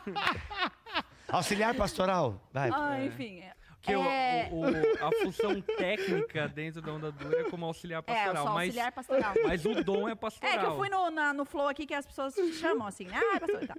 [SPEAKER 4] *laughs*
[SPEAKER 2] Auxiliar pastoral, vai.
[SPEAKER 4] Ah, enfim.
[SPEAKER 3] Que o-
[SPEAKER 4] é,
[SPEAKER 3] o- o- a função técnica dentro da onda dura é como auxiliar
[SPEAKER 4] é, eu
[SPEAKER 3] pastoral. mas,
[SPEAKER 4] auxiliar pastoral.
[SPEAKER 3] mas o dom é pastoral.
[SPEAKER 4] É que eu fui no, na- no flow aqui que as pessoas chamam assim, né? Ah, pastor, tá.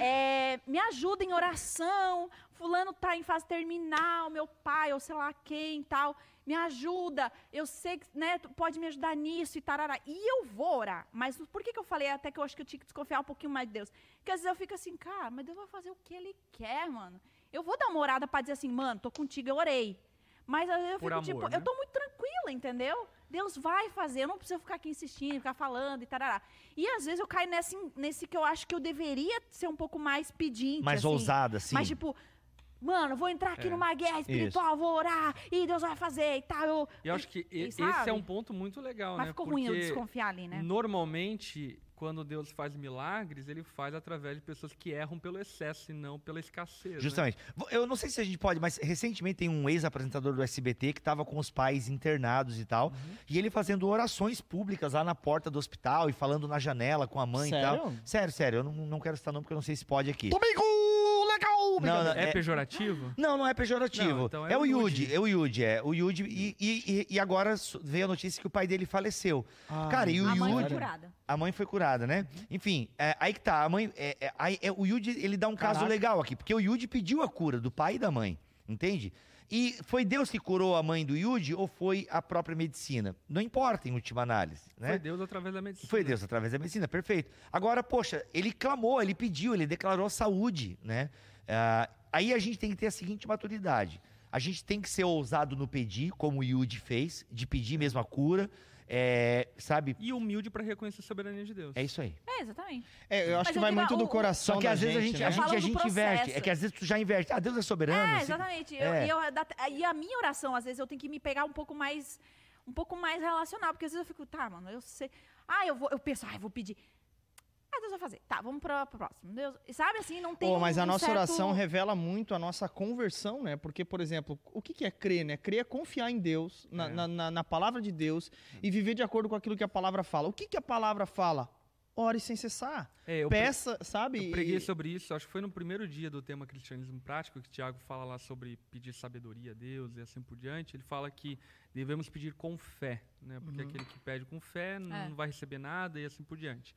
[SPEAKER 4] É, me ajuda em oração. Fulano tá em fase terminal, meu pai, ou sei lá quem tal. Me ajuda. Eu sei que né, tu pode me ajudar nisso e tarará. E eu vou orar. Mas por que, que eu falei até que eu acho que eu tinha que desconfiar um pouquinho mais de Deus? Porque às vezes eu fico assim, cara, mas Deus vai fazer o que ele quer, mano. Eu vou dar uma orada pra dizer assim, mano, tô contigo, eu orei. Mas às vezes eu
[SPEAKER 3] Por
[SPEAKER 4] fico
[SPEAKER 3] amor,
[SPEAKER 4] tipo,
[SPEAKER 3] né?
[SPEAKER 4] eu tô muito tranquila, entendeu? Deus vai fazer, eu não preciso ficar aqui insistindo, ficar falando e tarará. E às vezes eu caio nesse, nesse que eu acho que eu deveria ser um pouco mais pedinte.
[SPEAKER 2] Mais
[SPEAKER 4] assim.
[SPEAKER 2] ousada, assim.
[SPEAKER 4] Mas tipo, mano, vou entrar aqui
[SPEAKER 3] É.
[SPEAKER 4] numa guerra espiritual, vou orar, e Deus vai fazer e tal. Eu,
[SPEAKER 3] E eu acho que e-
[SPEAKER 4] e
[SPEAKER 3] esse é um ponto muito legal,
[SPEAKER 4] Mas
[SPEAKER 3] né?
[SPEAKER 4] ficou ruim eu
[SPEAKER 3] Porque
[SPEAKER 4] desconfiar ali, né?
[SPEAKER 3] Normalmente, quando Deus faz milagres, ele faz através de pessoas que erram pelo excesso e não pela escassez. né?
[SPEAKER 2] Justamente. Vo- Eu não sei se a gente pode, mas recentemente tem um ex-apresentador do SBT que estava com os pais internados e tal,
[SPEAKER 1] Uhum.
[SPEAKER 2] e ele fazendo orações públicas lá na porta do hospital e falando na janela com a mãe e tal.
[SPEAKER 1] Sério?
[SPEAKER 2] Sério, sério. Eu não, não quero citar nome porque eu não sei se pode aqui.
[SPEAKER 1] Domingo legal!
[SPEAKER 2] Não, não,
[SPEAKER 3] É,
[SPEAKER 2] é-
[SPEAKER 3] pejorativo?
[SPEAKER 2] Não, não é pejorativo.
[SPEAKER 3] Não, então é
[SPEAKER 2] é,
[SPEAKER 3] o Yudi.
[SPEAKER 2] Yudi, é o Yudi, é. O Yudi, e, e, e- agora veio a notícia que o pai dele faleceu. Cara, e o
[SPEAKER 4] a mãe foi
[SPEAKER 2] Yudi-
[SPEAKER 4] curada.
[SPEAKER 2] A mãe foi curada, né? Enfim, é, aí que tá. A mãe. é, é, aí, é, o Yudi, ele dá um caso
[SPEAKER 1] Caraca.
[SPEAKER 2] legal aqui, porque o Yudi pediu a cura do pai e da mãe, entende? E foi Deus que curou a mãe do Yudi ou foi a própria medicina? Não importa, em última análise, né?
[SPEAKER 3] Foi Deus através da medicina.
[SPEAKER 2] Foi Deus através da medicina, perfeito. Agora, poxa, ele clamou, ele pediu, ele declarou saúde, né? Ah, aí a gente tem que ter a seguinte maturidade. A gente tem que ser ousado no pedir, como o Yudi fez, de pedir mesmo a cura, é, sabe?
[SPEAKER 3] E humilde para reconhecer a soberania de Deus.
[SPEAKER 2] É isso aí.
[SPEAKER 4] É, exatamente.
[SPEAKER 1] É, eu acho
[SPEAKER 4] Mas
[SPEAKER 1] que
[SPEAKER 4] eu
[SPEAKER 1] vai
[SPEAKER 4] digo,
[SPEAKER 1] muito
[SPEAKER 4] o-
[SPEAKER 1] do coração
[SPEAKER 2] Só que
[SPEAKER 1] da
[SPEAKER 2] às vezes a gente,
[SPEAKER 1] né?
[SPEAKER 2] a gente, a
[SPEAKER 4] do
[SPEAKER 2] gente inverte. É que às vezes tu já inverte. Ah, Deus é soberano.
[SPEAKER 4] É,
[SPEAKER 2] assim.
[SPEAKER 4] exatamente. Eu-
[SPEAKER 2] É.
[SPEAKER 4] e, eu, da- e a minha oração, às vezes, eu tenho que me pegar um pouco mais um pouco mais relacional, porque às vezes eu fico, tá, mano, eu sei. Ah, eu vou, eu penso, ah, eu vou pedir. Ah, Deus vai fazer. Tá, vamos para pro próximo. Deus, sabe assim, não tem
[SPEAKER 1] Pô, mas
[SPEAKER 4] um
[SPEAKER 1] a nossa
[SPEAKER 4] certo-
[SPEAKER 1] oração revela muito a nossa conversão, né? Porque, por exemplo, o que que é crer, né? Crer é confiar em Deus, na,
[SPEAKER 3] É.
[SPEAKER 1] na, na- na palavra de Deus e viver de acordo com aquilo que a palavra fala. O que que a palavra fala? Ore sem cessar.
[SPEAKER 3] É, eu pre-
[SPEAKER 1] Peça, sabe?
[SPEAKER 3] Eu preguei
[SPEAKER 1] E-
[SPEAKER 3] sobre isso, acho que foi no primeiro dia do tema Cristianismo Prático, que o Tiago fala lá sobre pedir sabedoria a Deus e assim por diante. Ele fala que devemos pedir com fé, né? Porque
[SPEAKER 1] Uhum.
[SPEAKER 3] aquele que pede com fé não
[SPEAKER 4] É.
[SPEAKER 3] vai receber nada e assim por diante.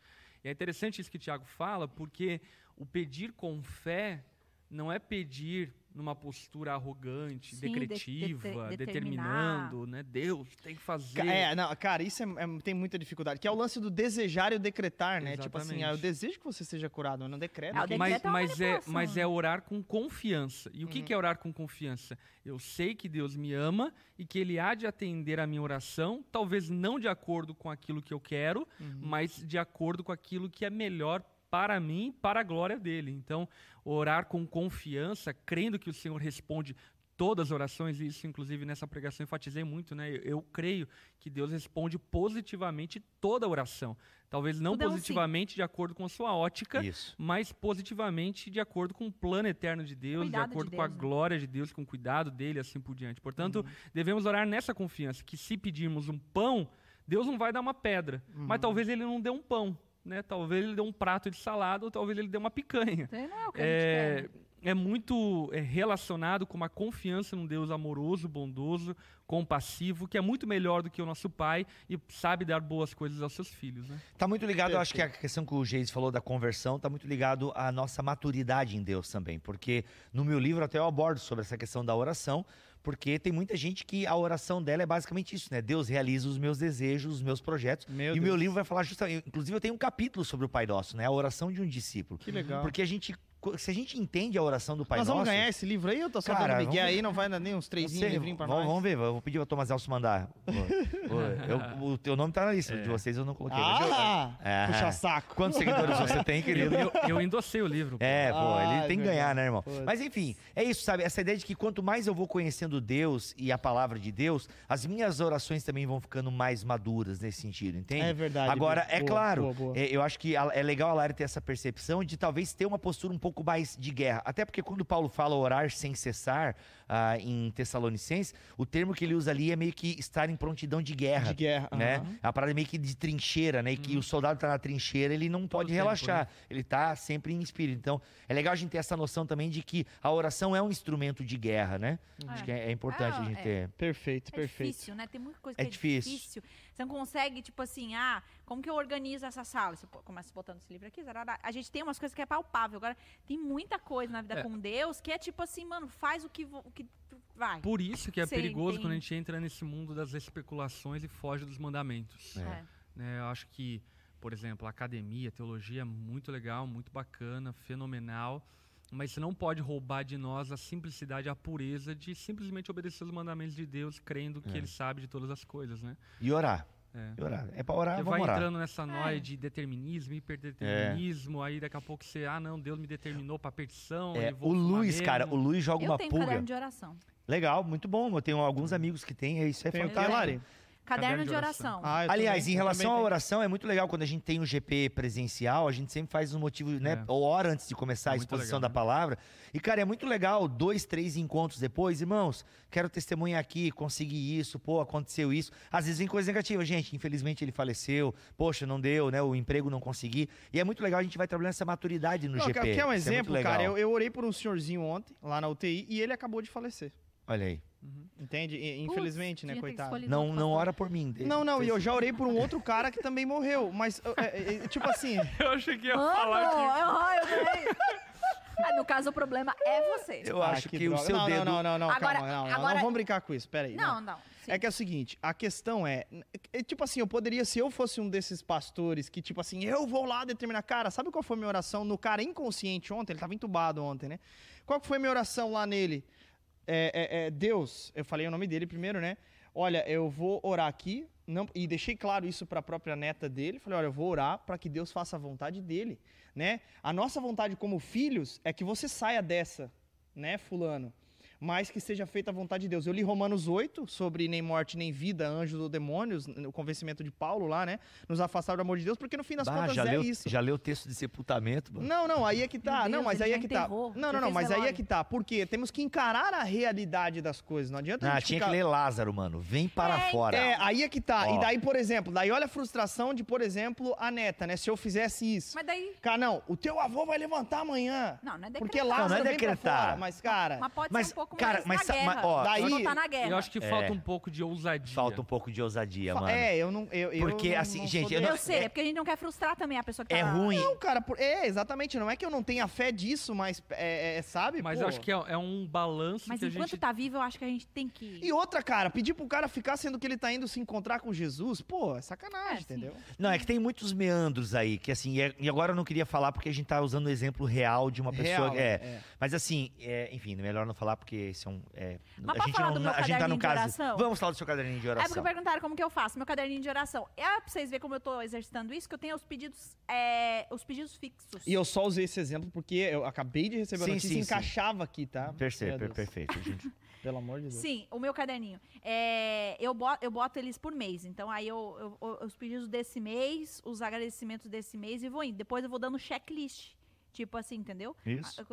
[SPEAKER 3] É interessante isso que Tiago fala, porque o pedir com fé não é pedir numa postura arrogante,
[SPEAKER 4] Sim, de-
[SPEAKER 3] decretiva,
[SPEAKER 4] de- determinar.
[SPEAKER 3] determinando, né? Deus tem que fazer.
[SPEAKER 1] É, não, cara, isso é, é- tem muita dificuldade. Que é o lance do desejar e o decretar, né? Tipo assim, ah, eu
[SPEAKER 3] Exatamente.
[SPEAKER 1] desejo que você seja curado, mas não decreto.
[SPEAKER 4] É, o decreto
[SPEAKER 3] mas,
[SPEAKER 4] é
[SPEAKER 3] mas, é, mas é orar com confiança. E o que,
[SPEAKER 1] Uhum.
[SPEAKER 3] que é orar com confiança? Eu sei que Deus me ama e que Ele há de atender a minha oração, talvez não de acordo com aquilo que eu quero,
[SPEAKER 1] Uhum.
[SPEAKER 3] mas de acordo com aquilo que é melhor para mim, para a glória dele. Então, orar com confiança, crendo que o Senhor responde todas as orações, e isso inclusive nessa pregação eu enfatizei muito, né? Eu, eu creio que Deus responde positivamente toda oração. Talvez não
[SPEAKER 4] Tudo é um sim.
[SPEAKER 3] positivamente de acordo com a sua ótica,
[SPEAKER 2] Isso.
[SPEAKER 3] mas positivamente de acordo com o plano eterno de Deus, de
[SPEAKER 4] Cuidado de
[SPEAKER 3] acordo com a
[SPEAKER 4] Deus, né?
[SPEAKER 3] glória de Deus, com o cuidado dele, assim por diante. Portanto,
[SPEAKER 1] Uhum.
[SPEAKER 3] devemos orar nessa confiança, que se pedirmos um pão, Deus não vai dar uma pedra,
[SPEAKER 1] Uhum.
[SPEAKER 3] mas talvez ele não dê um pão, né? Talvez ele dê um prato de salada, ou talvez ele dê uma picanha.
[SPEAKER 4] Não é o que a
[SPEAKER 3] É,
[SPEAKER 4] gente quer.
[SPEAKER 3] é muito é, relacionado com uma confiança num Deus amoroso, bondoso, compassivo, que é muito melhor do que o nosso pai e sabe dar boas coisas aos seus filhos, né?
[SPEAKER 2] Tá muito ligado, eu acho que a questão que o Geis falou da conversão tá muito ligado à nossa maturidade em Deus também, porque no meu livro até eu abordo sobre essa questão da oração, porque tem muita gente que a oração dela é basicamente isso, né? Deus realiza os meus desejos, os meus projetos.
[SPEAKER 1] Meu
[SPEAKER 2] e o meu
[SPEAKER 1] Deus.
[SPEAKER 2] livro vai falar justamente, inclusive eu tenho um capítulo sobre o Pai Nosso, né? A oração de um discípulo.
[SPEAKER 1] Que legal.
[SPEAKER 2] Porque a gente se a gente entende a oração do Pai
[SPEAKER 1] Nós
[SPEAKER 2] Nosso...
[SPEAKER 1] vamos ganhar esse livro aí? Eu tô só
[SPEAKER 2] Cara,
[SPEAKER 1] dando Miguel aí, não vai dar nem uns três livrinhos pra
[SPEAKER 2] vamos,
[SPEAKER 1] nós.
[SPEAKER 2] vamos ver, eu vou pedir o Thomas Elcio mandar. *laughs* O- o- eu- o teu nome tá na lista, de vocês eu não coloquei. mas eu-
[SPEAKER 1] Ah,
[SPEAKER 2] É.
[SPEAKER 1] puxa saco.
[SPEAKER 2] Quantos seguidores você tem,
[SPEAKER 3] Eu,
[SPEAKER 2] querido?
[SPEAKER 3] eu, eu endossei o livro. pô.
[SPEAKER 2] É, pô,
[SPEAKER 1] Ah,
[SPEAKER 2] ele
[SPEAKER 1] é
[SPEAKER 2] tem que ganhar, né, irmão?
[SPEAKER 1] Putz.
[SPEAKER 2] Mas enfim, é isso, sabe? Essa ideia de que quanto mais eu vou conhecendo Deus e a palavra de Deus, as minhas orações também vão ficando mais maduras nesse sentido, entende?
[SPEAKER 1] É verdade,
[SPEAKER 2] Agora, é
[SPEAKER 1] Boa,
[SPEAKER 2] claro,
[SPEAKER 1] boa, boa.
[SPEAKER 2] é, eu acho que é legal a Lara ter essa percepção de talvez ter uma postura um pouco mais de guerra. Até porque quando Paulo fala orar sem cessar ah, em Tessalonicenses, o termo que ele usa ali é meio que estar em prontidão de guerra
[SPEAKER 1] De guerra.
[SPEAKER 2] né?
[SPEAKER 1] aham.
[SPEAKER 2] É uma parada meio que de trincheira, né? E que o soldado tá na trincheira, ele não pode
[SPEAKER 3] tempo,
[SPEAKER 2] relaxar. Ele tá sempre em espírito. Então, é legal a gente ter essa noção também de que a oração é um instrumento de guerra, né? Acho que é, é importante
[SPEAKER 4] Ah,
[SPEAKER 2] a gente
[SPEAKER 4] é.
[SPEAKER 2] ter.
[SPEAKER 1] Perfeito,
[SPEAKER 4] É
[SPEAKER 1] perfeito.
[SPEAKER 4] difícil, né? Tem muita coisa
[SPEAKER 2] É
[SPEAKER 4] que é
[SPEAKER 2] difícil.
[SPEAKER 4] difícil. Você não consegue, tipo assim, ah, como que eu organizo essa sala? Você começa botando esse livro aqui, zarará. a gente tem umas coisas que é palpável. Agora, tem muita coisa na vida
[SPEAKER 3] É.
[SPEAKER 4] com Deus que é tipo assim, mano, faz o que, o que vai.
[SPEAKER 3] Por isso que é
[SPEAKER 4] Você
[SPEAKER 3] perigoso quando a
[SPEAKER 4] entende?
[SPEAKER 3] gente entra nesse mundo das especulações e foge dos mandamentos.
[SPEAKER 2] É.
[SPEAKER 4] É.
[SPEAKER 3] né? Eu acho que, por exemplo, a academia, a teologia é muito legal, muito bacana, fenomenal, mas você não pode roubar de nós a simplicidade, a pureza de simplesmente obedecer os mandamentos de Deus, crendo que
[SPEAKER 2] É.
[SPEAKER 3] Ele sabe de todas as coisas, né?
[SPEAKER 2] E orar.
[SPEAKER 3] É.
[SPEAKER 2] E orar. É pra orar,
[SPEAKER 3] Você
[SPEAKER 2] vamos
[SPEAKER 3] vai
[SPEAKER 2] orar.
[SPEAKER 3] entrando nessa noia
[SPEAKER 4] É.
[SPEAKER 3] de determinismo, hiperdeterminismo, aí daqui a pouco você, ah não, Deus me determinou pra perdição,
[SPEAKER 2] É,
[SPEAKER 3] eu
[SPEAKER 2] o Luiz, cara, o. Luiz joga
[SPEAKER 4] Eu
[SPEAKER 2] uma
[SPEAKER 4] tenho
[SPEAKER 2] pulga.
[SPEAKER 4] caderno de oração.
[SPEAKER 2] Legal, muito bom. Eu tenho alguns amigos que têm, é isso é
[SPEAKER 1] Tem o
[SPEAKER 2] fantástico.
[SPEAKER 1] Lari?
[SPEAKER 4] Caderno, de oração.
[SPEAKER 1] Ah,
[SPEAKER 2] Aliás,
[SPEAKER 1] também,
[SPEAKER 2] em relação à oração, é muito legal quando a gente tem um GP presencial, a gente sempre faz um motivo, né?
[SPEAKER 3] É.
[SPEAKER 2] Ou hora antes de começar a
[SPEAKER 3] Muito
[SPEAKER 2] exposição
[SPEAKER 3] legal,
[SPEAKER 2] da
[SPEAKER 3] né?
[SPEAKER 2] palavra. E, cara, é muito legal, dois, três encontros depois, irmãos, quero testemunhar aqui, consegui isso, pô, aconteceu isso. Às vezes vem coisa negativa, gente, infelizmente ele faleceu, poxa, não deu, né? O emprego não consegui. E é muito legal, a gente vai trabalhando essa maturidade no
[SPEAKER 1] Não,
[SPEAKER 2] GP.
[SPEAKER 1] quer, um
[SPEAKER 2] é
[SPEAKER 1] exemplo,
[SPEAKER 2] legal.
[SPEAKER 1] cara? Eu, eu orei por um senhorzinho ontem, lá na UTI, e ele acabou de falecer.
[SPEAKER 2] Olha aí.
[SPEAKER 1] Entende? E- Infelizmente, né,
[SPEAKER 4] que ter
[SPEAKER 1] coitado.
[SPEAKER 2] Não, não ora por mim.
[SPEAKER 1] Não, não, e eu já orei por um outro cara que também morreu. Mas, é, é, é, tipo assim, *laughs*
[SPEAKER 3] Eu achei que ia
[SPEAKER 4] Mano,
[SPEAKER 3] falar que...
[SPEAKER 4] eu, eu também. Ah, no caso, o problema é você.
[SPEAKER 2] Eu
[SPEAKER 1] ah,
[SPEAKER 2] acho que,
[SPEAKER 1] droga.
[SPEAKER 2] o seu
[SPEAKER 1] não,
[SPEAKER 2] dedo...
[SPEAKER 1] Não, não, não, não,
[SPEAKER 4] Agora-
[SPEAKER 1] calma, não, não,
[SPEAKER 4] agora-
[SPEAKER 1] não vamos brincar com isso, peraí.
[SPEAKER 4] Não, não. sim.
[SPEAKER 1] É que é o seguinte, a questão é, é, tipo assim, eu poderia, se eu fosse um desses pastores que, tipo assim, eu vou lá determinar, cara, sabe qual foi a minha oração no cara inconsciente ontem? Ele tava entubado ontem, né? Qual que foi a minha oração lá nele? É, é, é, Deus, eu falei o nome dele primeiro, né? Olha, eu vou orar aqui, não, e deixei claro isso para a própria neta dele. Falei, olha, eu vou orar para que Deus faça a vontade dele, né? A nossa vontade como filhos é que você saia dessa, né, fulano? Mas que seja feita a vontade de Deus. Eu li Romanos 8 sobre nem morte nem vida, anjos ou demônios, o convencimento de Paulo lá, né? Nos afastar do amor de Deus, porque no fim das
[SPEAKER 2] Bah,
[SPEAKER 1] contas
[SPEAKER 2] já,
[SPEAKER 1] é
[SPEAKER 2] leu,
[SPEAKER 1] isso.
[SPEAKER 2] já leu o texto de sepultamento, mano?
[SPEAKER 1] Não, não, aí é que tá.
[SPEAKER 4] Meu
[SPEAKER 1] não,
[SPEAKER 4] Deus,
[SPEAKER 1] mas
[SPEAKER 4] ele
[SPEAKER 1] aí é que tá.
[SPEAKER 4] enterrou,
[SPEAKER 1] Não,
[SPEAKER 4] já
[SPEAKER 1] não, não,
[SPEAKER 4] fez
[SPEAKER 1] mas aí é que tá. Porque temos que encarar a realidade das coisas. Não adianta a
[SPEAKER 2] Ah,
[SPEAKER 1] gente
[SPEAKER 2] tinha
[SPEAKER 1] ficar...
[SPEAKER 2] que ler Lázaro, mano. Vem para
[SPEAKER 4] É,
[SPEAKER 2] fora.
[SPEAKER 1] É, aí é que tá.
[SPEAKER 2] Ó.
[SPEAKER 1] E daí, por exemplo, daí olha a frustração de, por exemplo, a neta, né? Se eu fizesse isso.
[SPEAKER 4] Mas daí.
[SPEAKER 1] Cara, não, o teu avô vai levantar amanhã.
[SPEAKER 4] Não, não é decretar.
[SPEAKER 1] Porque
[SPEAKER 2] Não,
[SPEAKER 1] Lázaro
[SPEAKER 2] não é
[SPEAKER 1] vem pra
[SPEAKER 2] decretar.
[SPEAKER 1] fora. Mas, cara,
[SPEAKER 4] Mas pode
[SPEAKER 2] Mas,
[SPEAKER 4] ser um pouco
[SPEAKER 2] cara,
[SPEAKER 4] mais
[SPEAKER 2] mas
[SPEAKER 4] na guerra.
[SPEAKER 2] mas, ó,
[SPEAKER 1] Daí-
[SPEAKER 4] botar na guerra.
[SPEAKER 3] Eu acho que
[SPEAKER 2] É.
[SPEAKER 3] falta um pouco de ousadia.
[SPEAKER 2] Falta um pouco de ousadia, mano.
[SPEAKER 1] é, eu não. Eu, eu
[SPEAKER 2] Porque,
[SPEAKER 1] não-
[SPEAKER 2] assim,
[SPEAKER 1] não
[SPEAKER 2] gente, eu não-
[SPEAKER 4] Eu sei,
[SPEAKER 2] é-
[SPEAKER 4] é porque a gente não quer frustrar também a pessoa que tá
[SPEAKER 2] É
[SPEAKER 4] lá.
[SPEAKER 2] ruim.
[SPEAKER 1] Não, cara, por- é, exatamente. Não é que eu não tenha fé disso, mas, é, é, sabe?
[SPEAKER 3] Mas
[SPEAKER 1] pô.
[SPEAKER 3] eu acho que é, é um balanço
[SPEAKER 4] Mas
[SPEAKER 3] que a
[SPEAKER 4] enquanto
[SPEAKER 3] gente...
[SPEAKER 4] tá vivo, eu acho que a gente tem que.
[SPEAKER 1] E outra, cara, pedir pro cara ficar sendo que ele tá indo se encontrar com Jesus, pô, é sacanagem,
[SPEAKER 4] É, sim.
[SPEAKER 1] entendeu?
[SPEAKER 2] Não, é que tem muitos meandros aí, que assim, é- e agora eu não queria falar porque a gente tá usando o exemplo real de uma pessoa.
[SPEAKER 1] Real,
[SPEAKER 2] é,
[SPEAKER 1] é.
[SPEAKER 2] Mas assim, é, enfim, melhor não falar porque esse é um. é,
[SPEAKER 4] Mas
[SPEAKER 2] a gente
[SPEAKER 4] falar
[SPEAKER 2] não,
[SPEAKER 4] do meu
[SPEAKER 2] a gente tá
[SPEAKER 4] caderninho
[SPEAKER 2] no
[SPEAKER 4] de
[SPEAKER 2] caso.
[SPEAKER 4] oração?
[SPEAKER 2] Vamos falar do seu caderninho de
[SPEAKER 4] É
[SPEAKER 2] oração.
[SPEAKER 4] porque perguntaram como que eu faço. Meu caderninho de oração. É pra vocês verem como eu tô exercitando isso, que eu tenho os pedidos, é, os pedidos fixos.
[SPEAKER 1] E eu só usei esse exemplo porque eu acabei de receber a
[SPEAKER 2] Sim,
[SPEAKER 1] notícia
[SPEAKER 2] sim,
[SPEAKER 1] e
[SPEAKER 2] sim.
[SPEAKER 1] encaixava aqui, tá?
[SPEAKER 2] Percebe,
[SPEAKER 1] Meu
[SPEAKER 2] per- perfeito, gente. *laughs*
[SPEAKER 1] Pelo amor de Deus.
[SPEAKER 4] Sim, o meu caderninho. É, eu, boto, eu boto eles por mês. Então, aí eu, eu- eu- os pedidos desse mês, os agradecimentos desse mês e vou indo. Depois eu vou dando checklist. Tipo assim, entendeu?
[SPEAKER 2] Isso.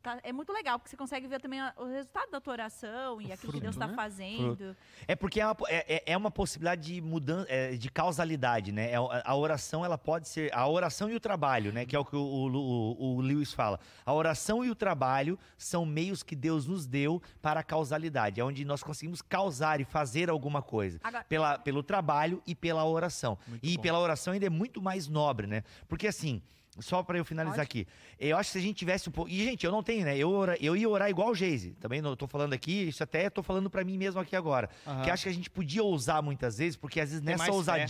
[SPEAKER 4] Tá- É muito legal, porque você consegue ver também a- o resultado da tua oração e aquilo que Deus
[SPEAKER 3] fruto,
[SPEAKER 4] tá
[SPEAKER 3] né?
[SPEAKER 4] fazendo.
[SPEAKER 2] É porque é uma, é, é- é uma possibilidade de mudança, de causalidade, né? É, a a oração, ela pode ser. A oração e o trabalho, né? Que é o que o, o, o- o Lewis fala. A oração e o trabalho são meios que Deus nos deu para a causalidade. É onde nós conseguimos causar e fazer alguma coisa.
[SPEAKER 4] Agora-
[SPEAKER 2] Pela, pelo trabalho e pela oração.
[SPEAKER 3] Muito
[SPEAKER 2] e
[SPEAKER 3] bom.
[SPEAKER 2] pela oração ainda é muito mais nobre, né? Porque assim. Só para eu finalizar
[SPEAKER 4] Pode.
[SPEAKER 2] aqui. Eu acho que se a gente tivesse um pouco. E, gente, eu não tenho, né? Eu, ora- eu ia orar igual o Geise. Também não tô falando aqui, isso até tô falando para mim mesmo aqui agora.
[SPEAKER 1] Aham.
[SPEAKER 2] Que acho que a gente podia ousar muitas vezes, porque às vezes nessa
[SPEAKER 1] mais fé.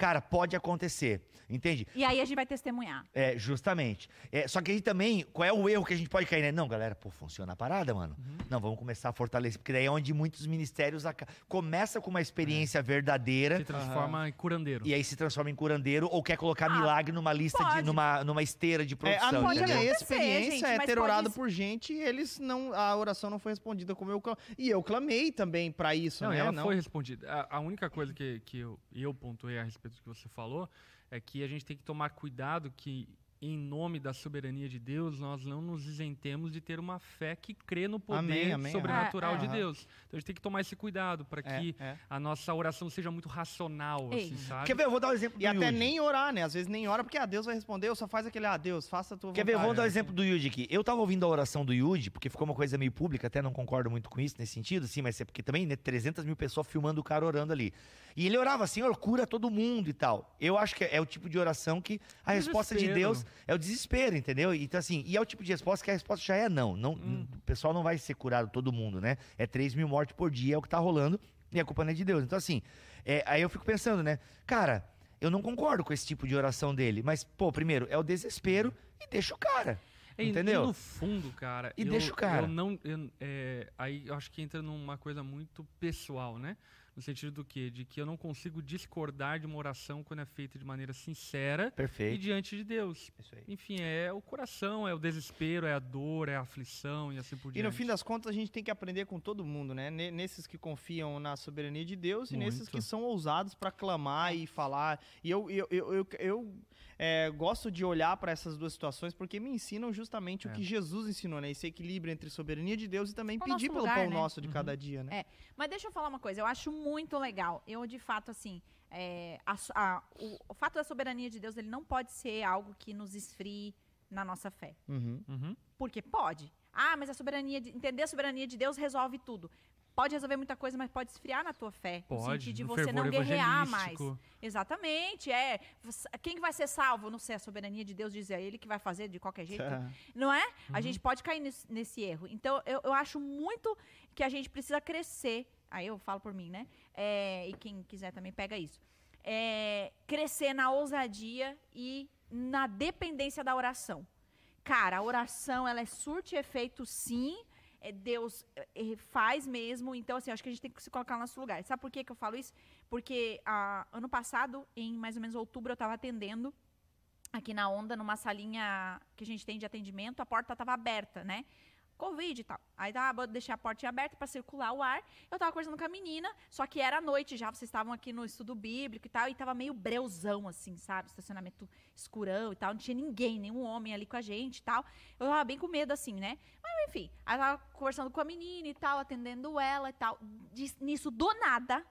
[SPEAKER 2] Cara, pode acontecer. Entende?
[SPEAKER 4] E aí a gente vai testemunhar.
[SPEAKER 2] É, justamente. É, só que aí também, qual é o erro que a gente pode cair, né? Não, galera, pô, funciona a parada, mano. Não, vamos começar a fortalecer, porque daí é onde muitos ministérios aca- começa com uma experiência verdadeira
[SPEAKER 3] Se transforma em curandeiro.
[SPEAKER 2] e aí se transforma em curandeiro ou quer colocar
[SPEAKER 4] Ah,
[SPEAKER 2] milagre numa lista de numa, numa esteira de
[SPEAKER 1] É,
[SPEAKER 2] produção.
[SPEAKER 1] a
[SPEAKER 4] Pode
[SPEAKER 1] minha experiência
[SPEAKER 4] gente,
[SPEAKER 1] é ter orado por gente e eles não. A oração não foi respondida como eu clamei. E eu clamei também pra isso,
[SPEAKER 3] Não,
[SPEAKER 1] né?
[SPEAKER 3] ela
[SPEAKER 1] Não-
[SPEAKER 3] foi respondida. A, a única coisa que, que eu, eu pontuei a respeito do que você falou é que a gente tem que tomar cuidado que, em nome da soberania de Deus, nós não nos isentemos de ter uma fé que crê no poder
[SPEAKER 1] Amém, amém,
[SPEAKER 3] sobrenatural
[SPEAKER 1] amém.
[SPEAKER 3] de
[SPEAKER 1] Aham.
[SPEAKER 3] Deus. Então a gente tem que tomar esse cuidado para
[SPEAKER 1] É,
[SPEAKER 3] que
[SPEAKER 1] é.
[SPEAKER 3] a nossa oração seja muito racional,
[SPEAKER 4] Ei.
[SPEAKER 3] assim, sabe?
[SPEAKER 2] Quer ver? Eu vou dar um exemplo
[SPEAKER 1] E até
[SPEAKER 2] Yuji.
[SPEAKER 1] nem orar, né? Às vezes nem ora, porque ah, Deus vai responder, eu só faz aquele, ah, Deus, faça a tua
[SPEAKER 2] Quer ver?
[SPEAKER 1] vontade.
[SPEAKER 2] Vamos dar um exemplo do Yuji aqui. Eu tava ouvindo a oração do Yuji, porque ficou uma coisa meio pública, até não concordo muito com isso nesse sentido, sim, mas é porque também, né, 300 mil pessoas filmando o cara orando ali. E ele orava, Senhor, cura todo mundo e tal. Eu acho que é o tipo de oração que a resposta de. Deus é o desespero, entendeu? Então, assim, e é o tipo de resposta que a resposta já é não. não O pessoal não vai ser curado todo mundo, né? É 3 mil mortes por dia, é o que tá rolando, e a culpa não é de Deus. Então, assim, é, aí eu fico pensando, né? Cara, eu não concordo com esse tipo de oração dele, mas, pô, primeiro, é o desespero e deixa o cara.
[SPEAKER 3] E-
[SPEAKER 2] Entendeu?
[SPEAKER 3] E no fundo, cara.
[SPEAKER 2] E
[SPEAKER 3] eu,
[SPEAKER 2] deixa o cara.
[SPEAKER 3] Eu não, eu- é, aí eu acho que entra numa coisa muito pessoal, né? No sentido do quê? De que eu não consigo discordar de uma oração quando é feita de maneira sincera e
[SPEAKER 2] Perfeito.
[SPEAKER 3] diante de Deus. Enfim, é o coração, é o desespero, é a dor, é a aflição e assim por
[SPEAKER 1] E
[SPEAKER 3] diante.
[SPEAKER 1] no fim das contas, a gente tem que aprender com todo mundo, né? Ne- Nesses que confiam na soberania de Deus e nesses
[SPEAKER 3] Muito.
[SPEAKER 1] que são ousados pra clamar e falar. E eu, eu, eu, eu, eu, é, gosto de olhar pra essas duas situações porque me ensinam justamente o
[SPEAKER 3] É.
[SPEAKER 1] que Jesus ensinou, né? Esse equilíbrio entre soberania de Deus e também
[SPEAKER 4] O
[SPEAKER 1] pedir pelo
[SPEAKER 4] lugar,
[SPEAKER 1] pão
[SPEAKER 4] né?
[SPEAKER 1] nosso de
[SPEAKER 3] Uhum.
[SPEAKER 1] cada dia, né?
[SPEAKER 4] É. Mas deixa eu falar uma coisa, eu acho muito legal. Eu, de fato, assim, é, a a- o, o fato da soberania de Deus, ele não pode ser algo que nos esfrie na nossa fé.
[SPEAKER 1] Uhum.
[SPEAKER 3] Uhum.
[SPEAKER 4] Porque pode. Ah, mas a soberania, de, entender a soberania de Deus resolve tudo. Pode resolver muita coisa, mas pode esfriar na tua fé. no
[SPEAKER 3] Pode,
[SPEAKER 4] sentido de
[SPEAKER 3] no
[SPEAKER 4] você não guerrear mais. Exatamente, é. Quem que vai ser salvo? Não sei, a soberania de Deus diz é ele que vai fazer de qualquer jeito. Não é? A gente pode cair nesse, nesse erro. Então, eu, eu acho muito que a gente precisa crescer. Aí eu falo por mim, né? É, e quem quiser também pega isso. É, crescer na ousadia e na dependência da oração. Cara, a oração, ela é surte efeito, sim. É, Deus é, faz mesmo. Então, assim, acho que a gente tem que se colocar no nosso lugar. Sabe por que, que eu falo isso? Porque ah, ano passado, em mais ou menos outubro, eu estava atendendo aqui na Onda, numa salinha que a gente tem de atendimento, a porta estava aberta, né? Covid e tal. Aí tava, deixei a porta aberta para circular o ar. Eu tava conversando com a menina, só que era noite já, vocês estavam aqui no estudo bíblico e tal, e tava meio breuzão, assim, sabe? Estacionamento escurão e tal, não tinha ninguém, nenhum homem ali com a gente e tal. Eu tava bem com medo, assim, né? Mas enfim, aí tava conversando com a menina e tal, atendendo ela e tal. Nisso, do nada,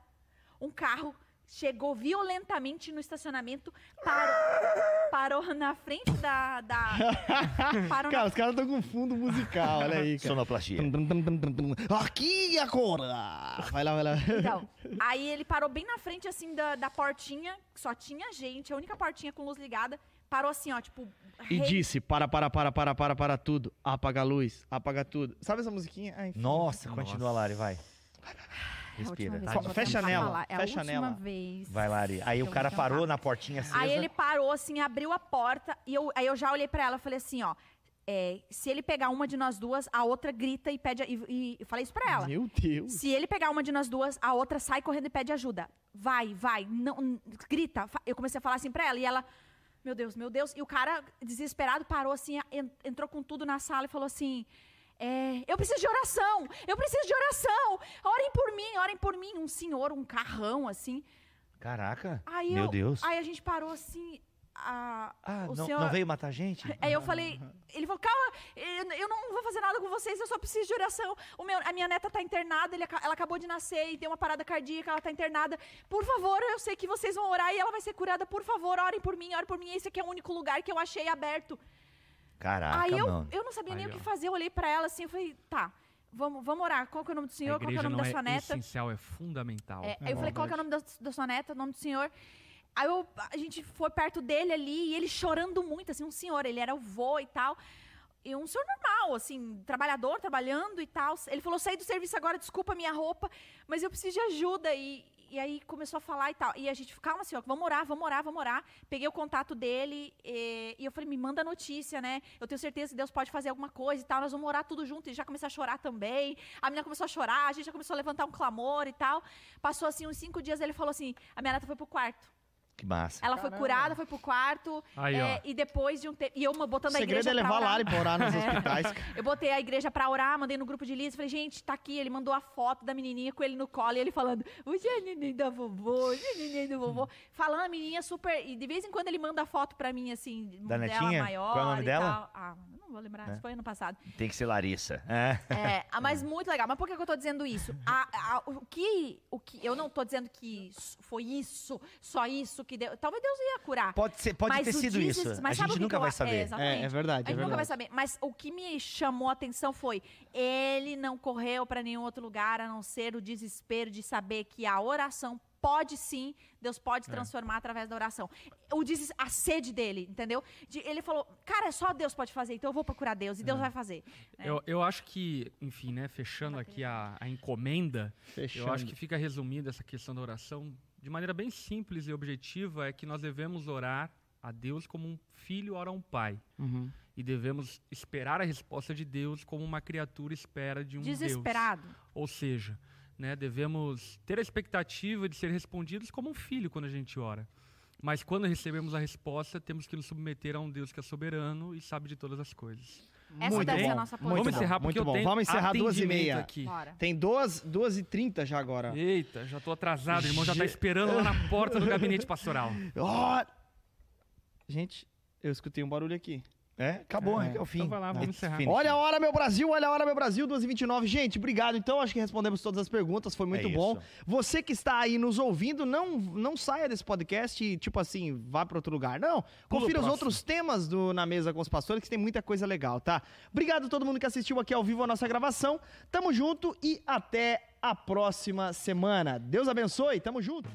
[SPEAKER 4] um carro chegou violentamente no estacionamento, parou, parou na frente da. da *laughs* parou
[SPEAKER 1] Cara, os caras estão com fundo musical, olha aí, cara.
[SPEAKER 2] Sonoplastia.
[SPEAKER 1] Aqui agora! Vai lá, vai lá.
[SPEAKER 4] Então, aí ele parou bem na frente, assim, da, da portinha, que só tinha gente, a única portinha com luz ligada. Parou assim, ó, tipo.
[SPEAKER 1] E
[SPEAKER 4] rei-
[SPEAKER 1] disse: para, para, para, para, para, para tudo. Apaga a luz, apaga tudo. Sabe essa musiquinha? Ai.
[SPEAKER 2] Nossa,
[SPEAKER 3] Nossa.
[SPEAKER 2] continua, Lari, vai.
[SPEAKER 4] É a última
[SPEAKER 2] Respira.
[SPEAKER 4] vou
[SPEAKER 1] fecha
[SPEAKER 4] tentar
[SPEAKER 1] nela,
[SPEAKER 4] falar, É a
[SPEAKER 1] fecha nela.
[SPEAKER 4] vez.
[SPEAKER 2] Vai, Lari. Aí
[SPEAKER 4] Eu
[SPEAKER 2] o cara parou na portinha acesa.
[SPEAKER 4] Aí ele parou, assim, abriu a porta e eu, aí eu já olhei pra ela e falei assim, ó. é, se ele pegar uma de nós duas, a outra grita e pede. E, e- eu falei isso pra ela.
[SPEAKER 1] Meu Deus.
[SPEAKER 4] Se ele pegar uma de nós duas, a outra sai correndo e pede ajuda. Vai, vai, não, grita. Eu comecei a falar assim pra ela e ela, meu Deus, meu Deus. E o cara, desesperado, parou assim, en- entrou com tudo na sala e falou assim: é, Eu preciso de oração, eu preciso de oração. Orem por mim, orem por mim. Um senhor, um carrão assim.
[SPEAKER 2] Caraca.
[SPEAKER 4] Aí
[SPEAKER 2] Meu
[SPEAKER 4] eu-
[SPEAKER 2] Deus.
[SPEAKER 4] Aí a gente parou assim. a-
[SPEAKER 2] Ah,
[SPEAKER 4] o
[SPEAKER 2] não,
[SPEAKER 4] senhor-
[SPEAKER 2] não veio matar a gente? *laughs*
[SPEAKER 4] Aí eu falei, ele falou, calma, eu, não vou fazer nada com vocês, eu só preciso de oração. O meu, a minha neta tá internada, ele ela acabou de nascer e tem uma parada cardíaca, ela tá internada. Por favor, eu sei que vocês vão orar e ela vai ser curada. Por favor, orem por mim, orem por mim. Esse aqui é o único lugar que eu achei aberto.
[SPEAKER 2] Caraca,
[SPEAKER 4] Aí eu,
[SPEAKER 2] mano.
[SPEAKER 4] eu não sabia nem
[SPEAKER 3] Aí,
[SPEAKER 4] o que fazer, eu olhei pra ela assim, eu falei, tá, vamos, vamos orar. Qual que é o nome do senhor? Qual que é o nome
[SPEAKER 3] não
[SPEAKER 4] da sua
[SPEAKER 3] é
[SPEAKER 4] neta?
[SPEAKER 3] essencial, é fundamental.
[SPEAKER 4] É, aí eu falei, qual que é o nome da, da sua neta, o nome do senhor? Aí eu- a gente foi perto dele ali, e ele chorando muito, assim, um senhor, ele era o vô e tal. E um senhor normal, assim, trabalhador, trabalhando e tal. Ele falou, saí do serviço agora, desculpa a minha roupa, mas eu preciso de ajuda. E, e aí começou a falar e tal. E a gente, calma, senhor, vamos orar, vamos orar, vamos orar. Peguei o contato dele e, e eu falei, me manda notícia, né? Eu tenho certeza que Deus pode fazer alguma coisa e tal. Nós vamos orar tudo junto. E já começou a chorar também. A menina começou a chorar, a gente já começou a levantar um clamor e tal. Passou assim uns cinco dias, ele falou assim: a minha neta foi pro quarto.
[SPEAKER 2] Que massa.
[SPEAKER 4] Ela foi curada, foi pro quarto.
[SPEAKER 3] Aí,
[SPEAKER 4] é, e depois de um tempo. E eu botando
[SPEAKER 1] O
[SPEAKER 4] a
[SPEAKER 1] segredo
[SPEAKER 4] igreja
[SPEAKER 1] é levar
[SPEAKER 4] pra
[SPEAKER 1] a
[SPEAKER 4] orar.
[SPEAKER 1] Lari pra orar nos *laughs*
[SPEAKER 4] É.
[SPEAKER 1] hospitais.
[SPEAKER 4] Eu botei a igreja pra orar, mandei no grupo de Liz, falei, gente, tá aqui. Ele mandou a foto da menininha com ele no colo e ele falando, é neném da vovô, é neném do vovô. Falando a menininha super. E de vez em quando ele manda foto pra mim, assim,
[SPEAKER 2] Da
[SPEAKER 4] dela
[SPEAKER 2] netinha?
[SPEAKER 4] maior.
[SPEAKER 2] Qual é o nome
[SPEAKER 4] e
[SPEAKER 2] dela?
[SPEAKER 4] tal. Ah, não vou lembrar,
[SPEAKER 2] É.
[SPEAKER 4] isso foi ano passado.
[SPEAKER 2] Tem que ser Larissa. É.
[SPEAKER 4] É, ah, *laughs* mas muito legal. Mas por que, eu tô dizendo isso? A- a- o, que, o que. Eu não tô dizendo que foi isso, só isso que deu. Talvez Deus ia curar.
[SPEAKER 2] Pode, ser, pode
[SPEAKER 4] Mas
[SPEAKER 2] ter sido
[SPEAKER 4] Jesus-
[SPEAKER 2] isso.
[SPEAKER 4] mas
[SPEAKER 2] a
[SPEAKER 4] sabe o
[SPEAKER 2] gente
[SPEAKER 4] que
[SPEAKER 2] nunca
[SPEAKER 4] eu
[SPEAKER 2] vai saber.
[SPEAKER 4] É, exatamente.
[SPEAKER 1] É, é verdade,
[SPEAKER 4] A
[SPEAKER 1] é
[SPEAKER 4] gente nunca vai saber. Mas o que me chamou a atenção foi: ele não correu para nenhum outro lugar a não ser o desespero de saber que a oração pode sim, Deus pode
[SPEAKER 2] É.
[SPEAKER 4] transformar através da oração. O deses- a sede dele, entendeu? De- ele falou: cara, só Deus pode fazer, então eu vou procurar Deus e
[SPEAKER 2] É.
[SPEAKER 4] Deus vai fazer. É.
[SPEAKER 3] Eu, eu acho que, enfim, né, fechando aqui a, a encomenda, eu acho que fica resumida essa questão da oração de maneira bem simples e objetiva, é que nós devemos orar a Deus como um filho ora a um pai.
[SPEAKER 1] Uhum.
[SPEAKER 3] E devemos esperar a resposta de Deus como uma criatura espera de um Deus.
[SPEAKER 4] Desesperado.
[SPEAKER 3] Ou seja, né, devemos ter a expectativa de ser respondidos como um filho quando a gente ora. Mas quando recebemos a resposta, temos que nos submeter a um Deus que é soberano e sabe de todas as coisas.
[SPEAKER 4] Essa
[SPEAKER 1] Muito
[SPEAKER 4] deve ser a
[SPEAKER 1] bom,
[SPEAKER 4] nossa
[SPEAKER 1] muito.
[SPEAKER 3] Vamos encerrar
[SPEAKER 1] bom,
[SPEAKER 3] porque
[SPEAKER 1] muito bom.
[SPEAKER 3] tenho
[SPEAKER 1] Vamos encerrar duas e meia.
[SPEAKER 3] aqui.
[SPEAKER 4] Bora.
[SPEAKER 1] Tem duas, duas e trinta já agora.
[SPEAKER 3] Eita, já tô atrasado. O irmão já tá esperando lá na porta do gabinete pastoral. *laughs*
[SPEAKER 1] Ó! Gente, eu escutei um barulho aqui.
[SPEAKER 2] É, acabou,
[SPEAKER 1] É.
[SPEAKER 2] é, é o fim.
[SPEAKER 3] Então vai lá, vamos
[SPEAKER 2] It's
[SPEAKER 3] encerrar.
[SPEAKER 1] Olha a hora, meu Brasil, olha a hora, meu Brasil, 2h29. Gente, obrigado. Então, acho que respondemos todas as perguntas, foi muito
[SPEAKER 2] É
[SPEAKER 1] bom. Você que está aí nos ouvindo, não, não saia desse podcast e, tipo assim, vá para outro lugar. Não,
[SPEAKER 2] Pula
[SPEAKER 1] confira os outros temas do Na Mesa com os Pastores, que tem muita coisa legal, tá? Obrigado a todo mundo que assistiu aqui ao vivo a nossa gravação. Tamo junto e até a próxima semana. Deus abençoe, tamo junto.